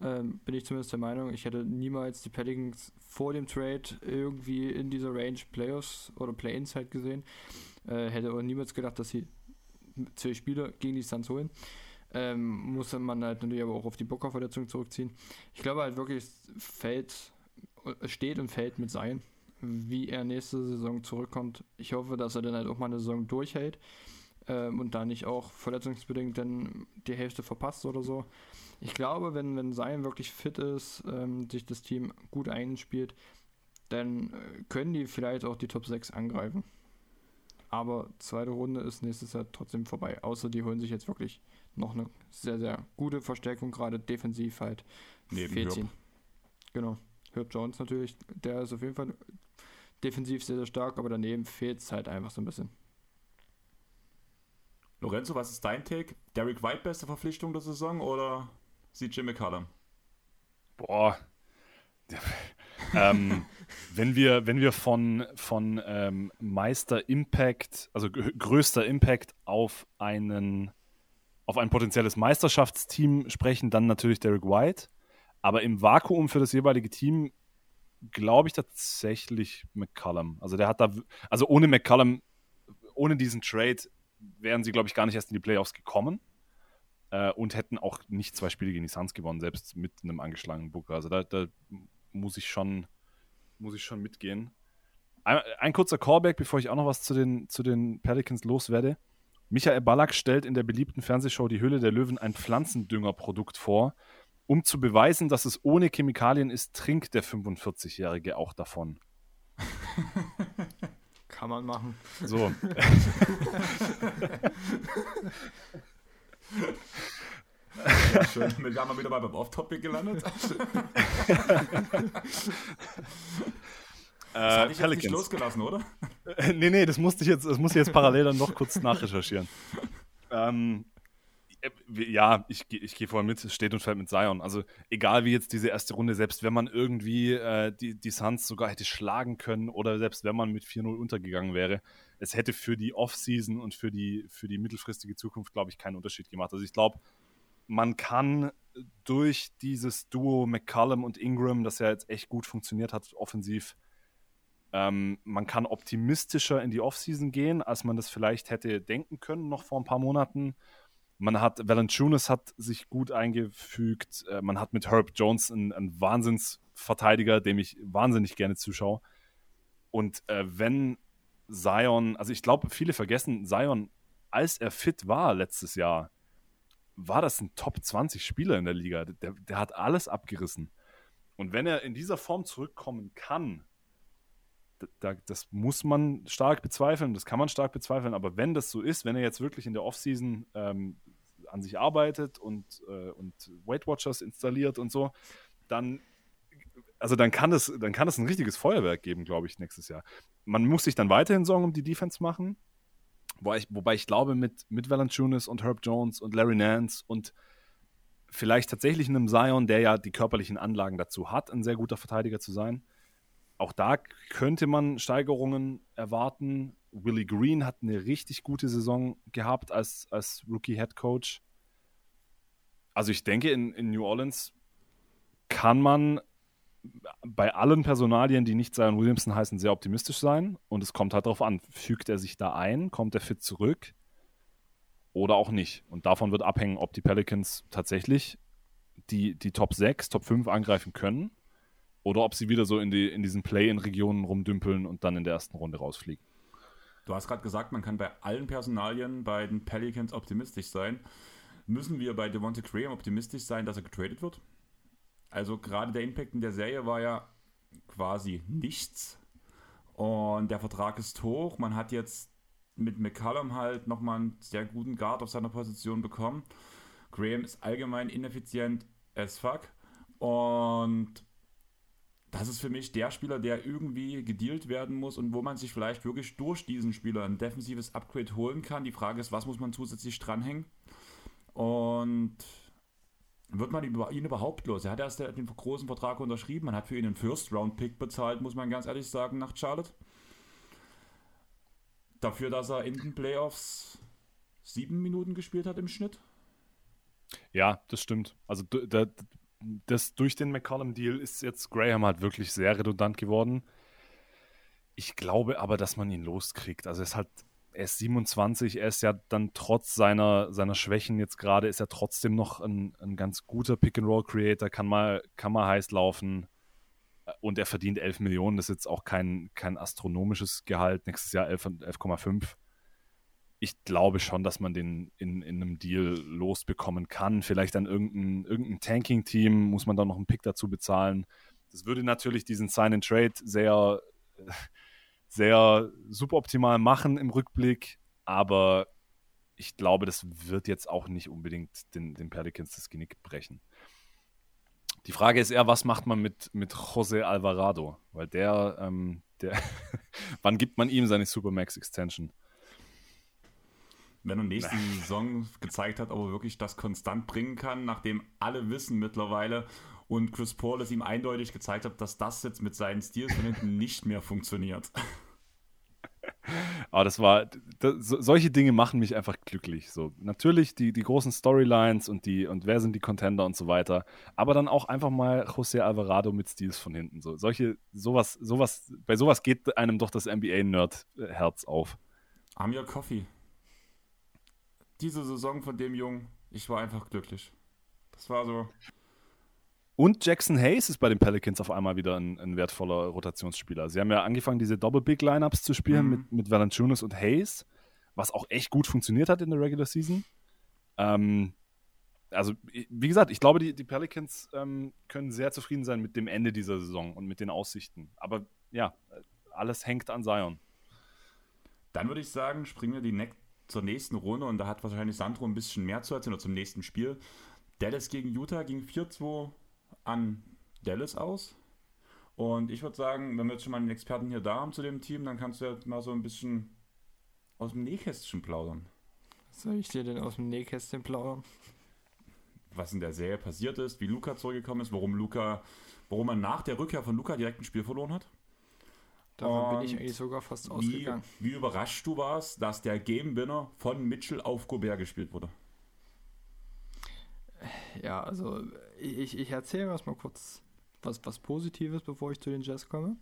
Ähm, bin ich zumindest der Meinung. Ich hätte niemals die Pelicans vor dem Trade irgendwie in dieser Range Playoffs oder Play-ins halt gesehen. Äh, hätte auch niemals gedacht, dass sie zwei Spieler gegen die Suns holen. Ähm, muss man halt natürlich aber auch auf die Booker-Verletzung zurückziehen. Ich glaube halt wirklich, es fällt, steht und fällt mit sein, wie er nächste Saison zurückkommt. Ich hoffe, dass er dann halt auch mal eine Saison durchhält ähm, und da nicht auch verletzungsbedingt dann die Hälfte verpasst oder so. Ich glaube, wenn, wenn Zion wirklich fit ist, ähm, sich das Team gut einspielt, dann äh, können die vielleicht auch die Top 6 angreifen. Aber zweite Runde ist nächstes Jahr trotzdem vorbei. Außer die holen sich jetzt wirklich noch eine sehr, sehr gute Verstärkung, gerade defensiv halt. Neben fehlt Genau. Herb Jones natürlich, der ist auf jeden Fall defensiv sehr, sehr stark, aber daneben fehlt es halt einfach so ein bisschen. Lorenzo, was ist dein Take? Derek White beste Verpflichtung der Saison oder CJ McCallum? Boah. ähm, wenn wir, wenn wir von, von ähm, Meister Impact, also größter Impact auf einen auf ein potenzielles Meisterschaftsteam sprechen, dann natürlich Derek White. Aber im Vakuum für das jeweilige Team glaube ich tatsächlich McCallum. Also der hat da, also ohne McCallum, ohne diesen Trade wären sie, glaube ich, gar nicht erst in die Playoffs gekommen äh, und hätten auch nicht zwei Spiele gegen die Suns gewonnen, selbst mit einem angeschlagenen Booker. Also da, da muss ich schon, muss ich schon mitgehen. Ein, ein, kurzer Callback, bevor ich auch noch was zu den, zu den Pelicans loswerde. Michael Ballack stellt in der beliebten Fernsehshow Die Höhle der Löwen ein Pflanzendüngerprodukt vor. Um zu beweisen, dass es ohne Chemikalien ist, trinkt der 45-Jährige auch davon. Kann man machen. So. Ja, schön. Wir haben wieder mal beim Off-Topic gelandet. Das hatte ich jetzt nicht losgelassen, oder? nee, nee, das musste ich jetzt, das musste ich jetzt parallel dann noch kurz nachrecherchieren. ähm, äh, ja, ich, ich gehe vorher mit, es steht und fällt mit Zion. Also egal wie jetzt diese erste Runde, selbst wenn man irgendwie äh, die, die Suns sogar hätte schlagen können oder selbst wenn man mit 4-0 untergegangen wäre, es hätte für die Offseason und für die, für die mittelfristige Zukunft, glaube ich, keinen Unterschied gemacht. Also ich glaube, man kann durch dieses Duo McCallum und Ingram, das ja jetzt echt gut funktioniert hat, offensiv, Ähm, man kann optimistischer in die Offseason gehen, als man das vielleicht hätte denken können, noch vor ein paar Monaten. Man hat, Valanciunas hat sich gut eingefügt. Äh, man hat mit Herb Jones einen, einen Wahnsinnsverteidiger, dem ich wahnsinnig gerne zuschaue. Und äh, wenn Zion, also ich glaube, viele vergessen, Zion, als er fit war letztes Jahr, war das ein Top 20 Spieler in der Liga. Der, der hat alles abgerissen. Und wenn er in dieser Form zurückkommen kann, da, das muss man stark bezweifeln, das kann man stark bezweifeln, aber wenn das so ist, wenn er jetzt wirklich in der Offseason ähm, an sich arbeitet und, äh, und Weight Watchers installiert und so, dann, also dann kann es, dann kann es ein richtiges Feuerwerk geben, glaube ich, nächstes Jahr. Man muss sich dann weiterhin Sorgen um die Defense machen, wobei ich, wobei ich glaube, mit, mit Valanciunas und Herb Jones und Larry Nance und vielleicht tatsächlich einem Zion, der ja die körperlichen Anlagen dazu hat, ein sehr guter Verteidiger zu sein, auch da könnte man Steigerungen erwarten. Willie Green hat eine richtig gute Saison gehabt als, als Rookie-Head Coach. Also ich denke, in, in New Orleans kann man bei allen Personalien, die nicht Zion Williamson heißen, sehr optimistisch sein. Und es kommt halt darauf an, fügt er sich da ein, kommt er fit zurück oder auch nicht. Und davon wird abhängen, ob die Pelicans tatsächlich die, die Top 6, Top 5 angreifen können oder ob sie wieder so in, die, in diesen Play-in-Regionen rumdümpeln und dann in der ersten Runde rausfliegen. Du hast gerade gesagt, man kann bei allen Personalien bei den Pelicans optimistisch sein. Müssen wir bei Devonta Graham optimistisch sein, dass er getradet wird? Also gerade der Impact in der Serie war ja quasi nichts. Und der Vertrag ist hoch. Man hat jetzt mit McCallum halt nochmal einen sehr guten Guard auf seiner Position bekommen. Graham ist allgemein ineffizient as fuck. Und das ist für mich der Spieler, der irgendwie gedealt werden muss und wo man sich vielleicht wirklich durch diesen Spieler ein defensives Upgrade holen kann. Die Frage ist, was muss man zusätzlich dranhängen? Und wird man ihn überhaupt los? Er hat erst den großen Vertrag unterschrieben, man hat für ihn einen First-Round-Pick bezahlt, muss man ganz ehrlich sagen, nach Charlotte. Dafür, dass er in den Playoffs sieben Minuten gespielt hat im Schnitt. Ja, das stimmt. Also da, das durch den McCollum-Deal ist jetzt Graham halt wirklich sehr redundant geworden. Ich glaube aber, dass man ihn loskriegt. Also er ist halt, er ist 27, er ist ja dann trotz seiner, seiner Schwächen jetzt gerade, ist er trotzdem noch ein, ein ganz guter Pick-and-Roll-Creator, kann mal, kann mal heiß laufen und er verdient 11 Millionen, das ist jetzt auch kein, kein astronomisches Gehalt, nächstes Jahr 11,5. 11, ich glaube schon, dass man den in, in einem Deal losbekommen kann. Vielleicht an irgendein, irgendein Tanking-Team muss man dann noch einen Pick dazu bezahlen. Das würde natürlich diesen Sign-and-Trade sehr, sehr suboptimal machen im Rückblick, aber ich glaube, das wird jetzt auch nicht unbedingt den, den Pelicans das Genick brechen. Die Frage ist eher, was macht man mit, mit José Alvarado? Weil der, ähm, der wann gibt man ihm seine Supermax Extension? Wenn er nächste Saison gezeigt hat, ob er wirklich das konstant bringen kann, nachdem alle wissen mittlerweile und Chris Paul es ihm eindeutig gezeigt hat, dass das jetzt mit seinen Stils von hinten nicht mehr funktioniert. Aber das war, das, solche Dinge machen mich einfach glücklich. So, natürlich die, die großen Storylines und die, und wer sind die Contender und so weiter. Aber dann auch einfach mal José Alvarado mit Stils von hinten. So, solche, sowas, sowas, bei sowas geht einem doch das NBA-Nerd-Herz auf. Amir Coffee diese Saison von dem Jungen, ich war einfach glücklich. Das war so. Und Jackson Hayes ist bei den Pelicans auf einmal wieder ein, ein wertvoller Rotationsspieler. Sie haben ja angefangen, diese Double-Big-Lineups zu spielen mhm. mit, mit Valanciunas und Hayes, was auch echt gut funktioniert hat in der Regular Season. Ähm, also, wie gesagt, ich glaube, die, die Pelicans ähm, können sehr zufrieden sein mit dem Ende dieser Saison und mit den Aussichten. Aber ja, alles hängt an Zion. Dann würde ich sagen, springen wir die nächste zur nächsten Runde und da hat wahrscheinlich Sandro ein bisschen mehr zu erzählen oder zum nächsten Spiel. Dallas gegen Utah ging 4-2 an Dallas aus. Und ich würde sagen, wenn wir jetzt schon mal einen Experten hier da haben zu dem Team, dann kannst du ja mal so ein bisschen aus dem Nähkästchen plaudern. Was soll ich dir denn aus dem Nähkästchen plaudern? Was in der Serie passiert ist, wie Luca zurückgekommen ist, warum Luca, warum man nach der Rückkehr von Luca direkt ein Spiel verloren hat. Davon bin ich eigentlich sogar fast ausgegangen. Wie, wie überrascht du warst, dass der Game Winner von Mitchell auf Gobert gespielt wurde? Ja, also ich, ich erzähle erstmal kurz was, was Positives, bevor ich zu den Jazz komme.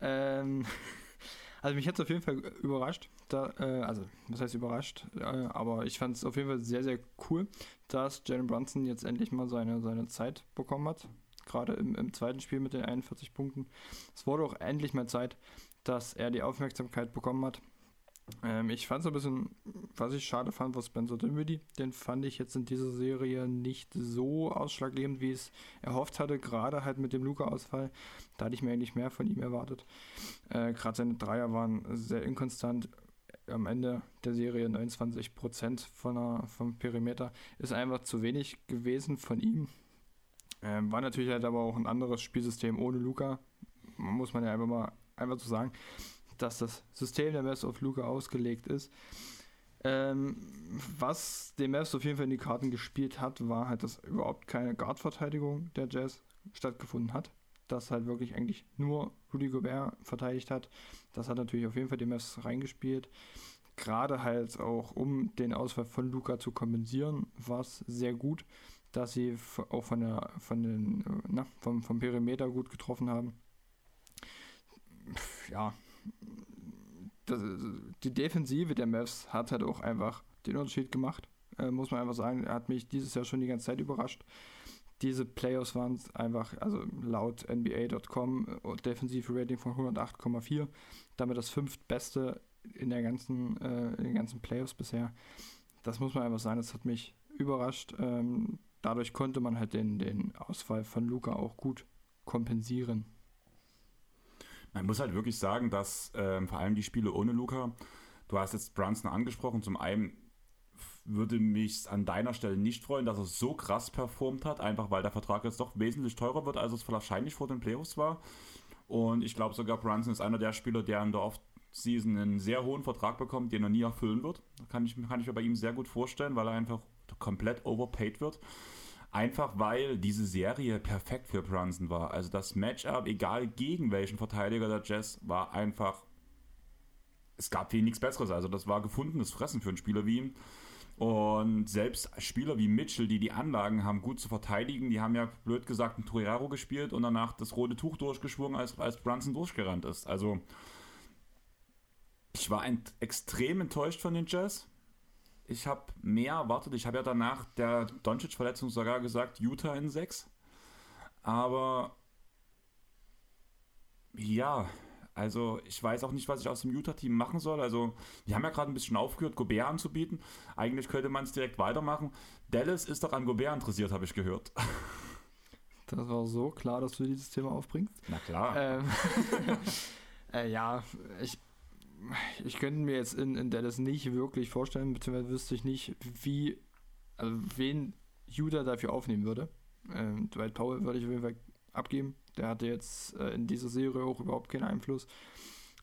Ähm, also mich hat es auf jeden Fall überrascht. Da, äh, also, was heißt überrascht? Äh, aber ich fand es auf jeden Fall sehr, sehr cool, dass Jalen Brunson jetzt endlich mal seine, seine Zeit bekommen hat. Gerade im, im zweiten Spiel mit den 41 Punkten. Es wurde auch endlich mal Zeit, dass er die Aufmerksamkeit bekommen hat. Ähm, ich fand es ein bisschen, was ich schade fand, war Spencer Dinwiddie. Den fand ich jetzt in dieser Serie nicht so ausschlaggebend, wie es erhofft hatte. Gerade halt mit dem Luca-Ausfall. Da hatte ich mir eigentlich mehr von ihm erwartet. Äh, Gerade seine Dreier waren sehr inkonstant. Am Ende der Serie 29% von der, vom Perimeter ist einfach zu wenig gewesen von ihm. Ähm, war natürlich halt aber auch ein anderes Spielsystem ohne Luca. Muss man ja einfach mal einfach so sagen dass das System der Mavs auf Luca ausgelegt ist. Ähm, was dem Mavs auf jeden Fall in die Karten gespielt hat, war halt, dass überhaupt keine Guard-Verteidigung der Jazz stattgefunden hat. Dass halt wirklich eigentlich nur Rudy Gobert verteidigt hat. Das hat natürlich auf jeden Fall die Mavs reingespielt. Gerade halt auch, um den Ausfall von Luca zu kompensieren, war es sehr gut, dass sie auch von der, von den, na, vom, vom Perimeter gut getroffen haben. Ja, das, die Defensive der Mavs hat halt auch einfach den Unterschied gemacht. Äh, muss man einfach sagen, hat mich dieses Jahr schon die ganze Zeit überrascht. Diese Playoffs waren einfach, also laut NBA.com, äh, defensive Rating von 108,4. Damit das fünftbeste in, der ganzen, äh, in den ganzen Playoffs bisher. Das muss man einfach sagen, das hat mich überrascht. Ähm, dadurch konnte man halt den, den Ausfall von Luca auch gut kompensieren. Man muss halt wirklich sagen, dass ähm, vor allem die Spiele ohne Luca, du hast jetzt Brunson angesprochen, zum einen würde mich an deiner Stelle nicht freuen, dass er so krass performt hat, einfach weil der Vertrag jetzt doch wesentlich teurer wird, als es wahrscheinlich vor den Playoffs war. Und ich glaube sogar, Brunson ist einer der Spieler, der in der Off-Season einen sehr hohen Vertrag bekommt, den er nie erfüllen wird. Kann ich, kann ich mir bei ihm sehr gut vorstellen, weil er einfach komplett overpaid wird. Einfach weil diese Serie perfekt für Brunson war. Also das Matchup, egal gegen welchen Verteidiger der Jazz, war einfach. Es gab hier nichts Besseres. Also das war gefundenes Fressen für einen Spieler wie ihn. Und selbst Spieler wie Mitchell, die die Anlagen haben, gut zu verteidigen, die haben ja blöd gesagt ein Torero gespielt und danach das rote Tuch durchgeschwungen, als, als Brunson durchgerannt ist. Also ich war ent extrem enttäuscht von den Jazz ich habe mehr erwartet. Ich habe ja danach der Doncic-Verletzung sogar gesagt, Utah in 6. Aber ja, also ich weiß auch nicht, was ich aus dem Utah-Team machen soll. Also wir haben ja gerade ein bisschen aufgehört, Gobert anzubieten. Eigentlich könnte man es direkt weitermachen. Dallas ist doch an Gobert interessiert, habe ich gehört. Das war so klar, dass du dieses Thema aufbringst. Na klar. Ähm, äh, ja, ich, ich könnte mir jetzt in, in Dallas nicht wirklich vorstellen, beziehungsweise wüsste ich nicht, wie, also wen Judah dafür aufnehmen würde. Ähm, Dwight Powell würde ich auf jeden Fall abgeben. Der hatte jetzt äh, in dieser Serie auch überhaupt keinen Einfluss.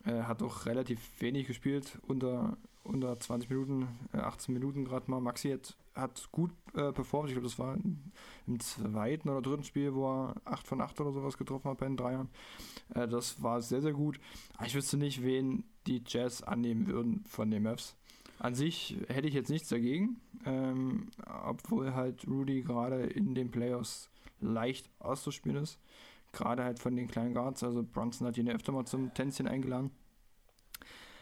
Äh, hat auch relativ wenig gespielt, unter, unter 20 Minuten, äh, 18 Minuten gerade mal. Maxi hat, hat gut äh, performt. Ich glaube, das war im zweiten oder dritten Spiel, wo er 8 von 8 oder sowas getroffen hat bei den Dreiern. Äh, das war sehr, sehr gut. Aber ich wüsste nicht, wen die Jazz annehmen würden von den Mavs. An sich hätte ich jetzt nichts dagegen, ähm, obwohl halt Rudy gerade in den Playoffs leicht auszuspielen ist. Gerade halt von den kleinen Guards. Also Bronson hat ihn ja öfter mal zum Tänzchen eingeladen.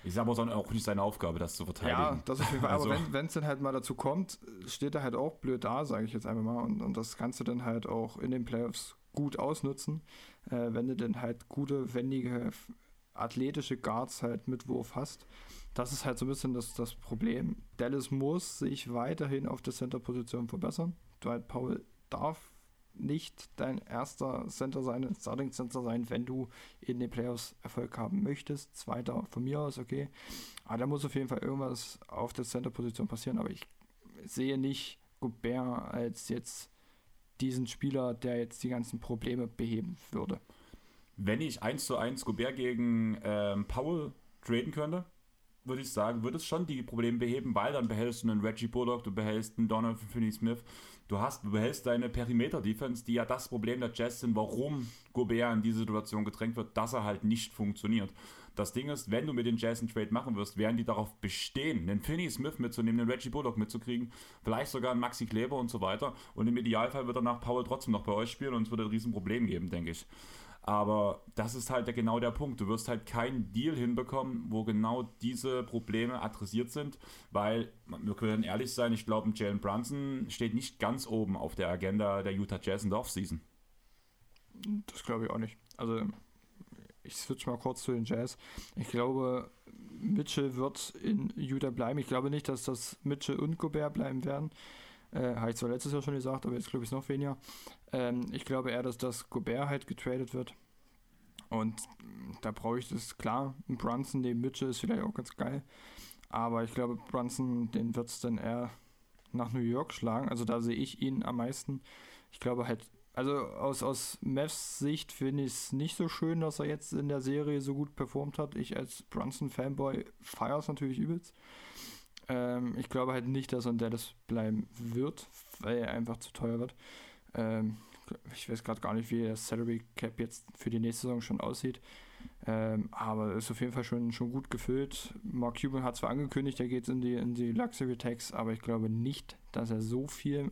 Ist aber auch nicht seine Aufgabe, das zu verteidigen. Ja, das auf jeden Fall. Also. Aber wenn es dann halt mal dazu kommt, steht er halt auch blöd da, sage ich jetzt einfach mal. Und, und das kannst du dann halt auch in den Playoffs gut ausnutzen, äh, wenn du dann halt gute, wendige athletische Guards halt mit Wurf hast. Das ist halt so ein bisschen das, das Problem. Dallas muss sich weiterhin auf der Center-Position verbessern. Dwight Powell darf nicht dein erster Center sein, ein Starting Center sein, wenn du in den Playoffs Erfolg haben möchtest. Zweiter von mir aus, okay. Aber da muss auf jeden Fall irgendwas auf der Center-Position passieren. Aber ich sehe nicht Gobert als jetzt diesen Spieler, der jetzt die ganzen Probleme beheben würde wenn ich 1 zu 1 Gobert gegen ähm, Powell traden könnte, würde ich sagen, würde es schon die Probleme beheben, weil dann behältst du einen Reggie Bullock, du behältst einen Donovan Finney-Smith, du hast, du behältst deine Perimeter-Defense, die ja das Problem der Jazz sind, warum Gobert in diese Situation gedrängt wird, dass er halt nicht funktioniert. Das Ding ist, wenn du mit den Jazz einen Trade machen wirst, werden die darauf bestehen, einen Finney Smith mitzunehmen, einen Reggie Bullock mitzukriegen, vielleicht sogar einen Maxi Kleber und so weiter. Und im Idealfall wird danach Powell trotzdem noch bei euch spielen und es wird ein Riesenproblem geben, denke ich. Aber das ist halt genau der Punkt. Du wirst halt keinen Deal hinbekommen, wo genau diese Probleme adressiert sind, weil wir können ehrlich sein, ich glaube, Jalen Brunson steht nicht ganz oben auf der Agenda der Utah Jazz in der Offseason. Das glaube ich auch nicht. Also ich switch mal kurz zu den Jazz. Ich glaube, Mitchell wird in Utah bleiben. Ich glaube nicht, dass das Mitchell und Gobert bleiben werden. Äh, Habe ich zwar letztes Jahr schon gesagt, aber jetzt glaube ich noch weniger. Ähm, ich glaube eher, dass das Gobert halt getradet wird. Und da brauche ich das klar. Ein Brunson neben Mitchell ist vielleicht auch ganz geil. Aber ich glaube, Brunson, den wird es dann eher nach New York schlagen. Also da sehe ich ihn am meisten. Ich glaube halt, also aus, aus Mavs Sicht finde ich es nicht so schön, dass er jetzt in der Serie so gut performt hat. Ich als Brunson-Fanboy feiere es natürlich übelst. Ähm, ich glaube halt nicht, dass er in Dallas bleiben wird, weil er einfach zu teuer wird. Ähm, ich weiß gerade gar nicht, wie der Salary Cap jetzt für die nächste Saison schon aussieht. Ähm, aber ist auf jeden Fall schon, schon gut gefüllt. Mark Cuban hat zwar angekündigt, er geht in die, in die Luxury Tax, aber ich glaube nicht, dass er so viel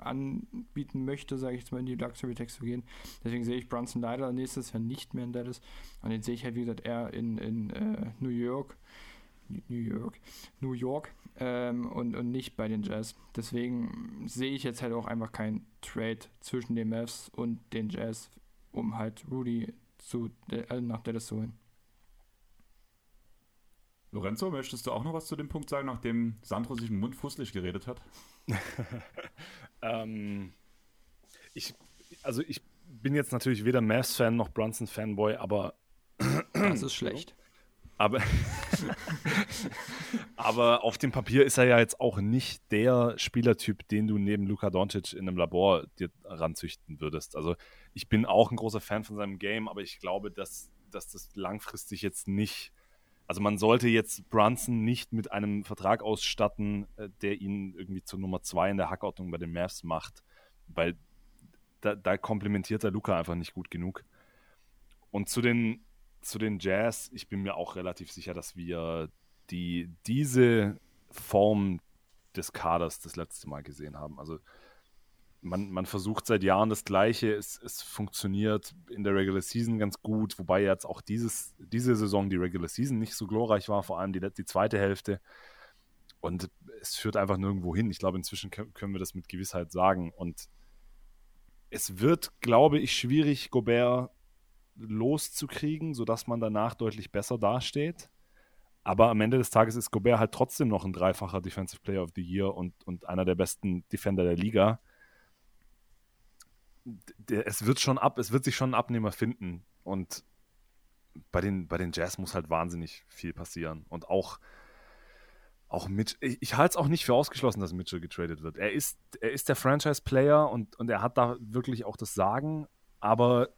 anbieten möchte, sage ich jetzt mal, in die Luxury Tax zu gehen. Deswegen sehe ich Brunson leider nächstes Jahr nicht mehr in Dallas. Und den sehe ich halt, wie gesagt, eher in, in äh, New York. New York, New York ähm, und, und nicht bei den Jazz. Deswegen sehe ich jetzt halt auch einfach keinen Trade zwischen den Mavs und den Jazz, um halt Rudy zu, äh, nach Dallas zu holen. Lorenzo, möchtest du auch noch was zu dem Punkt sagen, nachdem Sandro sich den Mund fußlich geredet hat? ähm, ich, also ich bin jetzt natürlich weder Mavs-Fan noch Brunson-Fanboy, aber das ist schlecht. Aber, aber auf dem Papier ist er ja jetzt auch nicht der Spielertyp, den du neben Luka Doncic in einem Labor dir ranzüchten würdest. Also ich bin auch ein großer Fan von seinem Game, aber ich glaube, dass, dass das langfristig jetzt nicht. Also man sollte jetzt Brunson nicht mit einem Vertrag ausstatten, äh, der ihn irgendwie zur Nummer zwei in der Hackordnung bei den Mavs macht, weil da, da komplementiert er Luca einfach nicht gut genug. Und zu den zu den Jazz, ich bin mir auch relativ sicher, dass wir die, diese Form des Kaders das letzte Mal gesehen haben. Also man, man versucht seit Jahren das Gleiche. Es, es funktioniert in der Regular Season ganz gut, wobei jetzt auch dieses, diese Saison die Regular Season nicht so glorreich war, vor allem die, die zweite Hälfte. Und es führt einfach nirgendwo hin. Ich glaube, inzwischen können wir das mit Gewissheit sagen. Und es wird, glaube ich, schwierig, Gobert loszukriegen, sodass man danach deutlich besser dasteht. Aber am Ende des Tages ist Gobert halt trotzdem noch ein dreifacher Defensive Player of the Year und, und einer der besten Defender der Liga. Es wird schon ab, es wird sich schon ein Abnehmer finden. Und bei den, bei den Jazz muss halt wahnsinnig viel passieren. Und auch, auch Mitch, ich, ich halte es auch nicht für ausgeschlossen, dass Mitchell getradet wird. Er ist, er ist der Franchise-Player und, und er hat da wirklich auch das Sagen, aber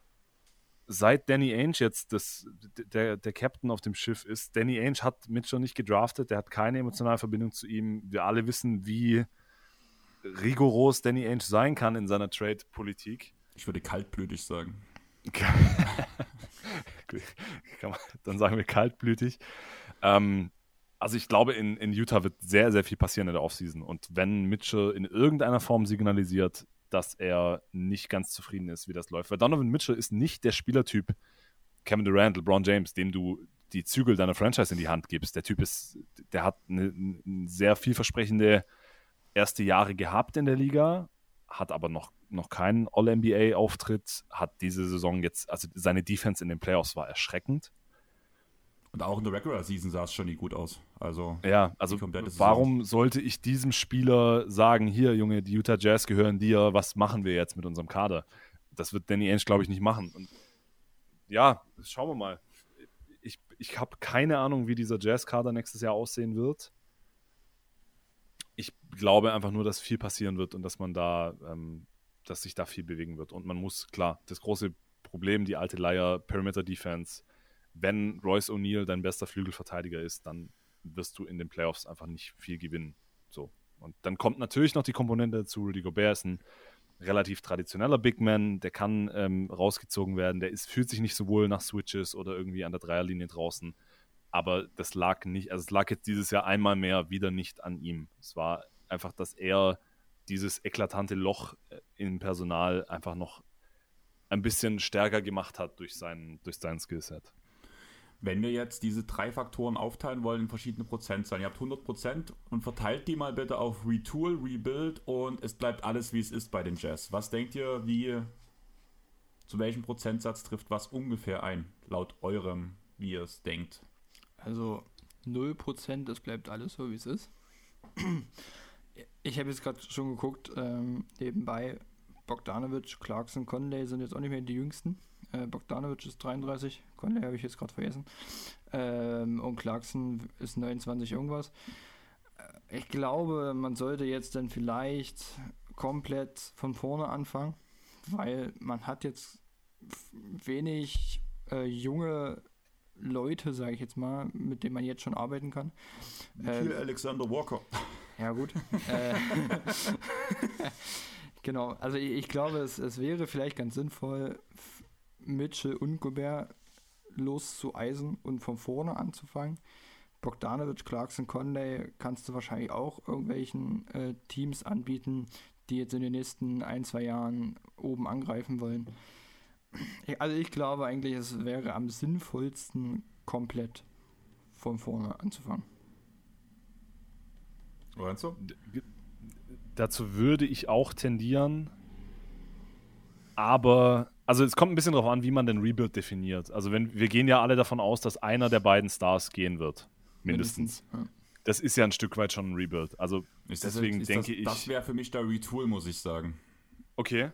seit Danny Ainge jetzt das, der, der Captain auf dem Schiff ist, Danny Ainge hat Mitchell nicht gedraftet, der hat keine emotionale Verbindung zu ihm. Wir alle wissen, wie rigoros Danny Ainge sein kann in seiner Trade-Politik. Ich würde kaltblütig sagen. Dann sagen wir kaltblütig. Ähm, also ich glaube, in, in Utah wird sehr, sehr viel passieren in der Offseason. Und wenn Mitchell in irgendeiner Form signalisiert, dass er nicht ganz zufrieden ist, wie das läuft. Weil Donovan Mitchell ist nicht der Spielertyp Kevin Durant, LeBron James, dem du die Zügel deiner Franchise in die Hand gibst. Der Typ ist, der hat eine, eine sehr vielversprechende erste Jahre gehabt in der Liga, hat aber noch, noch keinen All-NBA-Auftritt, hat diese Saison jetzt, also seine Defense in den Playoffs war erschreckend. Und auch in der Regular Season sah es schon nie gut aus. Also, ja, also warum sollte ich diesem Spieler sagen, hier, Junge, die Utah Jazz gehören dir, was machen wir jetzt mit unserem Kader? Das wird Danny Ainge, glaube ich, nicht machen. Und ja, schauen wir mal. Ich, ich habe keine Ahnung, wie dieser Jazz-Kader nächstes Jahr aussehen wird. Ich glaube einfach nur, dass viel passieren wird und dass man da, ähm, dass sich da viel bewegen wird. Und man muss, klar, das große Problem, die alte Leier, Perimeter Defense, wenn Royce O'Neill dein bester Flügelverteidiger ist, dann wirst du in den Playoffs einfach nicht viel gewinnen. So. Und dann kommt natürlich noch die Komponente dazu. Rudy Gobert ist ein relativ traditioneller Big Man, der kann ähm, rausgezogen werden, der ist, fühlt sich nicht so wohl nach Switches oder irgendwie an der Dreierlinie draußen. Aber das lag nicht, also es lag jetzt dieses Jahr einmal mehr wieder nicht an ihm. Es war einfach, dass er dieses eklatante Loch äh, im Personal einfach noch ein bisschen stärker gemacht hat durch sein, durch sein Skillset. Wenn wir jetzt diese drei Faktoren aufteilen wollen in verschiedene Prozentzahlen, ihr habt 100% und verteilt die mal bitte auf Retool, Rebuild und es bleibt alles wie es ist bei den Jazz. Was denkt ihr, wie zu welchem Prozentsatz trifft was ungefähr ein, laut eurem, wie ihr es denkt? Also 0%, das bleibt alles so wie es ist. Ich habe jetzt gerade schon geguckt, ähm, nebenbei Bogdanovic, Clarkson, Conley sind jetzt auch nicht mehr die jüngsten. Äh, Bogdanovic ist 33, Conley habe ich jetzt gerade vergessen. Ähm, und Clarkson ist 29 irgendwas. Äh, ich glaube, man sollte jetzt dann vielleicht komplett von vorne anfangen, weil man hat jetzt wenig äh, junge Leute, sage ich jetzt mal, mit denen man jetzt schon arbeiten kann. Hier ähm, Alexander Walker. Ja, gut. äh, genau, also ich, ich glaube, es, es wäre vielleicht ganz sinnvoll, Mitchell und Gobert loszueisen und von vorne anzufangen. Bogdanovic, Clarkson, Conley kannst du wahrscheinlich auch irgendwelchen äh, Teams anbieten, die jetzt in den nächsten ein, zwei Jahren oben angreifen wollen. Also ich glaube eigentlich, es wäre am sinnvollsten, komplett von vorne anzufangen. Lorenzo? Dazu würde ich auch tendieren, aber also es kommt ein bisschen darauf an, wie man den Rebuild definiert. Also wenn wir gehen ja alle davon aus, dass einer der beiden Stars gehen wird, mindestens. mindestens ja. Das ist ja ein Stück weit schon ein Rebuild. Also ist deswegen das, denke das, ich. Das wäre für mich der Retool, muss ich sagen. Okay.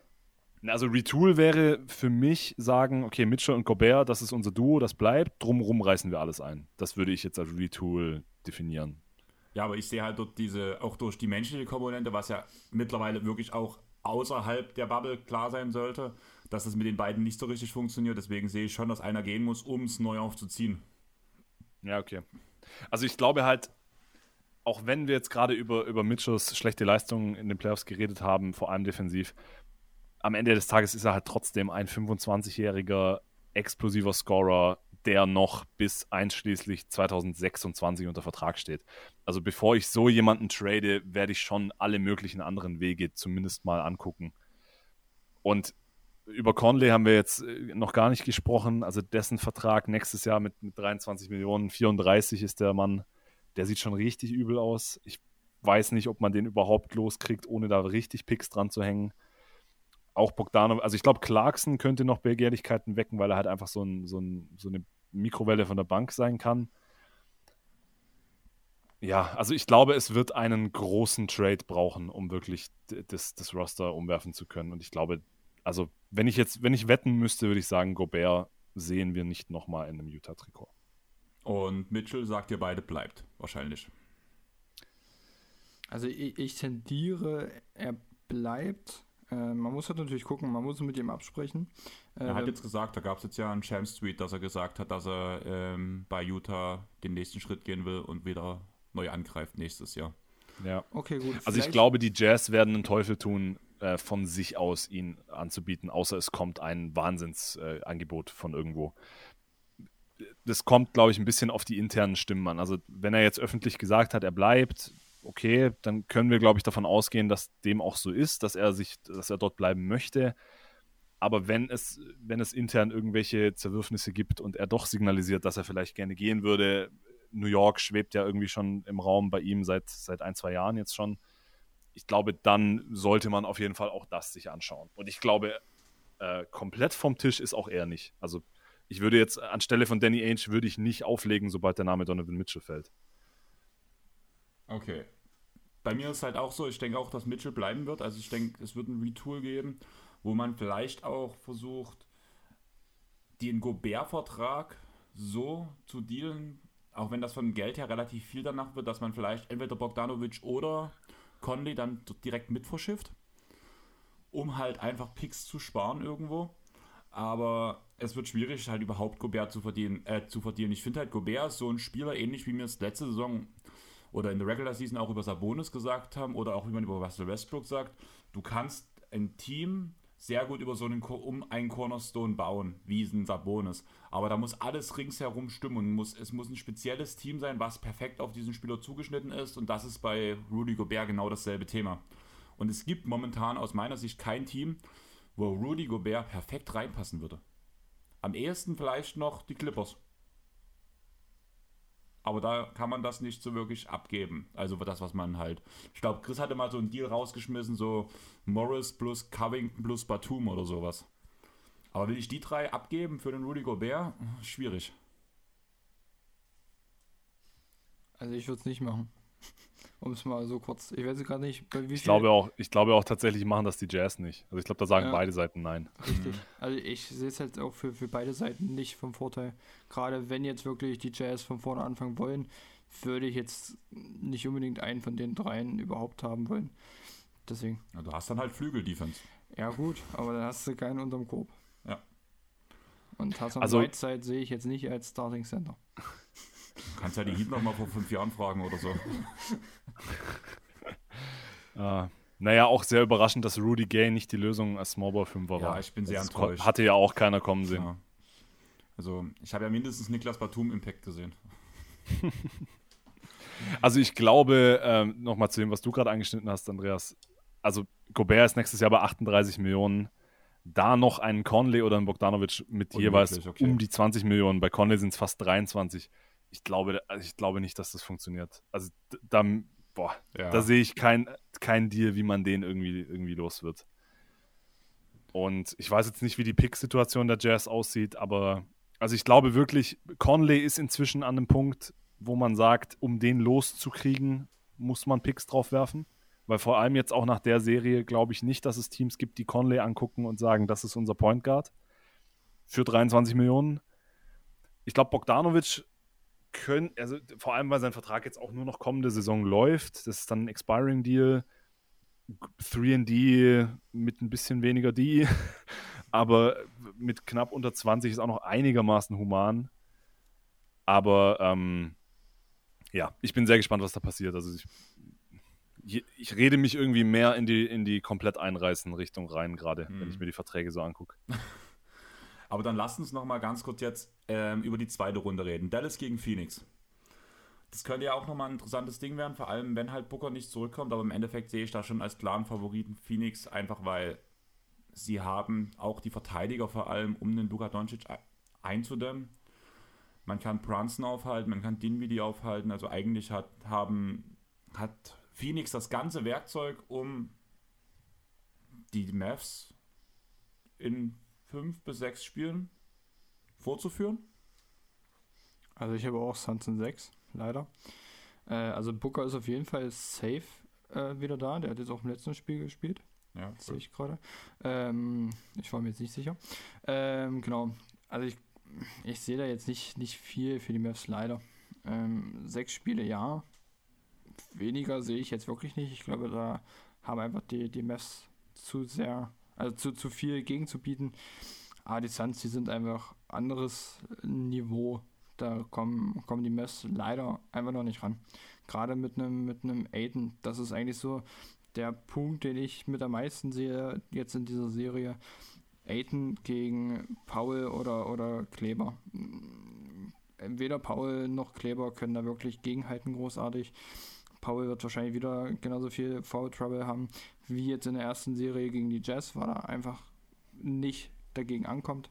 Also Retool wäre für mich sagen, okay, Mitchell und Gobert, das ist unser Duo, das bleibt. Drumherum reißen wir alles ein. Das würde ich jetzt als Retool definieren. Ja, aber ich sehe halt dort diese, auch durch die menschliche Komponente, was ja mittlerweile wirklich auch außerhalb der Bubble klar sein sollte, dass es mit den beiden nicht so richtig funktioniert. Deswegen sehe ich schon, dass einer gehen muss, um es neu aufzuziehen. Ja, okay. Also ich glaube halt, auch wenn wir jetzt gerade über, über Mitchells schlechte Leistungen in den Playoffs geredet haben, vor allem defensiv, am Ende des Tages ist er halt trotzdem ein 25-jähriger explosiver Scorer, der noch bis einschließlich 2026 unter Vertrag steht. Also bevor ich so jemanden trade, werde ich schon alle möglichen anderen Wege zumindest mal angucken. Und über Conley haben wir jetzt äh, noch gar nicht gesprochen. Also dessen Vertrag nächstes Jahr mit, mit 23 Millionen, 34 ist der Mann. Der sieht schon richtig übel aus. Ich weiß nicht, ob man den überhaupt loskriegt, ohne da richtig Picks dran zu hängen. Auch Bogdanov, also ich glaube, Clarkson könnte noch Begehrlichkeiten wecken, weil er halt einfach so, ein, so, ein, so eine Mikrowelle von der Bank sein kann. Ja, also ich glaube, es wird einen großen Trade brauchen, um wirklich das, das Roster umwerfen zu können. Und ich glaube, also wenn ich jetzt, wenn ich wetten müsste, würde ich sagen, Gobert sehen wir nicht nochmal in einem Utah-Trikot. Und Mitchell sagt ihr beide bleibt, wahrscheinlich. Also ich, ich tendiere, er bleibt. Äh, man muss halt natürlich gucken, man muss mit ihm absprechen. Äh, er hat jetzt gesagt, da gab es jetzt ja einen Shams-Tweet, dass er gesagt hat, dass er ähm, bei Utah den nächsten Schritt gehen will und wieder neu angreift nächstes Jahr. Ja. Okay, gut. Also ich glaube, die Jazz werden einen Teufel tun, äh, von sich aus ihn anzubieten, außer es kommt ein Wahnsinnsangebot äh, von irgendwo das kommt, glaube ich, ein bisschen auf die internen Stimmen an. Also, wenn er jetzt öffentlich gesagt hat, er bleibt, okay, dann können wir, glaube ich, davon ausgehen, dass dem auch so ist, dass er sich, dass er dort bleiben möchte. Aber wenn es, wenn es intern irgendwelche Zerwürfnisse gibt und er doch signalisiert, dass er vielleicht gerne gehen würde, New York schwebt ja irgendwie schon im Raum bei ihm seit, seit ein, zwei Jahren jetzt schon. Ich glaube, dann sollte man auf jeden Fall auch das sich anschauen. Und ich glaube, äh, komplett vom Tisch ist auch er nicht. Also ich würde jetzt anstelle von Danny Ainge würde ich nicht auflegen, sobald der Name Donovan Mitchell fällt. Okay. Bei mir ist halt auch so, ich denke auch, dass Mitchell bleiben wird. Also ich denke, es wird ein Retool geben, wo man vielleicht auch versucht, den Gobert-Vertrag so zu dealen, auch wenn das von Geld her relativ viel danach wird, dass man vielleicht entweder Bogdanovic oder Conley dann direkt mit verschifft, um halt einfach Picks zu sparen irgendwo. Aber es wird schwierig, halt überhaupt Gobert zu verdienen. Äh, zu verdienen. Ich finde halt, Gobert ist so ein Spieler, ähnlich wie wir es letzte Saison oder in der Regular Season auch über Sabonis gesagt haben oder auch wie man über Russell Westbrook sagt. Du kannst ein Team sehr gut über so einen um einen Cornerstone bauen, wie ein Sabonis. Aber da muss alles ringsherum stimmen und muss, es muss ein spezielles Team sein, was perfekt auf diesen Spieler zugeschnitten ist. Und das ist bei Rudy Gobert genau dasselbe Thema. Und es gibt momentan aus meiner Sicht kein Team, wo Rudy Gobert perfekt reinpassen würde. Am ehesten vielleicht noch die Clippers. Aber da kann man das nicht so wirklich abgeben. Also das, was man halt. Ich glaube, Chris hatte mal so einen Deal rausgeschmissen, so Morris plus Covington plus Batum oder sowas. Aber will ich die drei abgeben für den Rudy Gobert? Schwierig. Also ich würde es nicht machen. Um es mal so kurz. Ich weiß gerade nicht, wie ich glaube auch, Ich glaube auch tatsächlich machen das die Jazz nicht. Also ich glaube, da sagen ja. beide Seiten nein. Richtig. Mhm. Also ich sehe es halt auch für, für beide Seiten nicht vom Vorteil. Gerade wenn jetzt wirklich die Jazz von vorne anfangen wollen, würde ich jetzt nicht unbedingt einen von den dreien überhaupt haben wollen. Deswegen. Ja, du hast dann halt Flügel-Defense. Ja gut, aber dann hast du keinen unterm Korb. Ja. Und Hassan also, Whiteside sehe ich jetzt nicht als Starting Center. Du kannst ja die Heat noch mal vor fünf Jahren fragen oder so. uh, naja, auch sehr überraschend, dass Rudy Gay nicht die Lösung als Smallball 5 war. Ja, ich bin sehr das enttäuscht. Hatte ja auch keiner kommen sehen. Ja. Also, ich habe ja mindestens Niklas Batum Impact gesehen. also, ich glaube, ähm, nochmal zu dem, was du gerade angeschnitten hast, Andreas. Also, Gobert ist nächstes Jahr bei 38 Millionen da noch einen Conley oder einen Bogdanovic mit Unmöglich, jeweils okay. um die 20 Millionen. Bei Conley sind es fast 23 ich glaube, also ich glaube nicht, dass das funktioniert. Also da, boah, ja. da sehe ich kein, kein Deal, wie man den irgendwie, irgendwie los wird. Und ich weiß jetzt nicht, wie die Pick-Situation der Jazz aussieht, aber also ich glaube wirklich, Conley ist inzwischen an einem Punkt, wo man sagt, um den loszukriegen, muss man Picks drauf werfen. Weil vor allem jetzt auch nach der Serie glaube ich nicht, dass es Teams gibt, die Conley angucken und sagen, das ist unser Point Guard für 23 Millionen. Ich glaube, Bogdanovic können, also vor allem, weil sein Vertrag jetzt auch nur noch kommende Saison läuft, das ist dann ein Expiring Deal, 3D mit ein bisschen weniger D, aber mit knapp unter 20 ist auch noch einigermaßen human. Aber ähm, ja, ich bin sehr gespannt, was da passiert. Also ich, ich rede mich irgendwie mehr in die, in die komplett einreißen Richtung rein, gerade, hm. wenn ich mhm. mir die Verträge so angucke. Aber dann lasst uns noch mal ganz kurz jetzt ähm, über die zweite Runde reden. Dallas gegen Phoenix. Das könnte ja auch nochmal ein interessantes Ding werden, vor allem wenn halt Booker nicht zurückkommt. Aber im Endeffekt sehe ich da schon als klaren Favoriten Phoenix, einfach weil sie haben auch die Verteidiger vor allem, um den Luka Doncic einzudämmen. Man kann Brunson aufhalten, man kann Dinwiddie aufhalten. Also eigentlich hat, haben, hat Phoenix das ganze Werkzeug, um die Mavs in fünf bis sechs Spielen vorzuführen? Also ich habe auch in sechs, leider. Äh, also Booker ist auf jeden Fall safe äh, wieder da. Der hat jetzt auch im letzten Spiel gespielt. Ja, sehe ich gerade. Ähm, ich war mir jetzt nicht sicher. Ähm, genau. Also ich, ich sehe da jetzt nicht, nicht viel für die Mavs leider. Ähm, sechs Spiele ja. Weniger sehe ich jetzt wirklich nicht. Ich glaube, da haben einfach die, die Mavs zu sehr also zu, zu viel gegenzubieten. Aber die Suns, die sind einfach anderes Niveau. Da kommen, kommen die Mess leider einfach noch nicht ran. Gerade mit einem mit Aiden, das ist eigentlich so der Punkt, den ich mit am meisten sehe jetzt in dieser Serie. Aiden gegen Paul oder, oder Kleber. Weder Paul noch Kleber können da wirklich gegenhalten großartig. Paul wird wahrscheinlich wieder genauso viel Foul Trouble haben wie jetzt in der ersten Serie gegen die Jazz, weil er einfach nicht dagegen ankommt.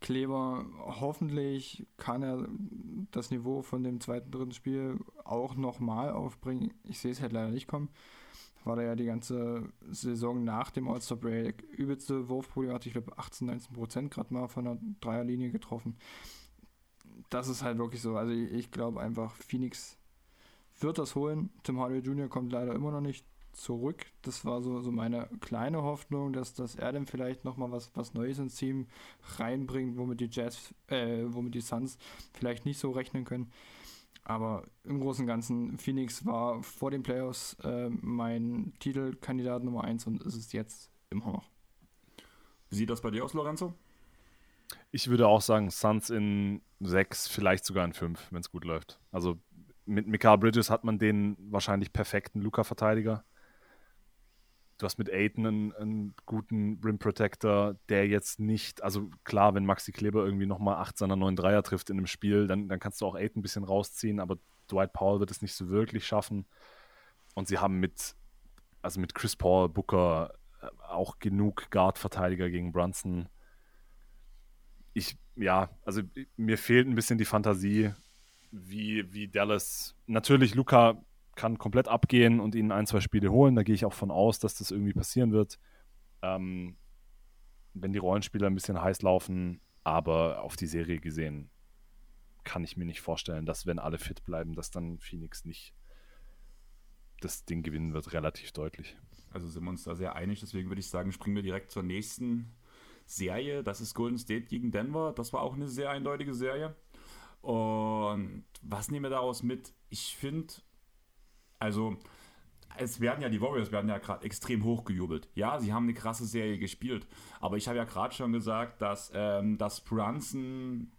Kleber, hoffentlich kann er das Niveau von dem zweiten, dritten Spiel auch nochmal aufbringen. Ich sehe es halt leider nicht kommen. War da ja die ganze Saison nach dem All-Star Break übelste Wurfproblem, hatte ich glaube 18, 19 Prozent gerade mal von der Dreierlinie getroffen. Das ist halt wirklich so. Also ich, ich glaube einfach, Phoenix wird das holen. Tim Hardaway Jr. kommt leider immer noch nicht zurück. Das war so, so meine kleine Hoffnung, dass, dass er dann vielleicht nochmal was, was Neues ins Team reinbringt, womit die Jazz, äh, womit die Suns vielleicht nicht so rechnen können. Aber im Großen und Ganzen, Phoenix war vor den Playoffs äh, mein Titelkandidat Nummer 1 und ist es jetzt immer noch. Wie sieht das bei dir aus, Lorenzo? Ich würde auch sagen, Suns in 6, vielleicht sogar in 5, wenn es gut läuft. Also mit Mikael Bridges hat man den wahrscheinlich perfekten Luca-Verteidiger. Du hast mit Aiden einen, einen, guten Rim Protector, der jetzt nicht, also klar, wenn Maxi Kleber irgendwie nochmal acht seiner neun Dreier trifft in einem Spiel, dann, dann kannst du auch Aiden ein bisschen rausziehen, aber Dwight Powell wird es nicht so wirklich schaffen. Und sie haben mit, also mit Chris Paul, Booker, auch genug Guard-Verteidiger gegen Brunson. Ich, ja, also mir fehlt ein bisschen die Fantasie, wie, wie Dallas. Natürlich, Luca kann komplett abgehen und ihnen ein, zwei Spiele holen. Da gehe ich auch von aus, dass das irgendwie passieren wird. Ähm, wenn die Rollenspieler ein bisschen heiß laufen, aber auf die Serie gesehen kann ich mir nicht vorstellen, dass wenn alle fit bleiben, dass dann Phoenix nicht das Ding gewinnen wird, relativ deutlich. Also sind wir uns da sehr einig, deswegen würde ich sagen, springen wir direkt zur nächsten Serie. Das ist Golden State gegen Denver. Das war auch eine sehr eindeutige Serie. Und was nehmen wir daraus mit? Ich finde, also es werden ja die Warriors werden ja gerade extrem hochgejubelt. Ja, sie haben eine krasse Serie gespielt, aber ich habe ja gerade schon gesagt, dass ähm, dass Brunson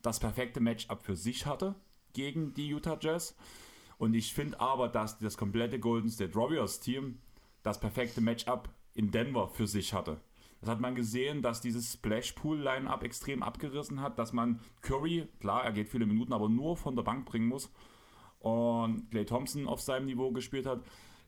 das perfekte Matchup für sich hatte gegen die Utah Jazz. Und ich finde aber, dass das komplette Golden State Warriors Team das perfekte Matchup in Denver für sich hatte. Das hat man gesehen, dass dieses Splash-Pool-Line-Up extrem abgerissen hat, dass man Curry, klar, er geht viele Minuten, aber nur von der Bank bringen muss und Clay Thompson auf seinem Niveau gespielt hat.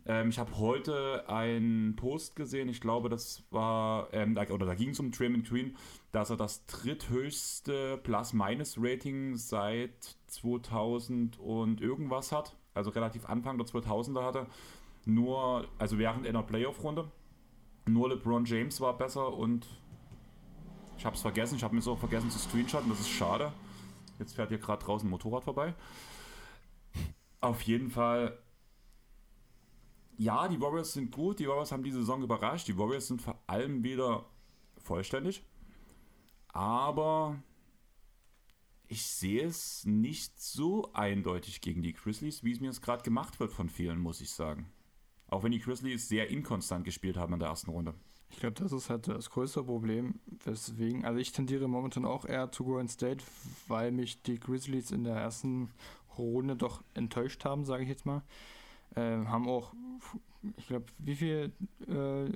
Ähm, ich habe heute einen Post gesehen, ich glaube, das war, ähm, da, oder da ging es um Draymond Green, dass er das dritthöchste Plus-Minus-Rating seit 2000 und irgendwas hat, also relativ Anfang der 2000er hatte. Nur, also während einer Playoff-Runde. Nur LeBron James war besser und ich habe es vergessen, ich habe mir so vergessen zu screenshotten, das ist schade. Jetzt fährt hier gerade draußen ein Motorrad vorbei. Auf jeden Fall, ja, die Warriors sind gut, die Warriors haben diese Saison überrascht, die Warriors sind vor allem wieder vollständig, aber ich sehe es nicht so eindeutig gegen die Grizzlies, wie es mir jetzt gerade gemacht wird von vielen, muss ich sagen. Auch wenn die Grizzlies sehr inkonstant gespielt haben in der ersten Runde. Ich glaube, das ist halt das größte Problem, weswegen, also ich tendiere momentan auch eher zu Golden State, weil mich die Grizzlies in der ersten Runde doch enttäuscht haben, sage ich jetzt mal. Ähm, haben auch, ich glaube, wie viel äh,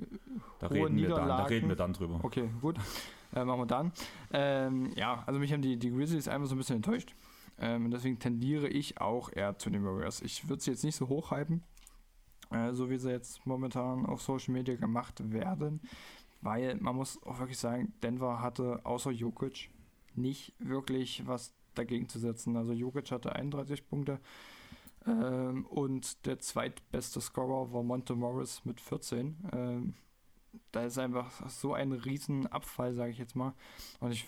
da reden, wir dann, da reden wir dann drüber. Okay, gut. Äh, machen wir dann. Ähm, ja, also mich haben die, die Grizzlies einfach so ein bisschen enttäuscht. Ähm, deswegen tendiere ich auch eher zu den Warriors. Ich würde sie jetzt nicht so hochhypen, äh, so wie sie jetzt momentan auf Social Media gemacht werden, weil man muss auch wirklich sagen, Denver hatte außer Jokic nicht wirklich was dagegen zu setzen. Also Jokic hatte 31 Punkte ähm, und der zweitbeste Scorer war Monte Morris mit 14. Ähm, da ist einfach so ein Riesenabfall, sage ich jetzt mal. Und ich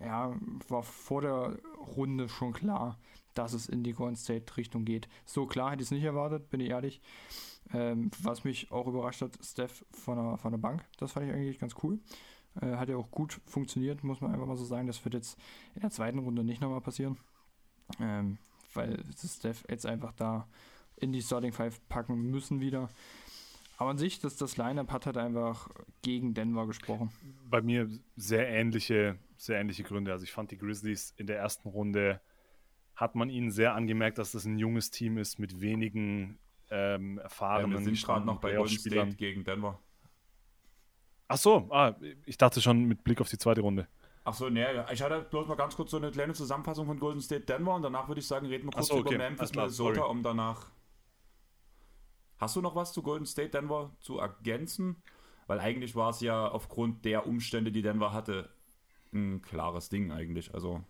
ja, war vor der Runde schon klar, dass es in die Golden State Richtung geht. So klar hätte ich es nicht erwartet, bin ich ehrlich. Ähm, was mich auch überrascht hat, Steph von der, von der Bank. Das fand ich eigentlich ganz cool. Äh, hat ja auch gut funktioniert, muss man einfach mal so sagen. Das wird jetzt in der zweiten Runde nicht nochmal passieren. Ähm, weil Steph jetzt einfach da in die Starting Five packen müssen wieder. Aber an sich, das, das Line-Up hat halt einfach gegen Denver gesprochen. Bei mir sehr ähnliche, sehr ähnliche Gründe. Also ich fand die Grizzlies in der ersten Runde hat man ihnen sehr angemerkt, dass das ein junges Team ist mit wenigen ähm, erfahrenen ja, wir sind gerade noch bei Golden State gegen Denver. Ach so, ah, ich dachte schon mit Blick auf die zweite Runde. Ach so, nee, ich hatte bloß mal ganz kurz so eine kleine Zusammenfassung von Golden State Denver und danach würde ich sagen, reden wir kurz so, okay. über Memphis Minnesota, um danach. Hast du noch was zu Golden State Denver zu ergänzen? Weil eigentlich war es ja aufgrund der Umstände, die Denver hatte, ein klares Ding eigentlich. Also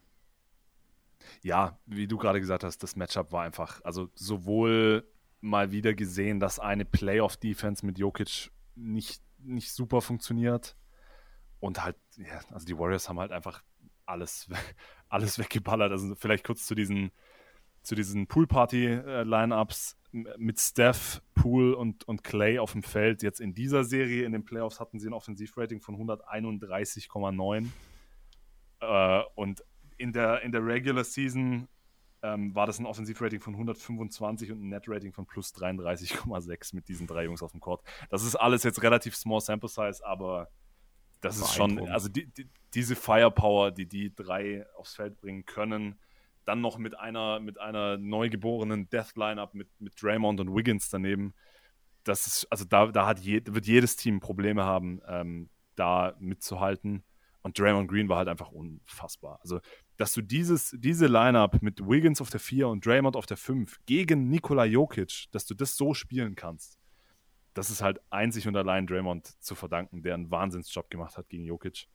ja, wie du gerade gesagt hast, das Matchup war einfach, also sowohl mal wieder gesehen, dass eine Playoff-Defense mit Jokic nicht, nicht super funktioniert und halt, ja, also die Warriors haben halt einfach alles, alles weggeballert. Also vielleicht kurz zu diesen, zu diesen Pool-Party-Lineups mit Steph, Pool und, und Clay auf dem Feld. Jetzt in dieser Serie, in den Playoffs, hatten sie ein Offensivrating von 131,9. Äh, und in der, in der Regular Season ähm, war das ein Offensivrating von 125 und ein Net-Rating von plus 33,6 mit diesen drei Jungs auf dem Court. Das ist alles jetzt relativ small sample size, aber das ist schon, also die, die, diese Firepower, die die drei aufs Feld bringen können, dann noch mit einer, mit einer neugeborenen Death-Lineup mit, mit Draymond und Wiggins daneben, das ist, also da, da hat je, wird jedes Team Probleme haben, ähm, da mitzuhalten. Und Draymond Green war halt einfach unfassbar. Also dass du dieses, diese Lineup mit Wiggins auf der 4 und Draymond auf der 5 gegen Nikola Jokic, dass du das so spielen kannst, das ist halt einzig und allein Draymond zu verdanken, der einen Wahnsinnsjob gemacht hat gegen Jokic.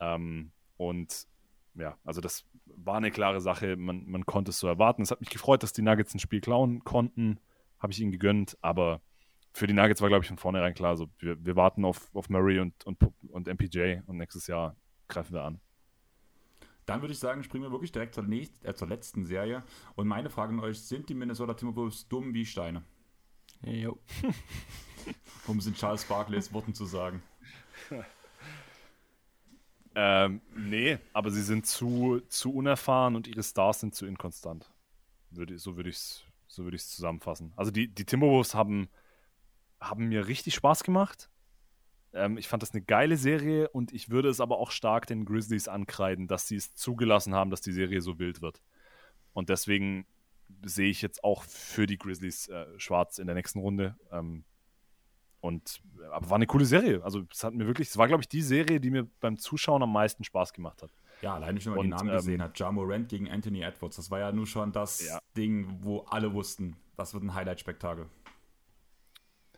Ähm, und ja, also das war eine klare Sache. Man, man konnte es so erwarten. Es hat mich gefreut, dass die Nuggets ein Spiel klauen konnten. Habe ich ihnen gegönnt. Aber für die Nuggets war, glaube ich, von vornherein klar, so, wir, wir warten auf, auf Murray und, und, und MPJ und nächstes Jahr greifen wir an. Dann würde ich sagen, springen wir wirklich direkt zur, nächsten, äh, zur letzten Serie. Und meine Frage an euch: Sind die Minnesota Timberwolves dumm wie Steine? Jo. um es in Charles Barkley's Worten zu sagen. Ähm, nee, aber sie sind zu, zu unerfahren und ihre Stars sind zu inkonstant. Würde, so würde ich es so würd zusammenfassen. Also die, die Timberwolves haben, haben mir richtig Spaß gemacht. Ähm, ich fand das eine geile Serie und ich würde es aber auch stark den Grizzlies ankreiden, dass sie es zugelassen haben, dass die Serie so wild wird. Und deswegen sehe ich jetzt auch für die Grizzlies äh, schwarz in der nächsten Runde. Ähm, und aber war eine coole Serie. Also es hat mir wirklich, es war, glaube ich, die Serie, die mir beim Zuschauen am meisten Spaß gemacht hat. Ja, alleine schon, wenn man die Namen ähm, gesehen hat. Ja Morant gegen Anthony Edwards. Das war ja nur schon das ja. Ding, wo alle wussten, das wird ein Highlight-Spektakel.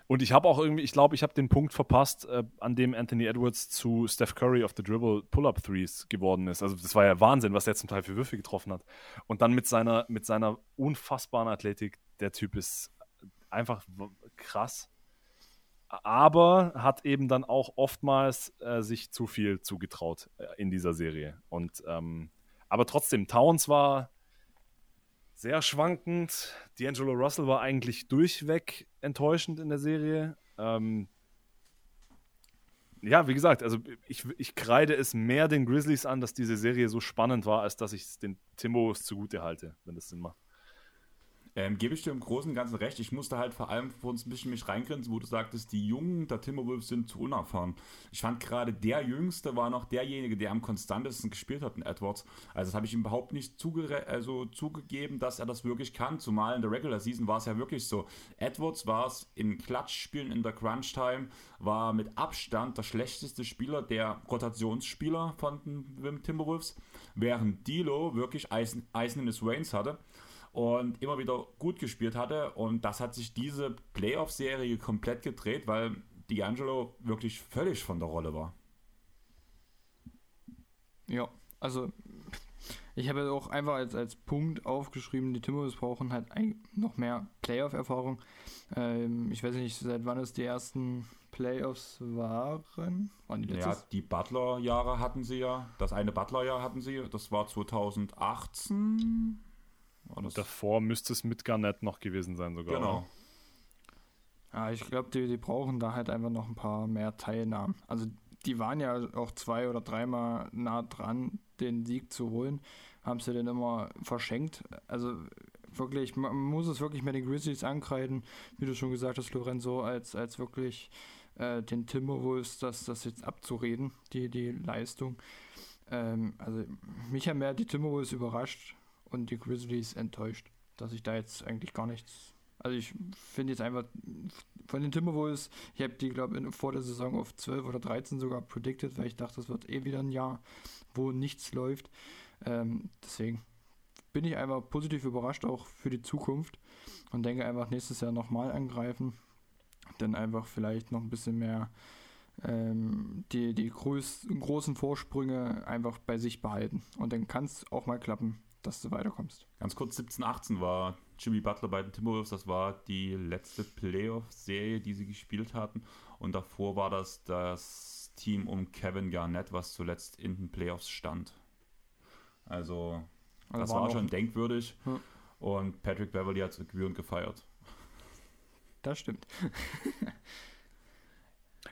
Und ich habe auch irgendwie, ich glaube, ich habe den Punkt verpasst, äh, an dem Anthony Edwards zu Steph Curry of the Dribble Pull-Up Threes geworden ist. Also das war ja Wahnsinn, was er zum Teil für Würfe getroffen hat. Und dann mit seiner, mit seiner unfassbaren Athletik, der Typ ist einfach krass. Aber hat eben dann auch oftmals äh, sich zu viel zugetraut äh, in dieser Serie. Und ähm, aber trotzdem, Towns war sehr schwankend. D'Angelo Russell war eigentlich durchweg enttäuschend in der Serie. Ähm, ja, wie gesagt, also ich, ich kreide es mehr den Grizzlies an, dass diese Serie so spannend war, als dass ich es den Timbos zugute halte, wenn das Sinn macht. Ähm, gebe ich dir im Großen und Ganzen recht. Ich musste halt vor allem vor uns ein bisschen mich reingrenzen, wo du sagtest, die Jungen der Timberwolves sind zu unerfahren. Ich fand gerade der Jüngste war noch derjenige, der am konstantesten gespielt hat in Edwards. Also das habe ich ihm überhaupt nicht also zugegeben, dass er das wirklich kann. Zumal in der Regular Season war es ja wirklich so. Edwards war es in Klatschspielen in der Crunch Time, war mit Abstand der schlechteste Spieler, der Rotationsspieler von den Timberwolves, während Dilo wirklich Eisen, Eisen in his Reigns hatte und immer wieder gut gespielt hatte. Und das hat sich diese Playoff-Serie komplett gedreht, weil D'Angelo wirklich völlig von der Rolle war. Ja, also ich habe auch einfach als, als Punkt aufgeschrieben, die Timberwolves brauchen halt noch mehr Playoff-Erfahrung. Ähm, ich weiß nicht, seit wann es die ersten Playoffs waren. Waren die letztes? Ja, die Butler-Jahre hatten sie ja. Das eine Butler-Jahr hatten sie. Das war 2018. Und davor müsste es mit Garnett noch gewesen sein sogar. Genau. Ja, ich glaube, die, die brauchen da halt einfach noch ein paar mehr Teilnahmen. Also die waren ja auch zwei oder dreimal nah dran, den Sieg zu holen, haben sie dann immer verschenkt. Also wirklich, man muss es wirklich mit den Grizzlies ankreiden, wie du schon gesagt hast, Lorenzo, als, als wirklich äh, den Timberwolves das, das jetzt abzureden, die, die Leistung. Ähm, also mich haben mehr die Timberwolves überrascht, und die Grizzlies enttäuscht, dass ich da jetzt eigentlich gar nichts. Also ich finde jetzt einfach von den Timberwolves, ich habe die, glaube ich, vor der Saison auf 12 oder 13 sogar predicted, weil ich dachte, das wird eh wieder ein Jahr, wo nichts läuft. Ähm, deswegen bin ich einfach positiv überrascht, auch für die Zukunft und denke einfach nächstes Jahr nochmal angreifen. Dann einfach vielleicht noch ein bisschen mehr ähm, die, die groß, großen Vorsprünge einfach bei sich behalten. Und dann kann es auch mal klappen dass du weiterkommst. Ganz kurz, 17, 18 war Jimmy Butler bei den Timberwolves. Das war die letzte Playoff-Serie, die sie gespielt hatten. Und davor war das das Team um Kevin Garnett, was zuletzt in den Playoffs stand. Also, also das war, war schon denkwürdig. Hm. Und Patrick Beverly hat es gebührend gefeiert. Das stimmt.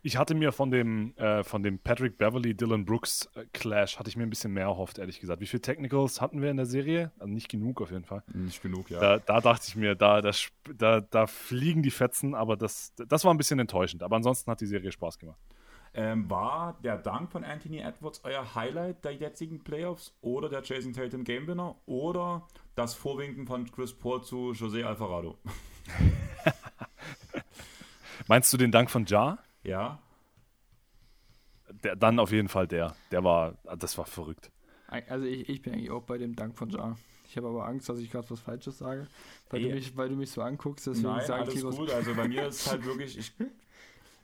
Ich hatte mir von dem, äh, von dem Patrick Beverly, Dylan Brooks äh, Clash, hatte ich mir ein bisschen mehr erhofft, ehrlich gesagt. Wie viele Technicals hatten wir in der Serie? Also nicht genug auf jeden Fall. Nicht genug, ja. Da, da dachte ich mir, da, da, da, da, fliegen die Fetzen, aber das, das war ein bisschen enttäuschend. Aber ansonsten hat die Serie Spaß gemacht. Ähm, war der Dank von Anthony Edwards euer Highlight der jetzigen Playoffs oder der Jason Tatum Game Winner oder das Vorwinken von Chris Paul zu José Alvarado? Meinst du den Dank von Ja? Ja. Der, dann auf jeden Fall der. Der war, das war verrückt. Also ich, ich bin eigentlich auch bei dem Dank von Jar. Ich habe aber Angst, dass ich gerade was Falsches sage, weil, du mich, weil du mich so anguckst. Deswegen Nein, sage alles ich lieber gut. Also bei mir ist halt wirklich, ich,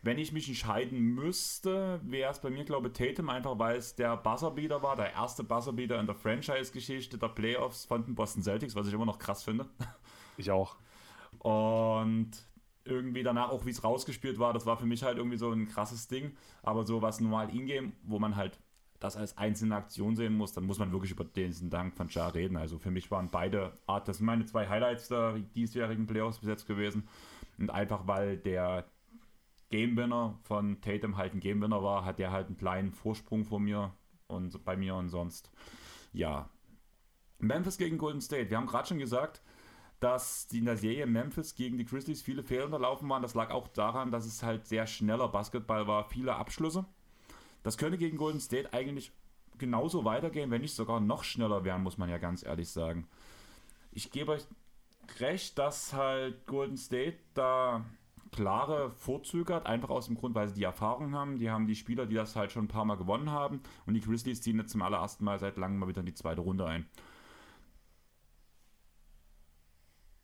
wenn ich mich entscheiden müsste, wäre es bei mir, glaube ich, Tatum, einfach weil es der Buzzerbeater war, der erste Buzzerbeater in der Franchise-Geschichte der Playoffs von den Boston Celtics, was ich immer noch krass finde. Ich auch. Und irgendwie danach auch, wie es rausgespielt war, das war für mich halt irgendwie so ein krasses Ding. Aber so was normal Ingame, wo man halt das als einzelne Aktion sehen muss, dann muss man wirklich über diesen Dank von Jar reden. Also für mich waren beide Art, das sind meine zwei Highlights der diesjährigen Playoffs bis jetzt gewesen. Und einfach weil der Game Winner von Tatum halt ein Game Winner war, hat der halt einen kleinen Vorsprung vor mir und bei mir und sonst. Ja. Memphis gegen Golden State. Wir haben gerade schon gesagt, dass die in der Serie Memphis gegen die Grizzlies viele Fehler unterlaufen waren. Das lag auch daran, dass es halt sehr schneller Basketball war, viele Abschlüsse. Das könnte gegen Golden State eigentlich genauso weitergehen, wenn nicht sogar noch schneller werden, muss man ja ganz ehrlich sagen. Ich gebe euch recht, dass halt Golden State da klare Vorzüge hat, einfach aus dem Grund, weil sie die Erfahrung haben. Die haben die Spieler, die das halt schon ein paar Mal gewonnen haben. Und die Grizzlies ziehen jetzt zum allerersten Mal seit langem mal wieder in die zweite Runde ein.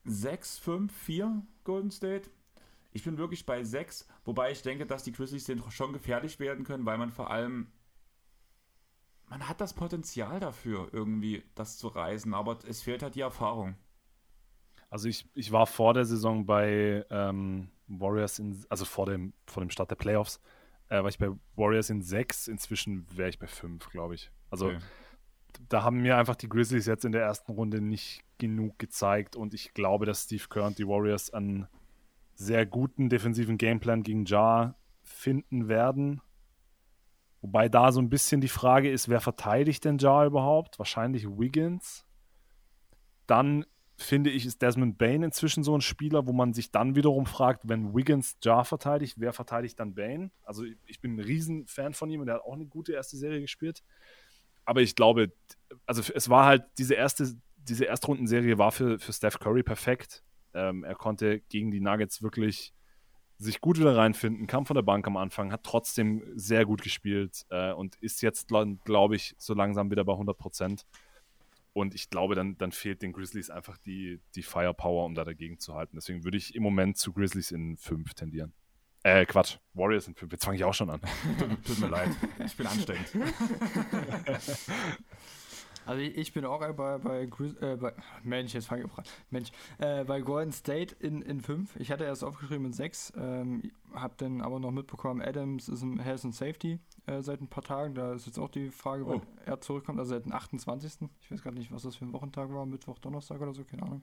6, 5, 4 Golden State. Ich bin wirklich bei 6, wobei ich denke, dass die Grizzlies den schon gefährlich werden können, weil man vor allem man hat das Potenzial dafür, irgendwie das zu reisen, aber es fehlt halt die Erfahrung. Also ich, ich war vor der Saison bei ähm, Warriors in, also vor dem, vor dem Start der Playoffs, äh, war ich bei Warriors in 6, inzwischen wäre ich bei 5, glaube ich. Also okay. Da haben mir einfach die Grizzlies jetzt in der ersten Runde nicht genug gezeigt und ich glaube, dass Steve Kerr und die Warriors einen sehr guten defensiven Gameplan gegen Jar finden werden. Wobei da so ein bisschen die Frage ist, wer verteidigt denn Jar überhaupt? Wahrscheinlich Wiggins. Dann finde ich, ist Desmond Bain inzwischen so ein Spieler, wo man sich dann wiederum fragt, wenn Wiggins Jar verteidigt, wer verteidigt dann Bain? Also ich bin ein Riesenfan von ihm und er hat auch eine gute erste Serie gespielt. Aber ich glaube, also es war halt, diese erste, diese Erstrundenserie war für, für Steph Curry perfekt. Ähm, er konnte gegen die Nuggets wirklich sich gut wieder reinfinden, kam von der Bank am Anfang, hat trotzdem sehr gut gespielt äh, und ist jetzt, glaube ich, so langsam wieder bei 100 Prozent. Und ich glaube, dann, dann fehlt den Grizzlies einfach die, die Firepower, um da dagegen zu halten. Deswegen würde ich im Moment zu Grizzlies in 5 tendieren. Äh, Quatsch. Warriors in 5. Jetzt fange ich auch schon an. tut, tut mir leid. Ich bin anstrengend. Also ich, bin auch bei, bei, äh, bei Mensch, jetzt fange ich an. Mensch, äh, bei Golden State in, in 5. Ich hatte erst aufgeschrieben in 6, ähm, habe dann aber noch mitbekommen, Adams ist im Health and Safety äh, seit ein paar Tagen. Da ist jetzt auch die Frage, wann oh. er zurückkommt, also seit dem 28. Ich weiß gar nicht, was das für ein Wochentag war, Mittwoch, Donnerstag oder so, keine Ahnung.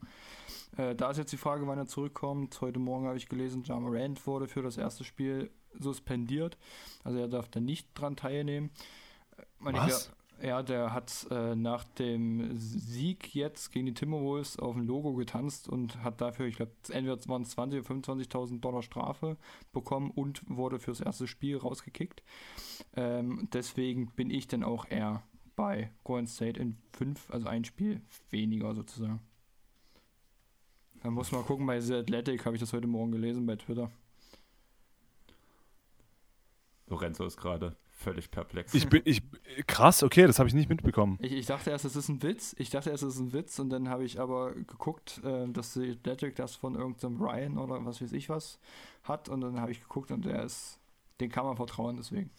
Äh, da ist jetzt die Frage, wann er zurückkommt. Heute Morgen habe ich gelesen, Jama Rand wurde für das erste Spiel suspendiert. Also er darf da nicht dran teilnehmen. Äh, was? Ja, der hat äh, nach dem Sieg jetzt gegen die Timberwolves auf dem Logo getanzt und hat dafür, ich glaube, entweder waren es 20 oder 25.000 Dollar Strafe bekommen und wurde fürs erste Spiel rausgekickt. Ähm, deswegen bin ich dann auch eher bei Golden State in 5, also ein Spiel weniger sozusagen. Da muss man gucken, bei The Athletic habe ich das heute Morgen gelesen bei Twitter. Lorenzo ist gerade völlig perplex. Ich bin, ich, krass, okay, das habe ich nicht mitbekommen. Ich, ich, dachte erst, es ist ein Witz. Ich dachte erst, es ist ein Witz und dann habe ich aber geguckt, äh, dass die Athletic das von irgendeinem Ryan oder was weiß ich was hat und dann habe ich geguckt und der ist, den kann man vertrauen, deswegen.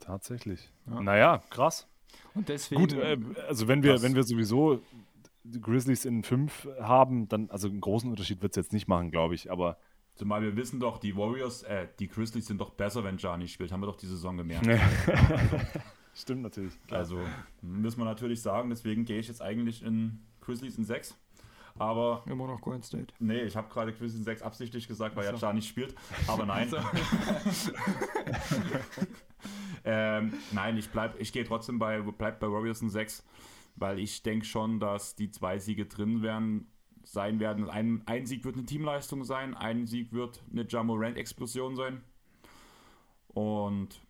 Tatsächlich. Ja. Naja, krass. Und deswegen. Gut, äh, also wenn wir, wenn wir sowieso Grizzlies in 5 haben, dann, also einen großen Unterschied wird es jetzt nicht machen, glaube ich, aber Zumal wir wissen doch, die Warriors, äh, die Grizzlies sind doch besser, wenn Jani spielt. Haben wir doch die Saison gemerkt. Stimmt natürlich. Klar. Also müssen wir natürlich sagen, deswegen gehe ich jetzt eigentlich in Grizzlies in 6. Aber. Immer noch Golden State. Nee, ich habe gerade Grizzlies in 6 absichtlich gesagt, weil so. ja Jani spielt. Aber nein. ähm, nein, ich bleib, ich gehe trotzdem bei, bleib bei Warriors in 6, weil ich denke schon, dass die zwei Siege drin wären sein werden. Ein, ein Sieg wird eine Teamleistung sein, ein Sieg wird eine Jamorant-Explosion sein. Und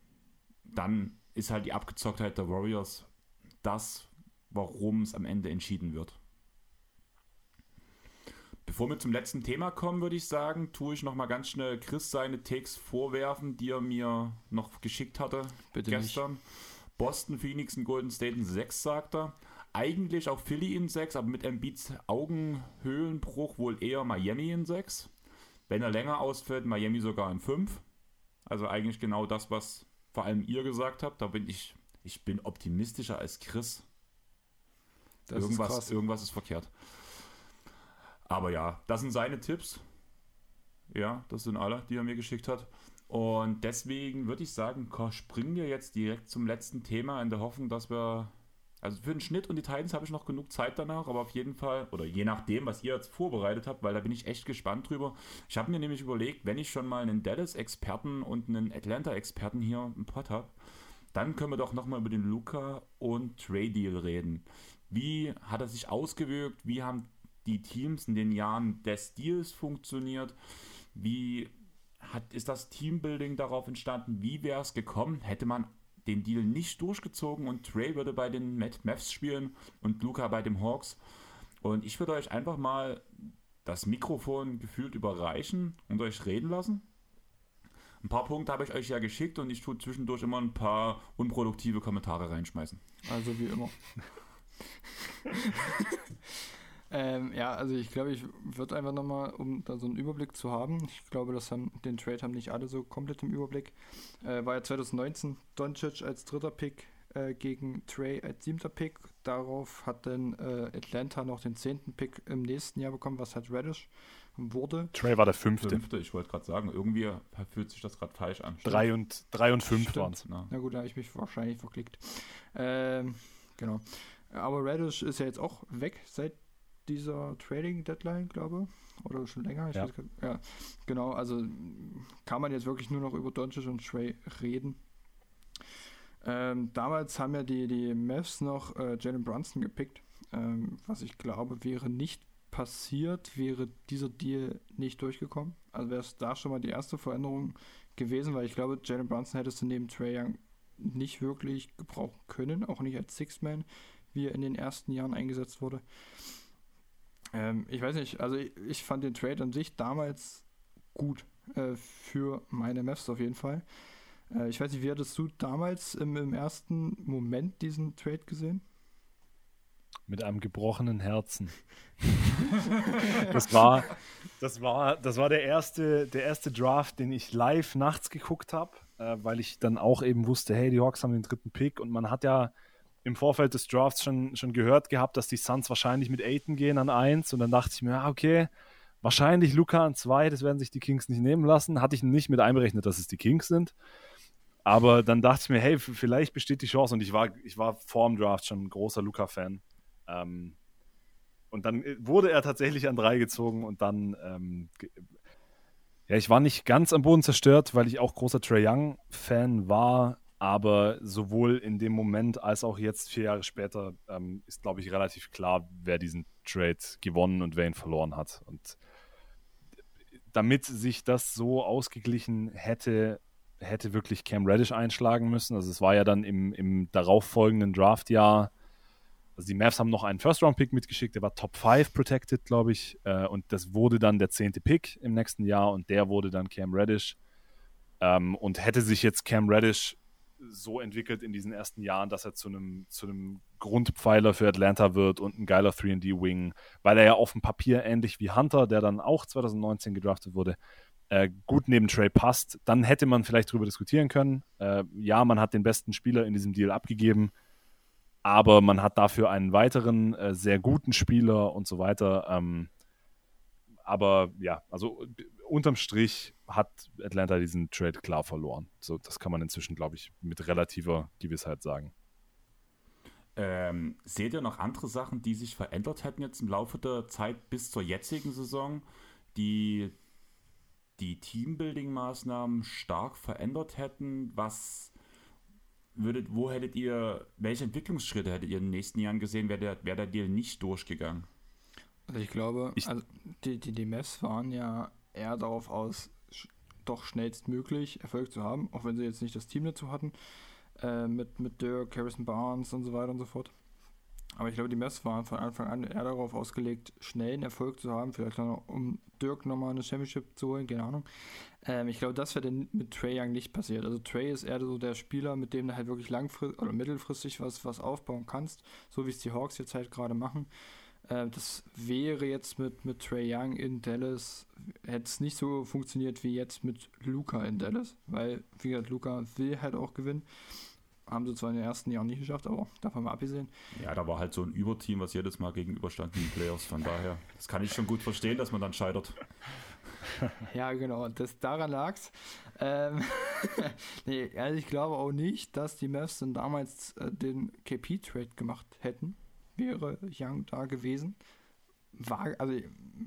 dann ist halt die Abgezocktheit der Warriors das, warum es am Ende entschieden wird. Bevor wir zum letzten Thema kommen, würde ich sagen, tue ich noch mal ganz schnell Chris seine Takes vorwerfen, die er mir noch geschickt hatte Bitte gestern. Nicht. Boston, Phoenix und Golden State in 6, sagt er. Eigentlich auch Philly in 6, aber mit Embiids Augenhöhlenbruch wohl eher Miami in 6. Wenn er länger ausfällt, Miami sogar in 5. Also eigentlich genau das, was vor allem ihr gesagt habt. Da bin ich, ich bin optimistischer als Chris. Das irgendwas, ist irgendwas ist verkehrt. Aber ja, das sind seine Tipps. Ja, das sind alle, die er mir geschickt hat. Und deswegen würde ich sagen, springen wir jetzt direkt zum letzten Thema in der Hoffnung, dass wir. Also für den Schnitt und die Titans habe ich noch genug Zeit danach, aber auf jeden Fall, oder je nachdem, was ihr jetzt vorbereitet habt, weil da bin ich echt gespannt drüber. Ich habe mir nämlich überlegt, wenn ich schon mal einen Dallas-Experten und einen Atlanta-Experten hier im Pod habe, dann können wir doch nochmal über den Luca und Trade-Deal reden. Wie hat er sich ausgewirkt? Wie haben die Teams in den Jahren des Deals funktioniert? Wie hat, ist das Teambuilding darauf entstanden? Wie wäre es gekommen? Hätte man den Deal nicht durchgezogen und Trey würde bei den Mavs spielen und Luca bei den Hawks. Und ich würde euch einfach mal das Mikrofon gefühlt überreichen und euch reden lassen. Ein paar Punkte habe ich euch ja geschickt und ich tue zwischendurch immer ein paar unproduktive Kommentare reinschmeißen. Also wie immer. Ähm, ja, also ich glaube, ich würde einfach nochmal, um da so einen Überblick zu haben, ich glaube, das haben, den Trade haben nicht alle so komplett im Überblick, äh, war ja 2019 Doncic als dritter Pick äh, gegen Trey als siebter Pick. Darauf hat dann äh, Atlanta noch den zehnten Pick im nächsten Jahr bekommen, was halt Reddish wurde. Trey war der fünfte. fünfte ich wollte gerade sagen, irgendwie fühlt sich das gerade falsch an. Drei und, drei und fünf waren es. Na. Na gut, da habe ich mich wahrscheinlich verklickt. Ähm, genau. Aber Reddish ist ja jetzt auch weg seit dieser Trading Deadline, glaube ich. Oder schon länger. Ja. Weiß, ja. genau. Also kann man jetzt wirklich nur noch über Doncic und Trey reden. Ähm, damals haben ja die, die Mavs noch äh, Jalen Brunson gepickt. Ähm, was ich glaube, wäre nicht passiert, wäre dieser Deal nicht durchgekommen. Also wäre es da schon mal die erste Veränderung gewesen, weil ich glaube, Jalen Brunson hättest du neben Trey Young nicht wirklich gebrauchen können, auch nicht als Six-Man, wie er in den ersten Jahren eingesetzt wurde. Ähm, ich weiß nicht, also ich, ich, fand den Trade an sich damals gut äh, für meine Mavs auf jeden Fall. Äh, ich weiß nicht, wie hattest du damals im, im ersten Moment diesen Trade gesehen? Mit einem gebrochenen Herzen. das war, das war, das war der erste, der erste Draft, den ich live nachts geguckt habe, äh, weil ich dann auch eben wusste, hey, die Hawks haben den dritten Pick und man hat ja im Vorfeld des Drafts schon, schon gehört gehabt, dass die Suns wahrscheinlich mit Aiton gehen an 1 und dann dachte ich mir, ja, okay, wahrscheinlich Luca an 2, das werden sich die Kings nicht nehmen lassen. Hatte ich nicht mit einberechnet, dass es die Kings sind. Aber dann dachte ich mir, hey, vielleicht besteht die Chance und ich war, ich war vor dem Draft schon ein großer Luca-Fan. Ähm, und dann äh, wurde er tatsächlich an 3 gezogen und dann, ähm, ja, ich war nicht ganz am Boden zerstört, weil ich auch großer Trey Young-Fan war aber sowohl in dem Moment als auch jetzt, vier Jahre später, ähm, ist, glaube ich, relativ klar, wer diesen Trade gewonnen und wer ihn verloren hat. Und damit sich das so ausgeglichen hätte, hätte wirklich Cam Reddish einschlagen müssen. Also es war ja dann im, im darauffolgenden Draftjahr, also die Mavs haben noch einen First-Round-Pick mitgeschickt, der war Top 5 protected, glaube ich. Äh, und das wurde dann der zehnte Pick im nächsten Jahr und der wurde dann Cam Reddish. Ähm, und hätte sich jetzt Cam Reddish so entwickelt in diesen ersten Jahren, dass er zu einem, zu einem Grundpfeiler für Atlanta wird und ein geiler 3D-Wing, weil er ja auf dem Papier ähnlich wie Hunter, der dann auch 2019 gedraftet wurde, äh, gut neben Trey passt, dann hätte man vielleicht darüber diskutieren können. Äh, ja, man hat den besten Spieler in diesem Deal abgegeben, aber man hat dafür einen weiteren äh, sehr guten Spieler und so weiter. Ähm, aber ja, also unterm Strich hat Atlanta diesen Trade klar verloren. So, das kann man inzwischen, glaube ich, mit relativer Gewissheit sagen. Ähm, seht ihr noch andere Sachen, die sich verändert hätten jetzt im Laufe der Zeit bis zur jetzigen Saison, die die Teambuilding-Maßnahmen stark verändert hätten? Was würdet, wo hättet ihr, welche Entwicklungsschritte hättet ihr in den nächsten Jahren gesehen, wäre der, wär der Deal nicht durchgegangen? Also ich glaube, ich also die, die, die Mavs waren ja eher darauf aus, doch schnellstmöglich Erfolg zu haben, auch wenn sie jetzt nicht das Team dazu hatten, äh, mit, mit Dirk, Harrison Barnes und so weiter und so fort. Aber ich glaube, die Mavs waren von Anfang an eher darauf ausgelegt, schnell einen Erfolg zu haben, vielleicht noch, um Dirk nochmal eine Championship zu holen, keine Ahnung. Ähm, ich glaube, das wäre mit Trey Young nicht passiert. Also Trey ist eher so der Spieler, mit dem du halt wirklich langfristig oder mittelfristig was, was aufbauen kannst, so wie es die Hawks jetzt halt gerade machen. Äh, das wäre jetzt mit, mit Trey Young in Dallas, hätte es nicht so funktioniert wie jetzt mit Luca in Dallas, weil, wie gesagt, Luca will halt auch gewinnen. Haben sie zwar in den ersten Jahren nicht geschafft, aber davon mal abgesehen. Ja, da war halt so ein Überteam, was jedes Mal gegenüberstand in den Playoffs. Von daher, das kann ich schon gut verstehen, dass man dann scheitert. ja, genau, das, daran lag es. Ähm, nee, also ich glaube auch nicht, dass die Mavs dann damals äh, den KP-Trade gemacht hätten. Wäre Young da gewesen. War, also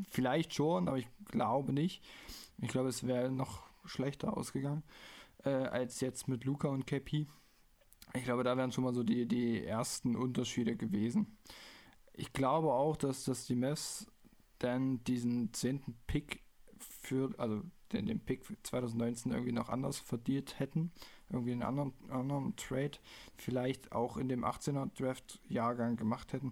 vielleicht schon, aber ich glaube nicht. Ich glaube, es wäre noch schlechter ausgegangen äh, als jetzt mit Luca und KP. Ich glaube, da wären schon mal so die, die ersten Unterschiede gewesen. Ich glaube auch, dass, dass die Mavs dann diesen zehnten Pick für, also den, den Pick 2019 irgendwie noch anders verdient hätten. Irgendwie einen anderen, anderen Trade. Vielleicht auch in dem 18er Draft-Jahrgang gemacht hätten.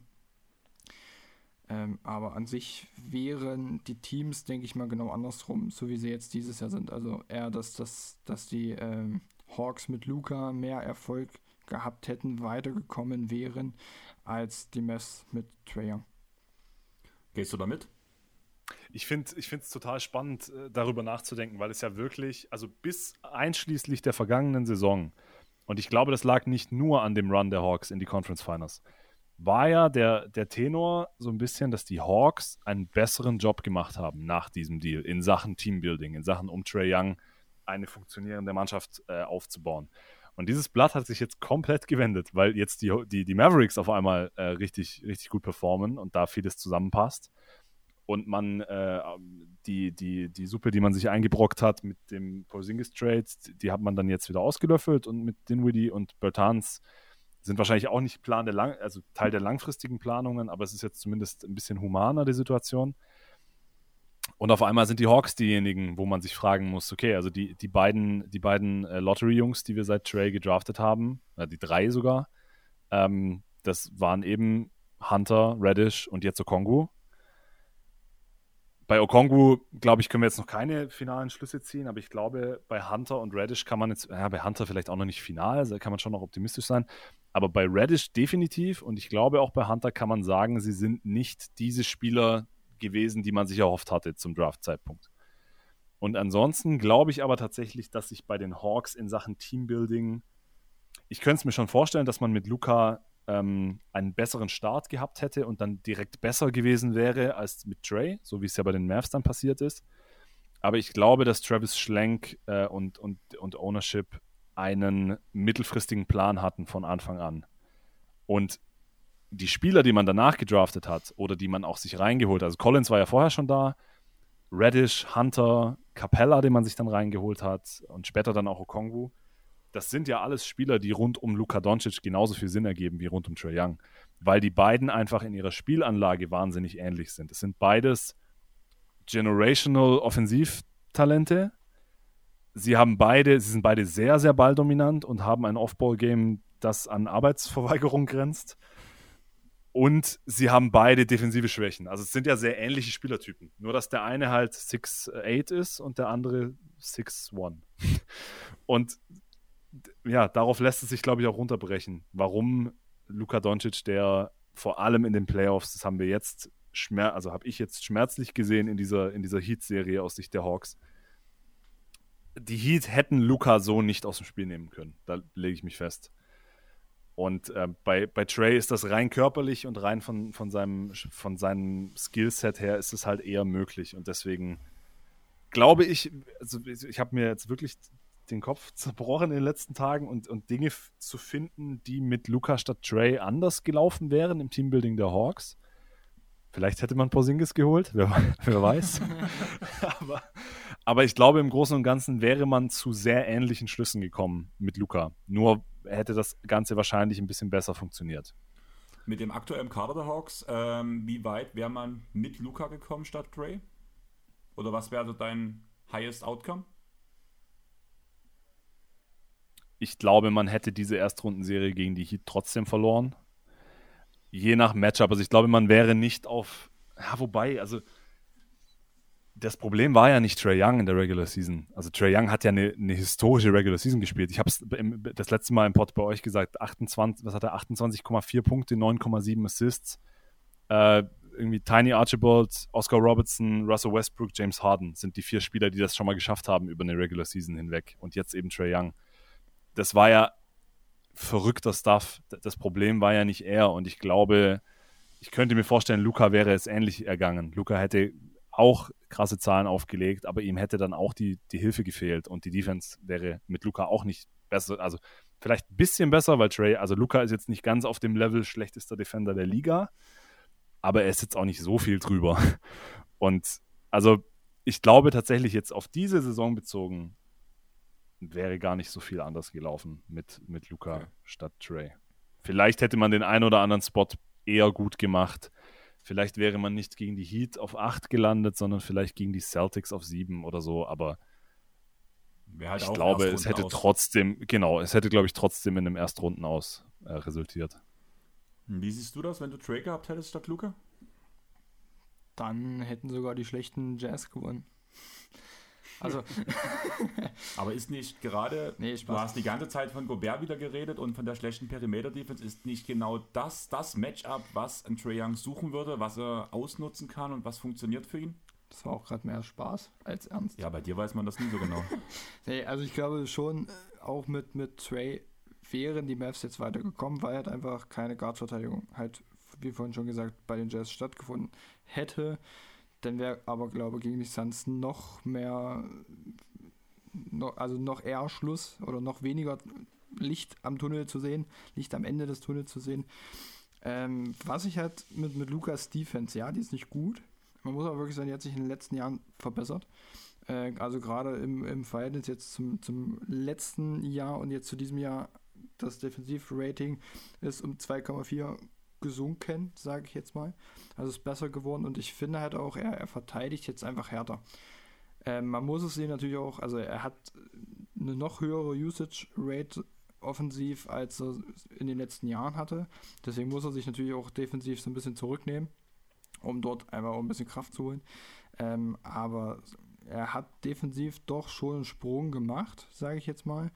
Ähm, aber an sich wären die Teams, denke ich mal, genau andersrum, so wie sie jetzt dieses Jahr sind. Also eher, dass, dass, dass die ähm, Hawks mit Luca mehr Erfolg gehabt hätten, weitergekommen wären, als die Mess mit Trae Young. Gehst du damit? Ich finde es total spannend, äh, darüber nachzudenken, weil es ja wirklich, also bis einschließlich der vergangenen Saison, und ich glaube, das lag nicht nur an dem Run der Hawks in die Conference Finals, war ja der, der Tenor so ein bisschen, dass die Hawks einen besseren Job gemacht haben nach diesem Deal in Sachen Teambuilding, in Sachen um Trey Young eine funktionierende Mannschaft äh, aufzubauen. Und dieses Blatt hat sich jetzt komplett gewendet, weil jetzt die, die, die Mavericks auf einmal äh, richtig, richtig gut performen und da vieles zusammenpasst und man äh, die, die, die Suppe, die man sich eingebrockt hat mit dem Porzingis Trade, die hat man dann jetzt wieder ausgelöffelt und mit Dinwiddie und Bertans sind wahrscheinlich auch nicht Plan der lang also Teil der langfristigen Planungen, aber es ist jetzt zumindest ein bisschen humaner die Situation. Und auf einmal sind die Hawks diejenigen, wo man sich fragen muss, okay, also die, die beiden, die beiden äh, Lottery-Jungs, die wir seit Trey gedraftet haben, die drei sogar, ähm, das waren eben Hunter, Reddish und jetzt Okongu bei Okongu, glaube ich, können wir jetzt noch keine finalen Schlüsse ziehen, aber ich glaube, bei Hunter und Reddish kann man jetzt, ja, bei Hunter vielleicht auch noch nicht final, da kann man schon noch optimistisch sein, aber bei Reddish definitiv und ich glaube auch bei Hunter kann man sagen, sie sind nicht diese Spieler gewesen, die man sich erhofft hatte zum Draft-Zeitpunkt. Und ansonsten glaube ich aber tatsächlich, dass sich bei den Hawks in Sachen Teambuilding, ich könnte es mir schon vorstellen, dass man mit Luca ähm, einen besseren Start gehabt hätte und dann direkt besser gewesen wäre als mit Trey, so wie es ja bei den Mavs dann passiert ist. Aber ich glaube, dass Travis Schlenk äh, und, und, und Ownership einen mittelfristigen Plan hatten von Anfang an. Und die Spieler, die man danach gedraftet hat oder die man auch sich reingeholt hat, also Collins war ja vorher schon da, Reddish, Hunter, Capella, den man sich dann reingeholt hat und später dann auch Okongwu, das sind ja alles Spieler, die rund um Luka Doncic genauso viel Sinn ergeben wie rund um Trae Young, weil die beiden einfach in ihrer Spielanlage wahnsinnig ähnlich sind. Es sind beides generational Offensivtalente. Sie haben beide, sie sind beide sehr, sehr balldominant und haben ein Off-Ball-Game, das an Arbeitsverweigerung grenzt. Und sie haben beide defensive Schwächen. Also es sind ja sehr ähnliche Spielertypen. Nur dass der eine halt 6'8 ist und der andere 6'1. Und ja, darauf lässt es sich, glaube ich, auch runterbrechen. Warum Luka Doncic, der vor allem in den Playoffs, das haben wir jetzt, schmer also habe ich jetzt schmerzlich gesehen in dieser, in dieser Heat-Serie aus Sicht der Hawks. Die Heat hätten Luka so nicht aus dem Spiel nehmen können. Da lege ich mich fest. Und äh, bei, bei Trey ist das rein körperlich und rein von, von seinem, von seinem Skillset her ist es halt eher möglich. Und deswegen glaube ich, also ich habe mir jetzt wirklich den Kopf zerbrochen in den letzten Tagen und, und Dinge zu finden, die mit Luca statt Trey anders gelaufen wären im Teambuilding der Hawks. Vielleicht hätte man Porzingis geholt, wer, wer weiß. aber, aber ich glaube, im Großen und Ganzen wäre man zu sehr ähnlichen Schlüssen gekommen mit Luca. Nur hätte das Ganze wahrscheinlich ein bisschen besser funktioniert. Mit dem aktuellen Kader der Hawks, ähm, wie weit wäre man mit Luca gekommen statt Trey? Oder was wäre also dein highest outcome? Ich glaube, man hätte diese Erstrundenserie gegen die Heat trotzdem verloren. je nach Matchup. Also ich glaube, man wäre nicht auf, ja, wobei, also das Problem war ja nicht Trey Young in der Regular Season. Also Trey Young hat ja eine, eine historische Regular Season gespielt. Ich habe es das letzte Mal im Pod bei euch gesagt, 28, was hat er, 28,4 Punkte, 9,7 Assists. Äh, irgendwie Tiny Archibald, Oscar Robertson, Russell Westbrook, James Harden sind die vier Spieler, die das schon mal geschafft haben über eine Regular Season hinweg. Und jetzt eben Trey Young. Das war ja verrückter Stuff. Das Problem war ja nicht er. Und ich glaube, ich könnte mir vorstellen, Luca wäre es ähnlich ergangen. Luca hätte auch krasse Zahlen aufgelegt, aber ihm hätte dann auch die, die Hilfe gefehlt und die Defense wäre mit Luca auch nicht besser. Also vielleicht ein bisschen besser, weil Trey, also Luca ist jetzt nicht ganz auf dem Level schlechtester Defender der Liga, aber er ist jetzt auch nicht so viel drüber. Und also ich glaube tatsächlich jetzt auf diese Saison bezogen, wäre gar nicht so viel anders gelaufen mit, mit Luca okay. statt Trey. Vielleicht hätte man den einen oder anderen Spot eher gut gemacht. Vielleicht wäre man nicht gegen die Heat auf 8 gelandet, sondern vielleicht gegen die Celtics auf 7 oder so, aber halt ich glaube, es hätte aus. trotzdem, genau, es hätte, glaube ich, trotzdem in einem Erstrunden aus äh, resultiert. Wie siehst du das, wenn du Trey gehabt hättest statt Luca? Dann hätten sogar die schlechten Jazz gewonnen. Also. Aber ist nicht gerade, nee, du hast die ganze Zeit von Gobert wieder geredet und von der schlechten Perimeter-Defense, ist nicht genau das das Matchup, was ein Trae Young suchen würde, was er ausnutzen kann und was funktioniert für ihn? Das war auch gerade mehr Spaß als Ernst. Ja, bei dir weiß man das nie so genau. nee, also ich glaube schon, äh, auch mit, mit Trey wären die Mavs jetzt weitergekommen, weil halt einfach keine Guard-Verteidigung halt, wie vorhin schon gesagt, bei den Jazz stattgefunden hätte. Dann wäre aber, glaube ich, gegen die Suns noch mehr, noch, also noch eher Schluss oder noch weniger Licht am Tunnel zu sehen, Licht am Ende des Tunnels zu sehen. Ähm, was ich halt mit, mit Lukas Defense, ja, die ist nicht gut. Man muss aber wirklich sagen, die hat sich in den letzten Jahren verbessert. Äh, also gerade im, im Verhältnis jetzt zum, zum letzten Jahr und jetzt zu diesem Jahr, das Defensivrating ist um 2,4 gesunken, sage ich jetzt mal. Also ist besser geworden und ich finde halt auch, er, er verteidigt jetzt einfach härter. Ähm, man muss es sehen natürlich auch, also er hat eine noch höhere Usage Rate offensiv, als er in den letzten Jahren hatte. Deswegen muss er sich natürlich auch defensiv so ein bisschen zurücknehmen, um dort einfach auch ein bisschen Kraft zu holen. Ähm, aber er hat defensiv doch schon einen Sprung gemacht, sage ich jetzt mal.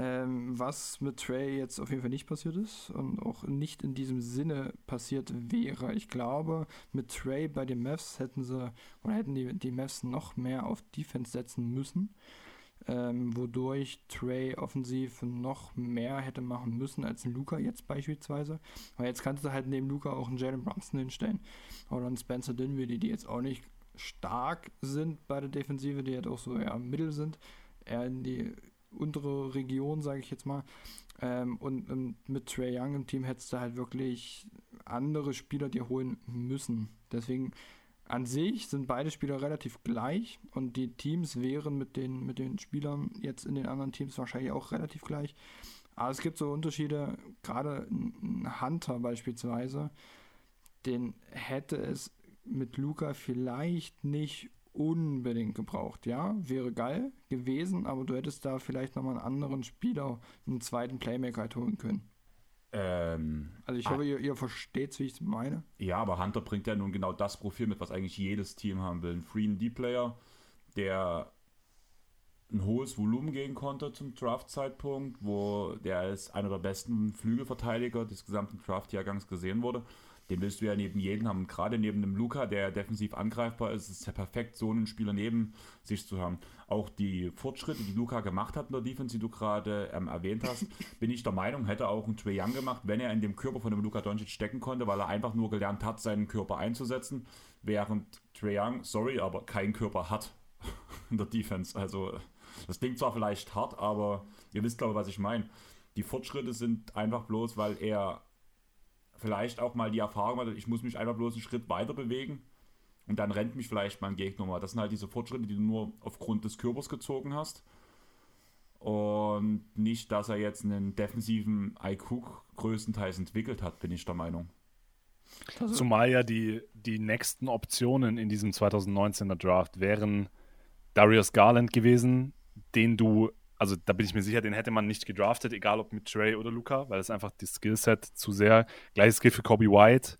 Ähm, was mit Trey jetzt auf jeden Fall nicht passiert ist und auch nicht in diesem Sinne passiert wäre. Ich glaube, mit Trey bei den Mavs hätten sie oder hätten die, die Mavs noch mehr auf Defense setzen müssen. Ähm, wodurch Trey offensiv noch mehr hätte machen müssen als Luca jetzt beispielsweise. Weil jetzt kannst du halt neben Luca auch einen Jalen Brunson hinstellen oder einen Spencer Dinwiddie, die jetzt auch nicht stark sind bei der Defensive, die halt auch so eher Mittel sind, eher in die untere Region, sage ich jetzt mal. Ähm, und, und, mit Trey Young im Team hättest du halt wirklich andere Spieler dir holen müssen. Deswegen an sich sind beide Spieler relativ gleich und die Teams wären mit den, mit den Spielern jetzt in den anderen Teams wahrscheinlich auch relativ gleich. Aber es gibt so Unterschiede, gerade ein Hunter beispielsweise, den hätte es mit Luca vielleicht nicht unbedingt gebraucht. Ja, wäre geil gewesen, aber du hättest da vielleicht nochmal einen anderen Spieler, einen zweiten Playmaker halt holen können. Ähm, also ich hoffe, ah, ihr, ihr versteht, wie ich es meine. Ja, aber Hunter bringt ja nun genau das Profil mit, was eigentlich jedes Team haben will. Ein Free D-Player, der ein hohes Volumen gehen konnte zum Draft-Zeitpunkt, wo der als einer der besten Flügelverteidiger des gesamten Draft-Jahrgangs gesehen wurde den willst du ja neben jedem haben. gerade neben dem Luca, der defensiv angreifbar ist, ist es ja perfekt, so einen Spieler neben sich zu haben. Auch die Fortschritte, die Luca gemacht hat in der Defense, die du gerade ähm, erwähnt hast, bin ich der Meinung, hätte auch ein Trey Young gemacht, wenn er in dem Körper von dem Luca Doncic stecken konnte, weil er einfach nur gelernt hat, seinen Körper einzusetzen, während Trey Young, sorry, aber keinen Körper hat in der Defense. Also das klingt zwar vielleicht hart, aber ihr wisst, glaube ich, was ich meine. Die Fortschritte sind einfach bloß, weil er vielleicht auch mal die Erfahrung hat, ich muss mich einfach bloß einen Schritt weiter bewegen und dann rennt mich vielleicht mein Gegner mal. Das sind halt diese Fortschritte, die du nur aufgrund des Körpers gezogen hast. Und nicht, dass er jetzt einen defensiven IQ größtenteils entwickelt hat, bin ich der Meinung. Zumal ja die, die nächsten Optionen in diesem 2019er Draft wären Darius Garland gewesen, den du also da bin ich mir sicher, den hätte man nicht gedraftet, egal ob mit Trey oder Luca, weil es einfach das Skillset zu sehr. Gleiches gilt für Kobe White.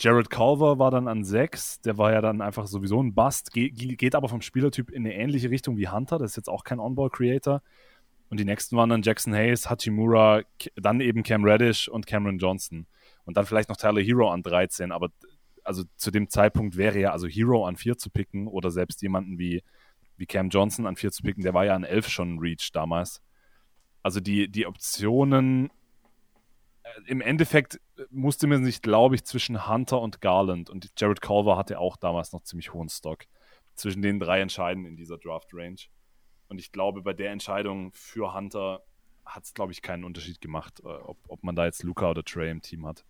Jared Culver war dann an 6, der war ja dann einfach sowieso ein Bust, Ge geht aber vom Spielertyp in eine ähnliche Richtung wie Hunter, das ist jetzt auch kein On-Ball-Creator. Und die nächsten waren dann Jackson Hayes, Hachimura, dann eben Cam Reddish und Cameron Johnson. Und dann vielleicht noch Tyler Hero an 13, aber also zu dem Zeitpunkt wäre ja also Hero an 4 zu picken oder selbst jemanden wie, wie Cam Johnson an 4 zu picken, der war ja an 11 schon Reach damals. Also die, die Optionen im Endeffekt musste man sich, glaube ich, zwischen Hunter und Garland und Jared Culver hatte auch damals noch ziemlich hohen Stock. Zwischen den drei entscheiden in dieser Draft-Range. Und ich glaube, bei der Entscheidung für Hunter hat es, glaube ich, keinen Unterschied gemacht, äh, ob, ob man da jetzt Luca oder Trey im Team hat.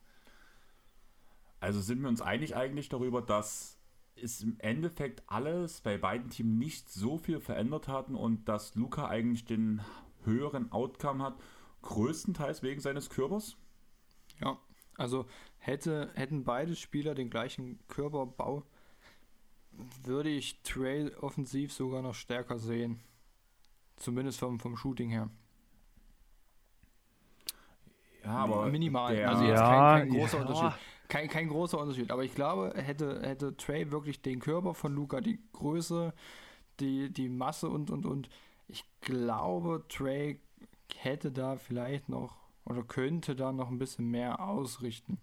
Also sind wir uns einig eigentlich darüber, dass es im Endeffekt alles bei beiden Teams nicht so viel verändert hatten und dass Luca eigentlich den höheren Outcome hat, größtenteils wegen seines Körpers? Ja, also hätte, hätten beide Spieler den gleichen Körperbau, würde ich Trail offensiv sogar noch stärker sehen. Zumindest vom, vom Shooting her. Ja, aber minimal. Der, also jetzt ja, kein, kein großer ja. Unterschied. Kein, kein großer Unterschied. Aber ich glaube, hätte, hätte Trey wirklich den Körper von Luca, die Größe, die, die Masse und und und. Ich glaube, Trey hätte da vielleicht noch oder könnte da noch ein bisschen mehr ausrichten.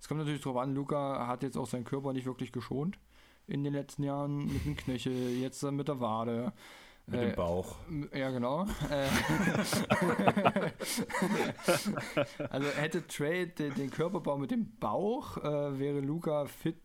Es kommt natürlich darauf an, Luca hat jetzt auch seinen Körper nicht wirklich geschont in den letzten Jahren mit dem Knöchel, jetzt mit der Wade. Mit dem Bauch. Ja, genau. Äh, also hätte Trey den, den, Körperbau mit dem Bauch, äh, wäre Luca fit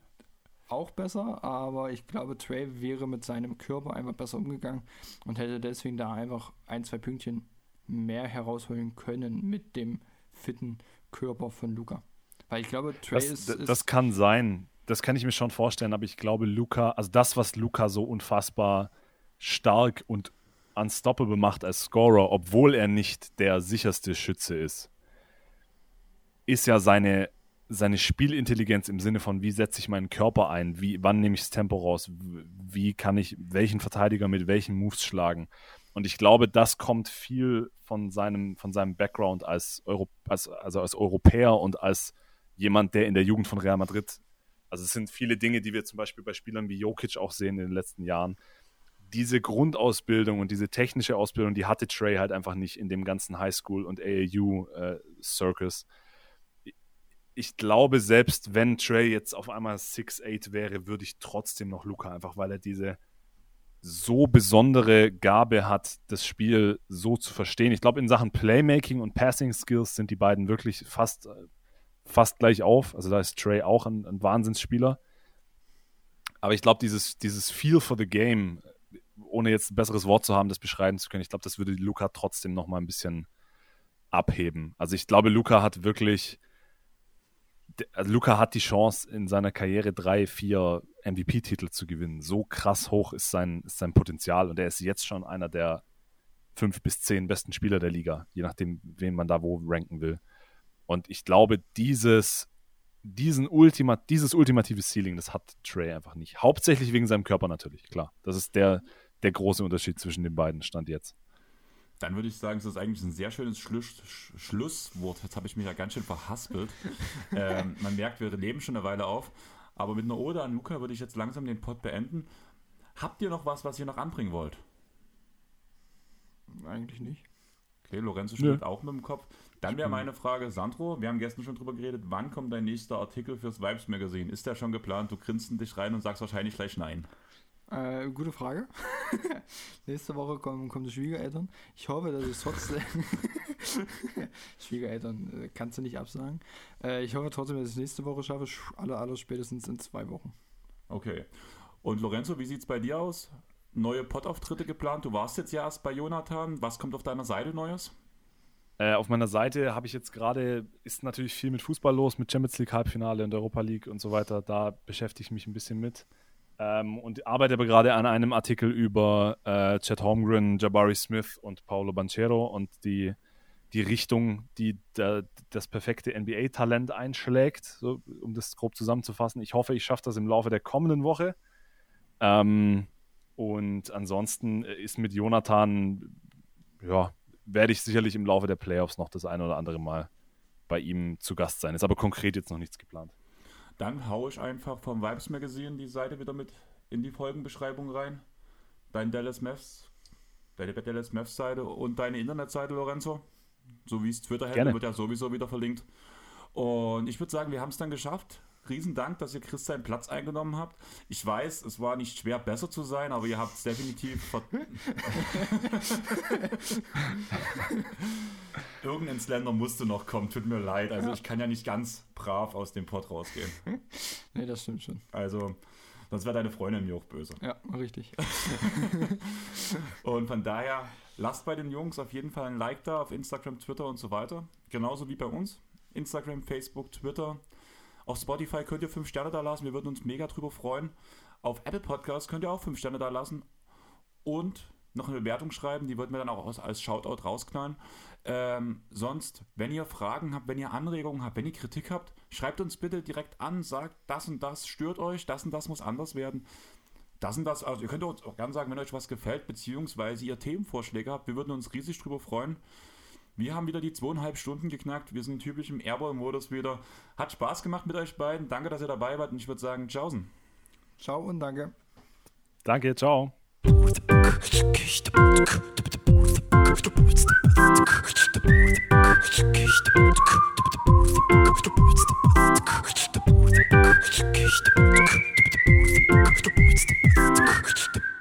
auch besser, aber ich glaube, Trey wäre mit seinem Körper einfach besser umgegangen und hätte deswegen da einfach ein, zwei Pünktchen mehr herausholen können mit dem fitten Körper von Luca. Weil ich glaube, Trey das, ist, ist. Das kann sein. Das kann ich mir schon vorstellen, aber ich glaube, Luca, also das, was Luca so unfassbar stark und unstoppable macht als Scorer, obwohl er nicht der sicherste Schütze ist, ist ja seine, seine Spielintelligenz im Sinne von, wie setze ich meinen Körper ein, wie, wann nehme ich das Tempo raus, wie kann ich welchen Verteidiger mit welchen Moves schlagen. Und ich glaube, das kommt viel von seinem, von seinem Background als, Euro, als, also als Europäer und als jemand, der in der Jugend von Real Madrid, also es sind viele Dinge, die wir zum Beispiel bei Spielern wie Jokic auch sehen in den letzten Jahren. Diese Grundausbildung und diese technische Ausbildung, die hatte Trey halt einfach nicht in dem ganzen Highschool- und AAU-Circus. Äh, ich glaube, selbst wenn Trey jetzt auf einmal 6'8 wäre, würde ich trotzdem noch Luca, einfach weil er diese so besondere Gabe hat, das Spiel so zu verstehen. Ich glaube, in Sachen Playmaking und Passing Skills sind die beiden wirklich fast, fast gleich auf. Also da ist Trey auch ein, ein Wahnsinnsspieler. Aber ich glaube, dieses, dieses Feel for the Game, ohne jetzt ein besseres Wort zu haben, das beschreiben zu können, ich glaube, das würde Luca trotzdem noch mal ein bisschen abheben. Also ich glaube, Luca hat wirklich also Luca hat die Chance, in seiner Karriere drei, vier MVP-Titel zu gewinnen. So krass hoch ist sein, ist sein Potenzial und er ist jetzt schon einer der fünf bis zehn besten Spieler der Liga, je nachdem, wen man da wo ranken will. Und ich glaube, dieses, diesen Ultima, dieses ultimative Ceiling, das hat Trey einfach nicht. Hauptsächlich wegen seinem Körper natürlich, klar. Das ist der, der große Unterschied zwischen den beiden, Stand jetzt. Dann würde ich sagen, es ist eigentlich ein sehr schönes Schluss, Schlusswort. Jetzt habe ich mich ja ganz schön verhaspelt. ähm, man merkt, wir leben schon eine Weile auf. Aber mit einer Ode an Luca würde ich jetzt langsam den Pod beenden. Habt ihr noch was, was ihr noch anbringen wollt? Eigentlich nicht. Okay, Lorenzo steht ja. auch mit dem Kopf. Dann wäre meine Frage, Sandro, wir haben gestern schon drüber geredet, wann kommt dein nächster Artikel fürs Vibes Magazine? Ist der schon geplant? Du grinst in dich rein und sagst wahrscheinlich gleich nein. Äh, gute Frage. Nächste Woche kommen, kommen die Schwiegereltern. Ich hoffe, dass ich trotzdem. Schwiegereltern äh, kannst du nicht absagen. Äh, ich hoffe trotzdem, dass ich es nächste Woche schaffe. Aller, aller spätestens in zwei Wochen. Okay. Und Lorenzo, wie sieht es bei dir aus? Neue Pottauftritte geplant? Du warst jetzt ja erst bei Jonathan. Was kommt auf deiner Seite Neues? Äh, auf meiner Seite habe ich jetzt gerade, ist natürlich viel mit Fußball los, mit Champions League Halbfinale und Europa League und so weiter. Da beschäftige ich mich ein bisschen mit. Ähm, und arbeite aber gerade an einem Artikel über äh, Chad Holmgren, Jabari Smith und Paulo Banchero und die, die Richtung, die der, das perfekte NBA-Talent einschlägt, so, um das grob zusammenzufassen. Ich hoffe, ich schaffe das im Laufe der kommenden Woche. Ähm, und ansonsten ist mit Jonathan ja, werde ich sicherlich im Laufe der Playoffs noch das eine oder andere Mal bei ihm zu Gast sein. Ist aber konkret jetzt noch nichts geplant. Dann haue ich einfach vom Vibes Magazine die Seite wieder mit in die Folgenbeschreibung rein. Dein Dallas Mavs, deine Dallas Mavs Seite und deine Internetseite, Lorenzo. So wie es Twitter-Handle wird ja sowieso wieder verlinkt. Und ich würde sagen, wir haben es dann geschafft. Riesendank, dass ihr Chris seinen Platz eingenommen habt. Ich weiß, es war nicht schwer, besser zu sein, aber ihr habt es definitiv. Irgendein Slender musste noch kommen, tut mir leid. Also, ich kann ja nicht ganz brav aus dem Port rausgehen. nee, das stimmt schon. Also, sonst wäre deine Freundin mir auch böse. Ja, richtig. und von daher, lasst bei den Jungs auf jeden Fall ein Like da auf Instagram, Twitter und so weiter. Genauso wie bei uns. Instagram, Facebook, Twitter. Auf Spotify könnt ihr 5 Sterne da lassen. Wir würden uns mega drüber freuen. Auf Apple Podcasts könnt ihr auch 5 Sterne da lassen. Und noch eine Bewertung schreiben. Die würden wir dann auch als Shoutout rausknallen. Ähm, sonst, wenn ihr Fragen habt, wenn ihr Anregungen habt, wenn ihr Kritik habt, schreibt uns bitte direkt an, sagt, das und das stört euch, das und das muss anders werden. Das und das, also ihr könnt uns auch gerne sagen, wenn euch was gefällt, beziehungsweise ihr Themenvorschläge habt. Wir würden uns riesig drüber freuen. Wir haben wieder die zweieinhalb Stunden geknackt. Wir sind typisch im Airball-Modus wieder. Hat Spaß gemacht mit euch beiden. Danke, dass ihr dabei wart. Und ich würde sagen, tschaußen. Ciao und danke. Danke, ciao. Thank you.